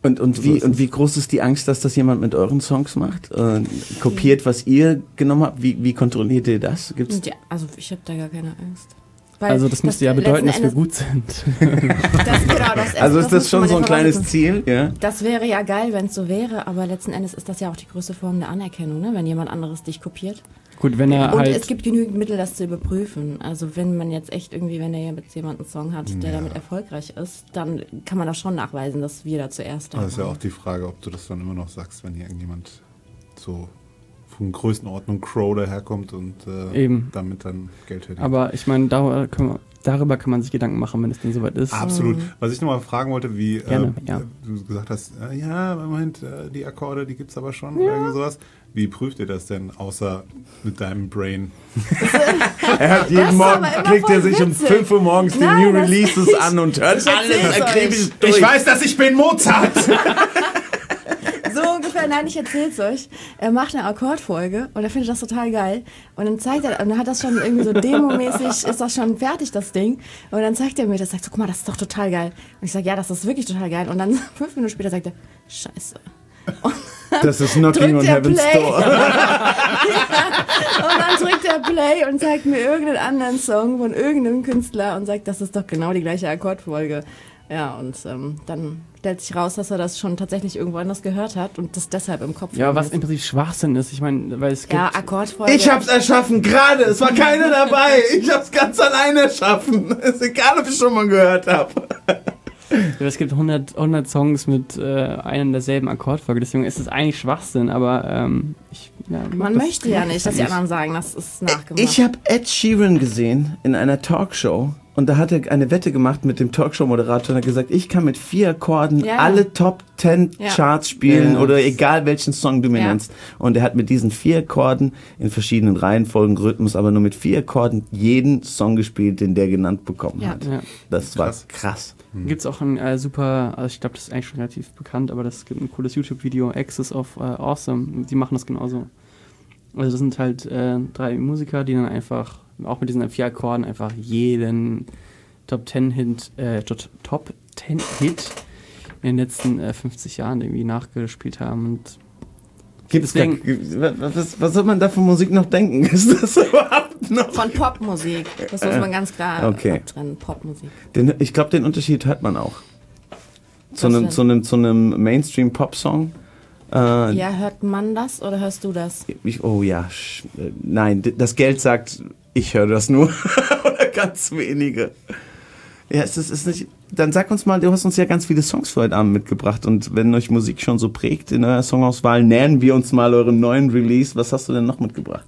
Und, und, wie, und wie groß ist die Angst, dass das jemand mit euren Songs macht? Äh, kopiert, was ihr genommen habt? Wie, wie kontrolliert ihr das? Gibt's Und ja, also ich habe da gar keine Angst. Weil also das müsste ja bedeuten, dass wir gut sind. (laughs) Das, genau, das, also ist das schon so ein ja kleines. Ziel? Ja. Das wäre ja geil, wenn es so wäre, aber letzten Endes ist das ja auch die größte Form der Anerkennung, ne? wenn jemand anderes dich kopiert. gut, wenn er Und halt... es gibt genügend Mittel, das zu überprüfen. Also wenn man jetzt echt irgendwie, wenn er jetzt jemand einen Song hat, der damit erfolgreich ist, dann kann man das schon nachweisen, dass wir da zuerst da das ist ja auch die Frage, ob du das dann immer noch sagst, wenn hier irgendjemand so von Größenordnung Crow daherkommt und äh, Eben. damit dann Geld verdient. aber ich meine, darüber, können wir- darüber kann man sich Gedanken machen, wenn es denn soweit ist. Absolut. Was ich nochmal fragen wollte, wie Gerne, äh, ja. du gesagt hast, äh, ja, Moment, äh, die Akkorde, die gibt's aber schon oder irgendwie sowas. Wie prüft ihr das denn, außer mit deinem Brain? (laughs) Er hat jeden Morgen, klickt er sich um witzig. 5 Uhr morgens die Nein, New das- Releases ich- an und hört alles akribisch durch. Ich weiß, dass ich bin Mozart! (laughs) Ungefähr, nein, ich erzähl's euch. Er macht eine Akkordfolge und er findet das total geil. Und dann zeigt er, und dann hat das schon irgendwie so demomäßig, ist das schon fertig, das Ding. Und dann zeigt er mir das, sagt so, guck mal, das ist doch total geil. Und ich sage, ja, das ist wirklich total geil. Und dann (laughs) fünf Minuten später sagt er, scheiße. Das ist Knocking on Heaven's Play. Door. (laughs) Und dann drückt er Play und zeigt mir irgendeinen anderen Song von irgendeinem Künstler und sagt, das ist doch genau die gleiche Akkordfolge. Ja, und ähm, dann stellt sich raus, dass er das schon tatsächlich irgendwo anders gehört hat und das deshalb im Kopf Ja, hat. was im Prinzip Schwachsinn ist. Ich meine, weil es gibt... Ja, Akkordfolge. Ich hab's erschaffen, gerade. Es war keiner dabei. Ich hab's ganz alleine erschaffen. (laughs) Ist egal, ob ich schon mal gehört habe. Es gibt 100, 100 Songs mit äh, einem derselben Akkordfolge, deswegen ist es eigentlich Schwachsinn, aber ähm, ich, ja, Man möchte ja nicht, das dass die anderen sagen, das ist nachgemacht. Ich habe Ed Sheeran gesehen in einer Talkshow Und da hat er eine Wette gemacht mit dem Talkshow-Moderator und hat gesagt, ich kann mit vier Akkorden Ja. alle Top 10 Ja. Charts spielen Ja. oder egal welchen Song du mir nennst. Und er hat mit diesen vier Akkorden in verschiedenen Reihenfolgen, Rhythmus, aber nur mit vier Akkorden jeden Song gespielt, den der genannt bekommen Ja. hat. Ja. Das war krass. Gibt es auch ein äh, super, also ich glaube, das ist eigentlich schon relativ bekannt, aber das gibt ein cooles YouTube-Video, Access of äh, Awesome. Die machen das genauso. Also das sind halt äh, drei Musiker, die dann einfach, auch mit diesen vier Akkorden, einfach jeden Top 10 Hit, äh, Top- Top 10 Hit in den letzten äh, 50 Jahren irgendwie nachgespielt haben. Und Gibt's Deswegen- da, was, was soll man da von Musik noch denken? (laughs) Ist das überhaupt noch? Von Popmusik. Das muss man ganz klar Okay. abtrennen. Popmusik. Den, ich glaube, den Unterschied hört man auch. Zu einem, zu einem, zu einem Mainstream-Pop-Song. Äh, Ja, hört man das oder hörst du das? ich, oh ja, äh, nein, das Geld sagt, ich höre das nur. (laughs) Oder ganz wenige. Ja, es ist, ist nicht. Dann sag uns mal, du hast uns ja ganz viele Songs für heute Abend mitgebracht und wenn euch Musik schon so prägt in eurer Songauswahl, nähern wir uns mal euren neuen Release. Was hast du denn noch mitgebracht?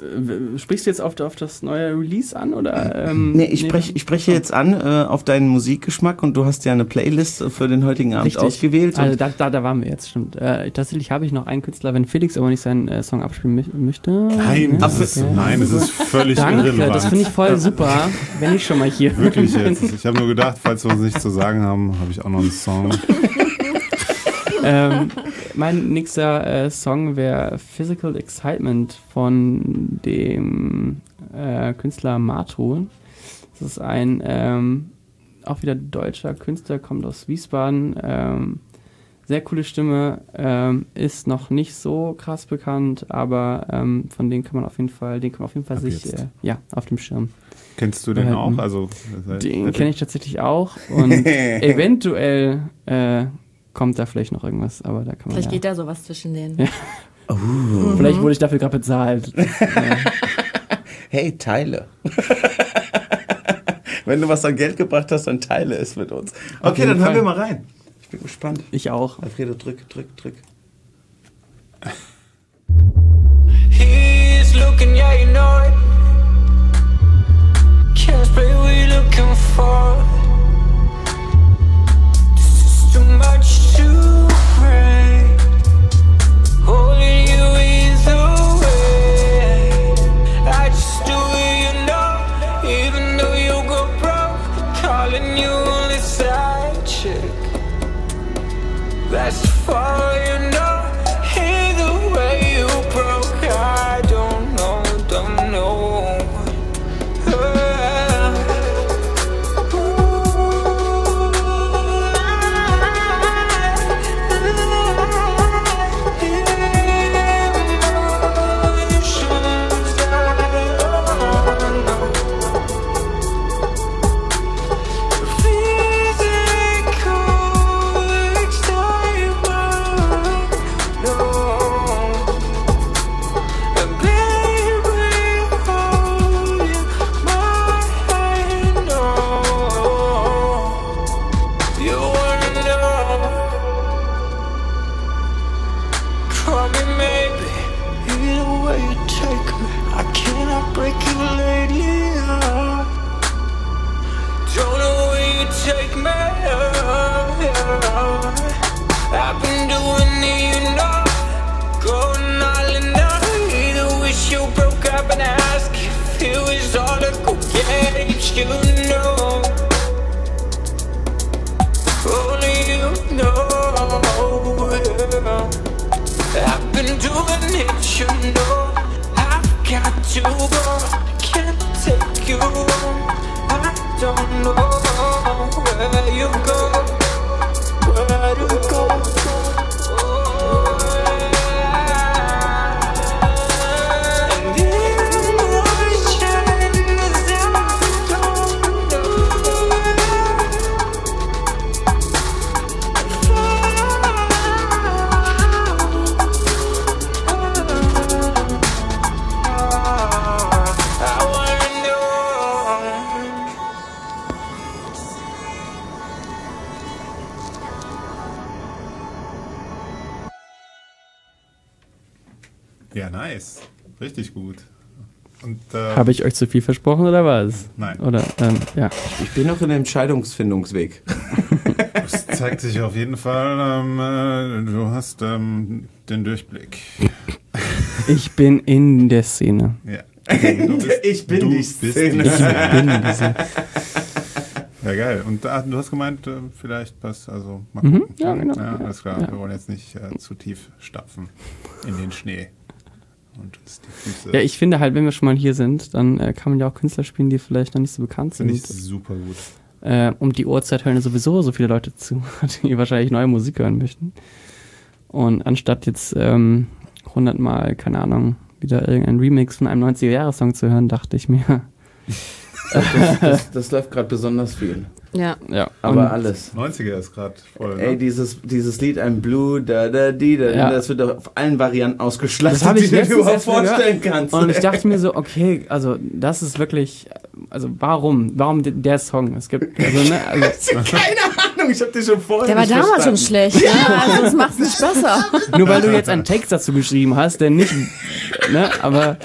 Äh, sprichst du jetzt auf, auf das neue Release an? Oder, ähm, Nee, ich spreche ich spreche jetzt an äh, auf deinen Musikgeschmack und du hast ja eine Playlist für den heutigen Abend Richtig. ausgewählt. Also da, da, da waren wir jetzt, stimmt. Äh, tatsächlich habe ich noch einen Künstler, wenn Felix aber nicht seinen äh, Song abspielen mö- möchte. Nein, das Ja, ist, okay. nein, es ist völlig Danke, irrelevant. das finde ich voll super, (laughs) wenn ich schon mal hier Wirklich jetzt. Ich habe nur gedacht, falls wir uns nichts zu sagen haben, habe ich auch noch einen Song. (laughs) ähm, mein nächster äh, Song wäre Physical Excitement von dem äh, Künstler Matu. Das ist ein ähm, auch wieder deutscher Künstler, kommt aus Wiesbaden. Ähm, sehr coole Stimme, ähm, ist noch nicht so krass bekannt, aber ähm, von denen kann man auf jeden Fall, den kann man auf jeden Fall Ab sich äh, ja auf dem Schirm. Kennst du den behalten. auch? Also, Den kenne ich tatsächlich auch und (laughs) eventuell äh, kommt da vielleicht noch irgendwas, aber da kann man Vielleicht ja. geht da sowas zwischen denen. Ja. Vielleicht wurde ich dafür gerade bezahlt. (laughs) hey, teile. (laughs) Wenn du was an Geld gebracht hast, dann teile es mit uns. Okay, dann hören Fall. wir mal rein. Ich bin gespannt. Ich auch. Alfredo, drück, drück, drück. He's looking, yeah, you know it. Habe ich euch zu viel versprochen oder was? Nein. Oder, ähm, ja. Ich bin noch in dem Entscheidungsfindungsweg. (laughs) Es zeigt sich auf jeden Fall, ähm, äh, du hast ähm, den Durchblick. Ich bin in der Szene. Ja. (laughs) Ich bin die bist Szene. die Ich bin in der Szene. Ja, geil. Und da, du hast gemeint, äh, vielleicht was, also mal Mhm, gucken. ja, genau. Ja, alles klar. Ja. Wir wollen jetzt nicht äh, zu tief stapfen in den Schnee. Ja, ich finde halt, wenn wir schon mal hier sind, dann äh, kann man ja auch Künstler spielen, die vielleicht noch nicht so bekannt sind. Finde ich super gut. Äh, um die Uhrzeit hören sowieso so viele Leute zu, (laughs) die wahrscheinlich neue Musik hören möchten. Und anstatt jetzt ähm, hundertmal, keine Ahnung, wieder irgendein Remix von einem 90er-Jahres-Song zu hören, dachte ich mir. Das, das, das läuft gerade besonders viel. Ja. ja. Aber und- alles. 90er ist gerade voll. Ey, Ne? dieses, dieses Lied, ein Blue, da, da, die, da, Ja. das wird doch auf allen Varianten ausgeschlachtet, Das habe ich die du dir überhaupt vorstellen gehört. kannst. Und ich dachte mir so, okay, also das ist wirklich, also warum, warum de- der Song? Es gibt, also, ne, (laughs) also, Keine Ahnung, ich hab dich schon vorher Der war damals schon verstanden. schlecht. Ja, also das macht es nicht besser. nur weil du jetzt einen Text dazu geschrieben hast, der nicht, ne, aber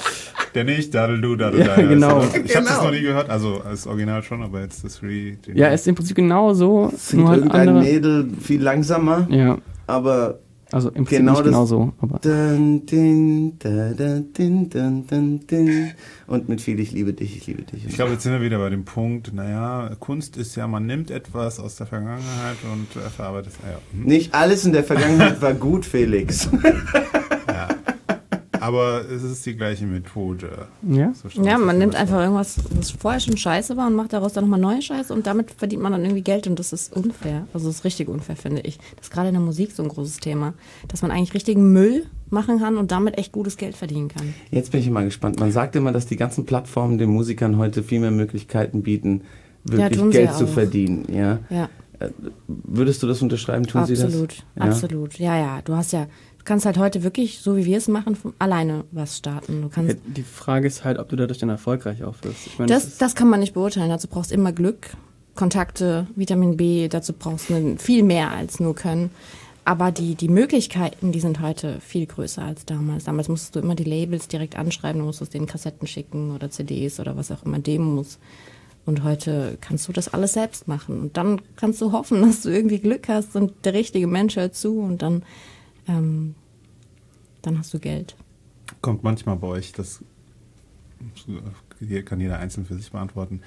Der nicht, Daddel du, Daddel Ja, da. genau. Ich habe das Genau. noch nie gehört, also als Original schon, aber jetzt das Re. ja, ist im Prinzip genau so, Singt nur halt irgendein andere. Mädel viel langsamer, Ja, aber also im Prinzip Genau das- genau so, aber Dun, din, da, da, din, dun, dun, din. und mit viel Ich liebe dich, ich liebe dich. Ich glaube, jetzt sind wir wieder bei dem Punkt, naja, Kunst ist ja, man nimmt etwas aus der Vergangenheit und äh, verarbeitet es. Ja, hm. Nicht alles in der Vergangenheit war gut, Felix. (laughs) Aber es ist die gleiche Methode. ja. So Ja, man nimmt einfach irgendwas, was vorher schon scheiße war und macht daraus dann nochmal neue Scheiße und damit verdient man dann irgendwie Geld und das ist unfair. Also das ist richtig unfair, finde ich. Das ist gerade in der Musik so ein großes Thema. Dass man eigentlich richtigen Müll machen kann und damit echt gutes Geld verdienen kann. Jetzt bin ich mal gespannt. Man sagt immer, dass die ganzen Plattformen den Musikern heute viel mehr Möglichkeiten bieten, wirklich sie Geld ja zu auch. verdienen. Ja? Ja, Äh, Würdest du das unterschreiben? Tun sie absolut, das? Ja? absolut. Ja, ja, du hast ja, kannst halt heute wirklich, so wie wir es machen, von- alleine was starten. Du kannst Die Frage ist halt, ob du dadurch dann erfolgreich auch wirst. Ich meine, Das, ist- das kann man nicht beurteilen. Dazu brauchst du immer Glück, Kontakte, Vitamin B. Dazu brauchst du viel mehr als nur Können. Aber die, die Möglichkeiten, die sind heute viel größer als damals. Damals musstest du immer die Labels direkt anschreiben, du musstest denen Kassetten schicken oder CDs oder was auch immer, Demos. Und heute kannst du das alles selbst machen. Und dann kannst du hoffen, (laughs) dass du irgendwie Glück hast und der richtige Mensch hört zu und dann, ähm, dann hast du Geld. Kommt manchmal bei euch, das kann jeder einzeln für sich beantworten,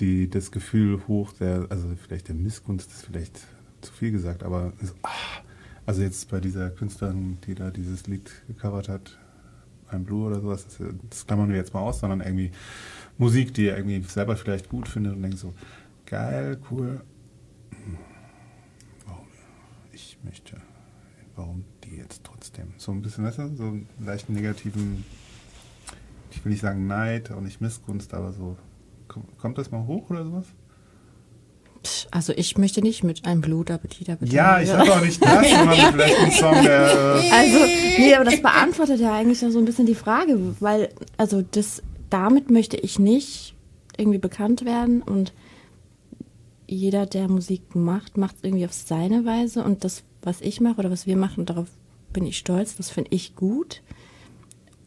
die, das Gefühl hoch, der, also vielleicht der Missgunst ist vielleicht zu viel gesagt, aber so, ah, also jetzt bei dieser Künstlerin, die da dieses Lied gecovert hat, ein Blue oder sowas, das, das klammern wir jetzt mal aus, sondern irgendwie Musik, die er irgendwie selber vielleicht gut findet und denkt so, geil, cool. Hm, Warum? Ich möchte, warum die jetzt trotzdem? So ein bisschen, weißt du, so einen leichten negativen, ich will nicht sagen Neid, auch nicht Missgunst, aber so, kommt, das mal hoch oder sowas? Also ich möchte nicht mit einem Blutappetit Appetit. Ja, ich sag auch nicht das, sondern vielleicht ein Song, der, äh, Also, nee, aber das beantwortet ja eigentlich so ein bisschen die Frage, weil, also das, damit möchte ich nicht irgendwie bekannt werden und jeder, der Musik macht, macht es irgendwie auf seine Weise und das, was ich mache oder was wir machen, darauf bin ich stolz, das finde ich gut.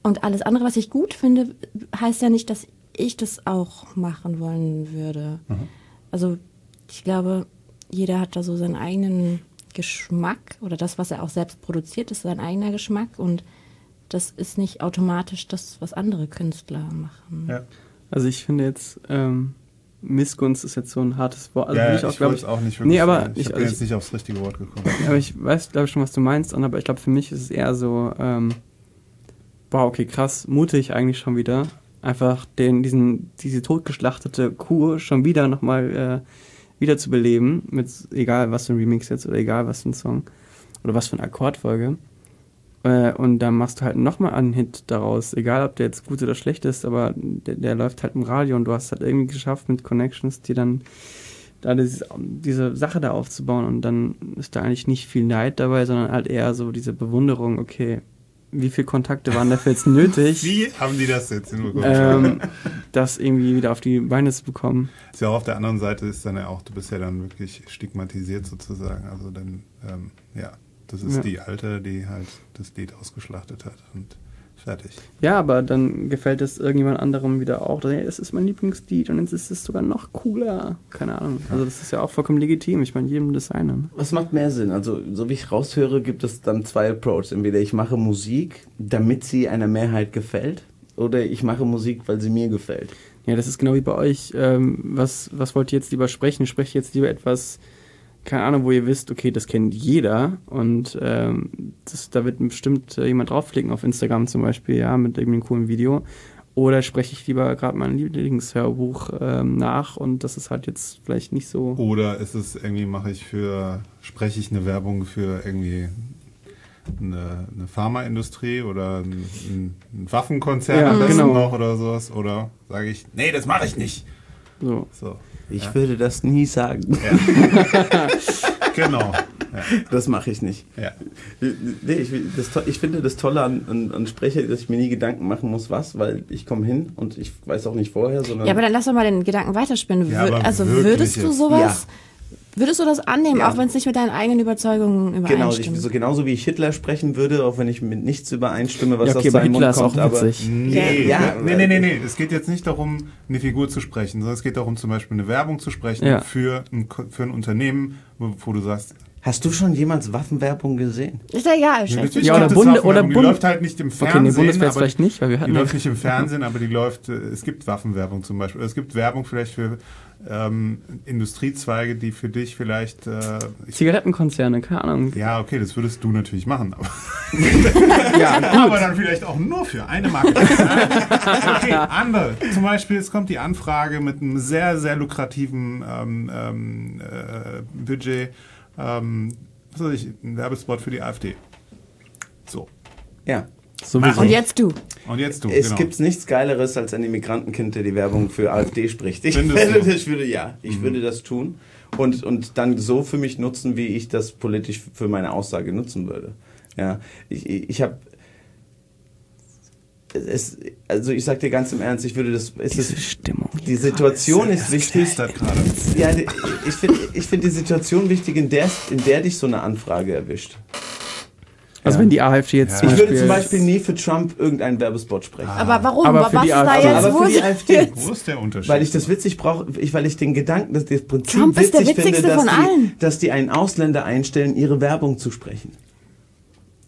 Und alles andere, was ich gut finde, heißt ja nicht, dass ich das auch machen wollen würde. Also ich glaube, jeder hat da so seinen eigenen Geschmack oder das, was er auch selbst produziert, ist sein eigener Geschmack und das ist nicht automatisch das, was andere Künstler machen. ja. Also ich finde jetzt, ähm, Missgunst ist jetzt so ein hartes Wort. Also ja, ich, ich auch, ich. es auch nicht wirklich Nee, aber sagen. ich, ich, bin also jetzt nicht aufs richtige Wort gekommen. (laughs) Aber ich weiß, glaube ich, schon, was du meinst, aber ich glaube, für mich ist es eher so, ähm, wow, okay, krass, mutig eigentlich schon wieder. Einfach den, diesen, diese totgeschlachtete Kuh schon wieder nochmal äh, wieder zu beleben, mit egal was für ein Remix jetzt oder egal was für ein Song oder was für eine Akkordfolge. Äh, und dann machst du halt nochmal einen Hit daraus, egal ob der jetzt gut oder schlecht ist, aber der, der läuft halt im Radio und du hast halt irgendwie geschafft mit Connections, die dann da dieses, diese Sache da aufzubauen und dann ist da eigentlich nicht viel Neid dabei, sondern halt eher so diese Bewunderung, okay, wie viele Kontakte waren dafür jetzt (laughs) nötig, Wie haben die das jetzt hinbekommen? ähm, das irgendwie wieder auf die Beine zu bekommen. Ist ja auch auf der anderen Seite ist dann ja auch, du bist ja dann wirklich stigmatisiert sozusagen. Also dann, ähm, ja, das ist Ja. die Alte, die halt das Lied ausgeschlachtet hat und Fertig. Ja, aber dann gefällt es irgendjemand anderem wieder auch. Hey, das ist mein Lieblingslied und jetzt ist es sogar noch cooler. Keine Ahnung. Also das ist ja auch vollkommen legitim. Ich meine, jedem das seine. Ne? Was macht mehr Sinn? Also, so wie ich raushöre, gibt es dann zwei Approaches. Entweder ich mache Musik, damit sie einer Mehrheit gefällt, oder ich mache Musik, weil sie mir gefällt. Ja, das ist genau wie bei euch. Ähm, was, was wollt ihr jetzt lieber sprechen? Sprecht ihr jetzt lieber etwas, keine Ahnung, wo ihr wisst, okay, das kennt jeder und ähm, das, da wird bestimmt äh, jemand draufklicken auf Instagram zum Beispiel, ja, mit irgendeinem coolen Video. Oder spreche ich lieber gerade mein Lieblingshörbuch ähm, nach und das ist halt jetzt vielleicht nicht so. Oder ist es irgendwie, mache ich für, spreche ich eine Werbung für irgendwie eine, eine Pharmaindustrie oder ein, ein, ein Waffenkonzern Ja, am besten genau. noch oder sowas? Oder sage ich, nee, das mache ich nicht. So. so. Ich Ja. würde das nie sagen. (laughs) Genau. Das mache ich nicht. Ja. Nee, ich, das, ich finde das Tolle an, an, an Sprecher, dass ich mir nie Gedanken machen muss, was, weil ich komme hin und ich weiß auch nicht vorher, sondern. Ja, aber dann lass doch mal den Gedanken weiterspinnen. Ja, Wür- also würdest du sowas, würdest du das annehmen, Ja. auch wenn es nicht mit deinen eigenen Überzeugungen Genau, übereinstimmt? ich, so genauso wie ich Hitler sprechen würde, auch wenn ich mit nichts übereinstimme, was Ja, okay, aus aber seinem Hitler Mund ist kommt. auch aber witzig. Nee, ja, nee, nee, nee, nee. Es geht jetzt nicht darum, eine Figur zu sprechen, sondern es geht darum, zum Beispiel eine Werbung zu sprechen Ja. für, ein, für ein Unternehmen, wo, wo du sagst, Hast du schon jemals Waffenwerbung gesehen? Ist ja egal. Ja, natürlich Ja, oder Bunde- oder Die Bund- läuft halt nicht im Okay, nee, Fernsehen. Bundeswehr aber vielleicht nicht, weil wir hatten Die läuft nicht im Fernsehen, aber die läuft, äh, es gibt Waffenwerbung zum Beispiel. Es gibt Werbung vielleicht für ähm, Industriezweige, die für dich vielleicht... Äh, Zigarettenkonzerne, keine Ahnung. ja, okay, das würdest du natürlich machen. Aber, (laughs) Ja, (laughs) aber dann vielleicht auch nur für eine Marke. (laughs) okay, andere. Zum Beispiel, es kommt die Anfrage mit einem sehr, sehr lukrativen ähm, ähm, äh, Budget. Ähm, was weiß ich, ein Werbespot für die AfD. So. Ja. Sowieso. Und jetzt du. Und jetzt du. Es genau. gibt nichts Geileres als ein Immigrantenkind, der die Werbung für AfD spricht. Ich, würde, ich würde, ja, ich Mhm. würde das tun und, und dann so für mich nutzen, wie ich das politisch für meine Aussage nutzen würde. Ja, ich, ich habe es, also ich sag dir ganz im Ernst, ich würde das, es Diese ist, Stimmung. die Situation ist wichtig. gerade. Ja, ich finde ich find die Situation wichtig, in der, in der dich so eine Anfrage erwischt. Also wenn die AfD jetzt zum Ich würde zum Beispiel- nie für Trump irgendeinen Werbespot sprechen. Aber warum? Aber für was die ist da AfD. jetzt? Aber für die ist- AfD. (laughs) Wo ist der Unterschied? Weil ich das witzig brauche, weil ich den Gedanken, dass das Prinzip Trump ist der witzig witzigste finde, dass von die, allen. dass die einen Ausländer einstellen, ihre Werbung zu sprechen.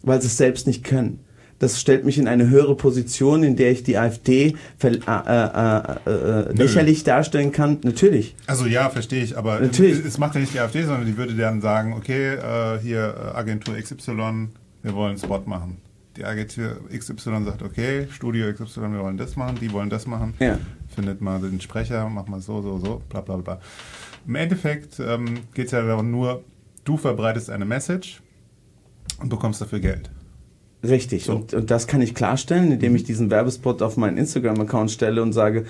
Weil sie es selbst nicht können. Das stellt mich in eine höhere Position, in der ich die AfD äh, äh, äh, äh, lächerlich darstellen kann. Natürlich. Also ja, verstehe ich, aber Natürlich. es macht ja nicht die AfD, sondern die würde dann sagen, okay, äh, hier äh, Agentur XY, wir wollen einen Spot machen. Die Agentur XY sagt, okay, Studio XY, wir wollen das machen, die wollen das machen. Ja. Findet mal den Sprecher, mach mal so, so, so, bla bla bla. Im Endeffekt ähm, geht es ja darum nur, du verbreitest eine Message und bekommst dafür Geld. Richtig. So. Und, und das kann ich klarstellen, indem ich diesen Werbespot auf meinen Instagram-Account stelle und sage,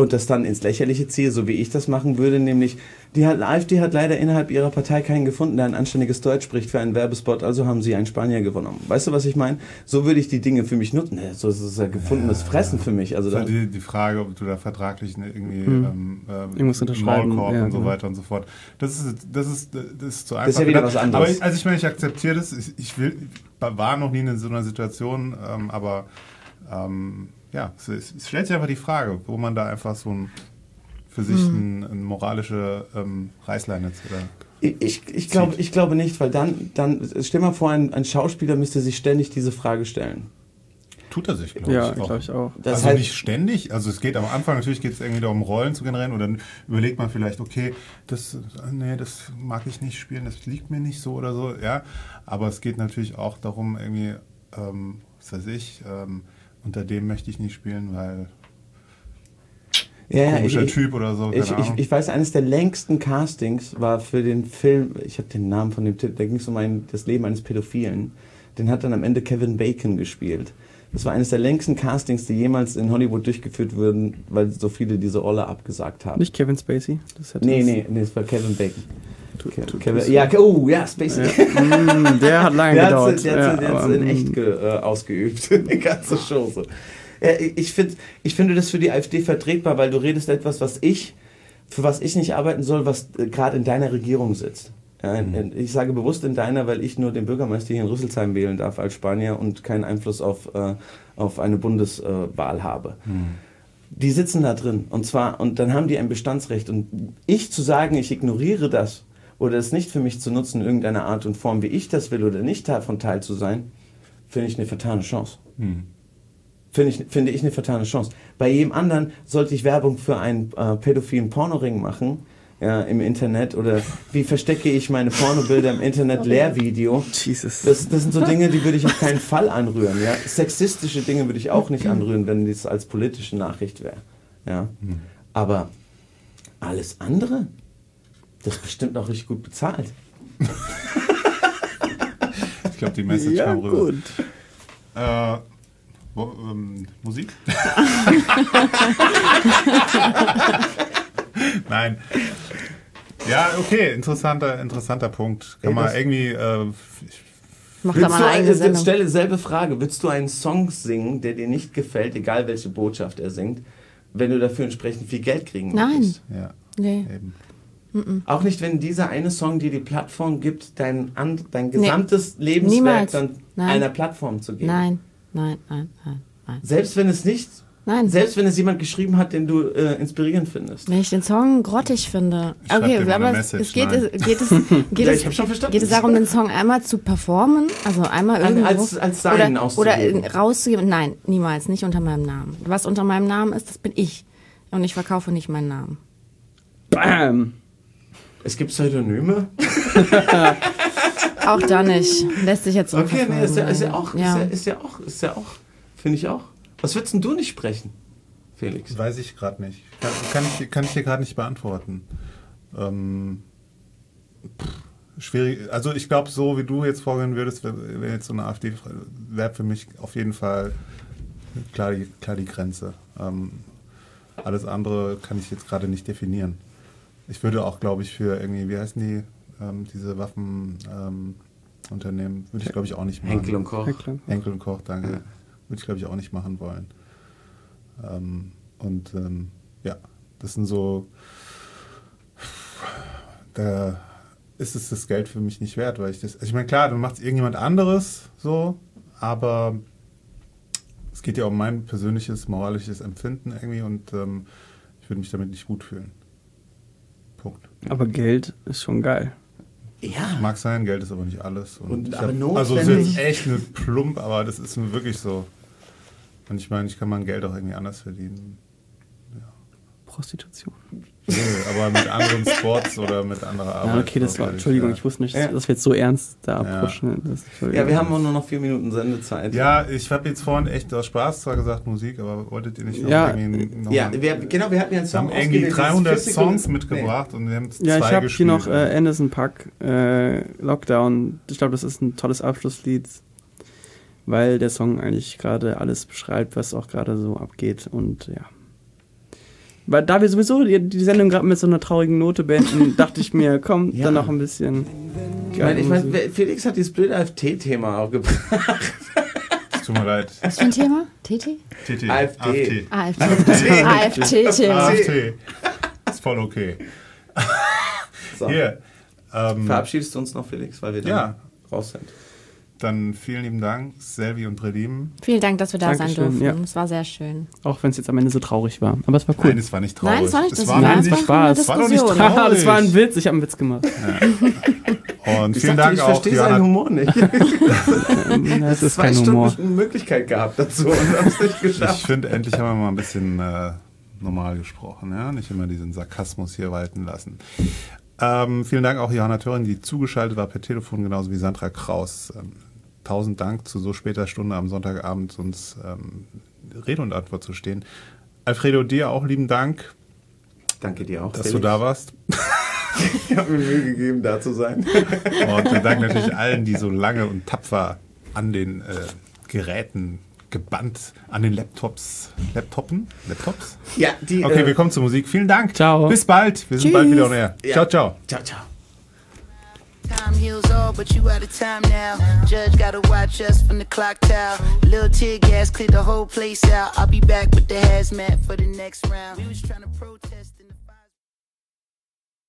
und das dann ins Lächerliche ziehe, so wie ich das machen würde, nämlich die hat, AfD hat leider innerhalb ihrer Partei keinen gefunden, der ein anständiges Deutsch spricht für einen Werbespot, also haben sie einen Spanier gewonnen. Weißt du, was ich meine? So würde ich die Dinge für mich nutzen. Ja, So ist es ja gefundenes Fressen für mich. Also Das ist halt die, die Frage, ob du da vertraglich irgendwie Hm. ähm, Irgendwas unterschreiben, Maulkorb ja, und so genau. weiter und so fort. Das ist, das ist, das ist zu einfach. ist ja wieder was anderes. Aber ich, also ich meine, ich akzeptiere das. Ich, ich will, war noch nie in so einer Situation, ähm, aber ähm, ja, es, es, stellt sich einfach die Frage, wo man da einfach so ein für sich Hm. ein, ein moralische ähm, Reißleine zieht. ich, ich, ich, glaube, ich glaube nicht, weil dann, dann stell mal vor, ein, ein Schauspieler müsste sich ständig diese Frage stellen. Tut er sich, glaube Ja, ich. auch. glaube ich auch. Das also heißt- nicht ständig. Also es geht am Anfang natürlich geht es irgendwie darum, Rollen zu generieren und dann überlegt man vielleicht, okay, das, nee, das mag ich nicht spielen, das liegt mir nicht so oder so, ja. Aber es geht natürlich auch darum, irgendwie, ähm, was weiß ich, ähm, unter dem möchte ich nicht spielen, weil Ja, ja, komischer ich, Typ oder so, keine Ich, ich, ich weiß, eines der längsten Castings war für den Film, ich habe den Namen von dem Titel, da ging es um ein, das Leben eines Pädophilen. Den hat dann am Ende Kevin Bacon gespielt. Das war eines der längsten Castings, die jemals in Hollywood durchgeführt wurden, weil so viele diese Rolle abgesagt haben. Nicht Kevin Spacey? Das hätte nee, das- nee, nee, es war Kevin Bacon. Kevin, ja, oh, ja, Spacey. Ja. Mm, der hat lange (laughs) der gedauert. Hat's, der Ja, hat's aber, in mm. echt ge, äh, ausgeübt, (laughs) die ganze Show. So. Ja, ich, find, ich finde das für die AfD vertretbar, weil du redest etwas, was ich, für was ich nicht arbeiten soll, was äh, gerade in deiner Regierung sitzt. Äh, Ich sage bewusst in deiner, weil ich nur den Bürgermeister hier in Rüsselsheim wählen darf als Spanier und keinen Einfluss auf, äh, auf eine Bundeswahl habe. Die sitzen da drin und zwar und dann haben die ein Bestandsrecht und ich zu sagen, ich ignoriere das oder es nicht für mich zu nutzen in irgendeiner Art und Form, wie ich das will oder nicht davon Teil zu sein, finde ich eine vertane Chance. Finde ich, finde ich eine vertane Chance. Bei jedem anderen sollte ich Werbung für einen äh, pädophilen Pornoring machen, ja, im Internet oder wie verstecke ich meine Pornobilder im Internet Lehrvideo. Jesus. Das, das sind so Dinge, die würde ich auf keinen Fall anrühren. Ja. Sexistische Dinge würde ich auch nicht anrühren, wenn das als politische Nachricht wäre. Ja. Aber alles andere, das ist bestimmt auch richtig gut bezahlt. Ich glaube, die Message Ja, kam rüber. gut. Äh, wo, ähm, Musik? (laughs) Nein. Ja, okay, interessanter, interessanter Punkt. Kann Ey, man irgendwie. Äh, ich, Mach da mal du, eine eigene äh, Sendung. stelle selbe Frage. Willst du einen Song singen, der dir nicht gefällt, egal welche Botschaft er singt, wenn du dafür entsprechend viel Geld kriegen Nein. möchtest? ja, Nee. eben. Mm-mm. Auch nicht, wenn dieser eine Song dir die Plattform gibt, dein, an, dein gesamtes Lebenswerk Niemals. dann Nein. einer Plattform zu geben. Nein, nein, nein, nein, nein. Selbst wenn es nicht, Nein. selbst wenn es jemand geschrieben hat, den du äh, inspirierend findest. Wenn ich den Song grottig finde. schreib Okay, dir aber Message, es geht, es, geht es, (laughs) geht Ja, es, ich hab schon verstanden. geht es darum, den Song einmal zu performen, also einmal irgendwo als- als seinen oder, auszugeben. oder rauszugeben. Nein, niemals, nicht unter meinem Namen. Was unter meinem Namen ist, das bin ich. Und ich verkaufe nicht meinen Namen. Bam! Es gibt Pseudonyme. (laughs) Auch da nicht. Lässt sich jetzt Okay, nee, ist ja, ist ja auch, Ja. Ist ja, ist ja auch, ist ja auch, finde ich auch. Was würdest denn du nicht sprechen, Felix? Weiß ich gerade nicht. Kann, kann, ich, kann ich dir gerade nicht beantworten. Ähm, pff, schwierig. Also ich glaube, so wie du jetzt vorgehen würdest, wenn wenn jetzt so eine AfD wäre für mich auf jeden Fall klar die, klar die Grenze. Ähm, alles andere kann ich jetzt gerade nicht definieren. Ich würde auch, glaube ich, für irgendwie, wie heißen die, ähm, diese Waffenunternehmen, ähm, würde ich, glaube ich, auch nicht machen. Henkel und Koch. Henkel und Koch. Henkel und Koch, danke. Würde ich, glaube ich, auch nicht machen wollen. Ähm, und ähm, ja, das sind so, da ist es das Geld für mich nicht wert, weil ich das, also ich meine, klar, dann macht es irgendjemand anderes so, aber es geht ja um mein persönliches, moralisches Empfinden irgendwie und ähm, ich würde mich damit nicht gut fühlen. Punkt. Aber Geld ist schon geil. Ja. Mag sein, Geld ist aber nicht alles. Und, Und ich aber hab, also es ist echt eine Plump, aber das ist mir wirklich so. Und ich meine, ich kann mein Geld auch irgendwie anders verdienen. Prostitution. Nee, aber mit anderen (laughs) Sports oder mit anderer Arbeit. Ja, okay, das war, Entschuldigung, ja. ich wusste nicht, Ja. dass wir jetzt so ernst da Ja. Ja, wir haben auch nur noch vier Minuten Sendezeit. Ja, ich habe jetzt vorhin echt aus Spaß zwar gesagt Musik, aber wolltet ihr nicht noch Ja. irgendwie noch Ja, wir, genau, wir hatten ja einen Wir haben Song irgendwie ausgewählt, 300 dieses Physical- Songs mitgebracht und wir haben Ja, ich zwei habe hier noch äh, Anderson Pack, äh, Lockdown. Ich glaube, das ist ein tolles Abschlusslied, weil der Song eigentlich gerade alles beschreibt, was auch gerade so abgeht. Und ja. Weil da wir sowieso die, Sendung gerade mit so einer traurigen Note beenden, (laughs) dachte ich mir, komm, Ja. dann noch ein bisschen. Ich meine, ich mein, Felix hat dieses blöde AfT-Thema auch gebracht. Tut mir leid. Was für ein Thema? TT? TT. AfD. AfD. AfT-Thema. AfD. Ist voll okay. So. Hier. Ähm, Verabschiedest du uns noch, Felix, weil wir dann Ja. raus sind. Dann vielen lieben Dank, Selvi und Predim. Vielen Dank, dass wir da Dankeschön, sein durften. ja. Es war sehr schön. Auch wenn es jetzt am Ende so traurig war. Aber es war cool. Nein, es war nicht traurig. Nein, es war nicht es war Nein, es war Spaß. Es war doch nicht traurig. Das war ein Witz, ich habe einen Witz gemacht. Und Ich vielen sagte, Dank ich auch, verstehe seinen Johanna. Humor nicht. Ähm, (laughs) Das ist Zwei kein Stunden Humor. Möglichkeit gehabt dazu und haben es nicht Ich geschafft. finde, endlich haben wir mal ein bisschen äh, normal gesprochen. Ja? Nicht immer diesen Sarkasmus hier walten lassen. Ähm, vielen Dank auch Johanna Töring, die zugeschaltet war per Telefon, genauso wie Sandra Kraus. Ähm, tausend Dank zu so später Stunde am Sonntagabend uns ähm, Rede und Antwort zu stehen. Alfredo, dir auch lieben Dank, Danke dir auch. dass Felix. du da warst. (laughs) Ich habe mir Mühe gegeben, da zu sein. Und (laughs) wir danken natürlich allen, die so lange und tapfer an den äh, Geräten gebannt, an den Laptops, Laptoppen, Laptops? Ja, die. Okay, äh, wir kommen zur Musik. Vielen Dank. Ciao. Bis bald. Wir sind Tschüss. bald wieder on air. Ja. Ciao, ciao. Ciao, ciao. Time heals all, but you out of time now. Judge gotta watch us from the clock tower. Little tear gas cleared the whole place out. I'll be back with the hazmat for the next round. We was trying to protest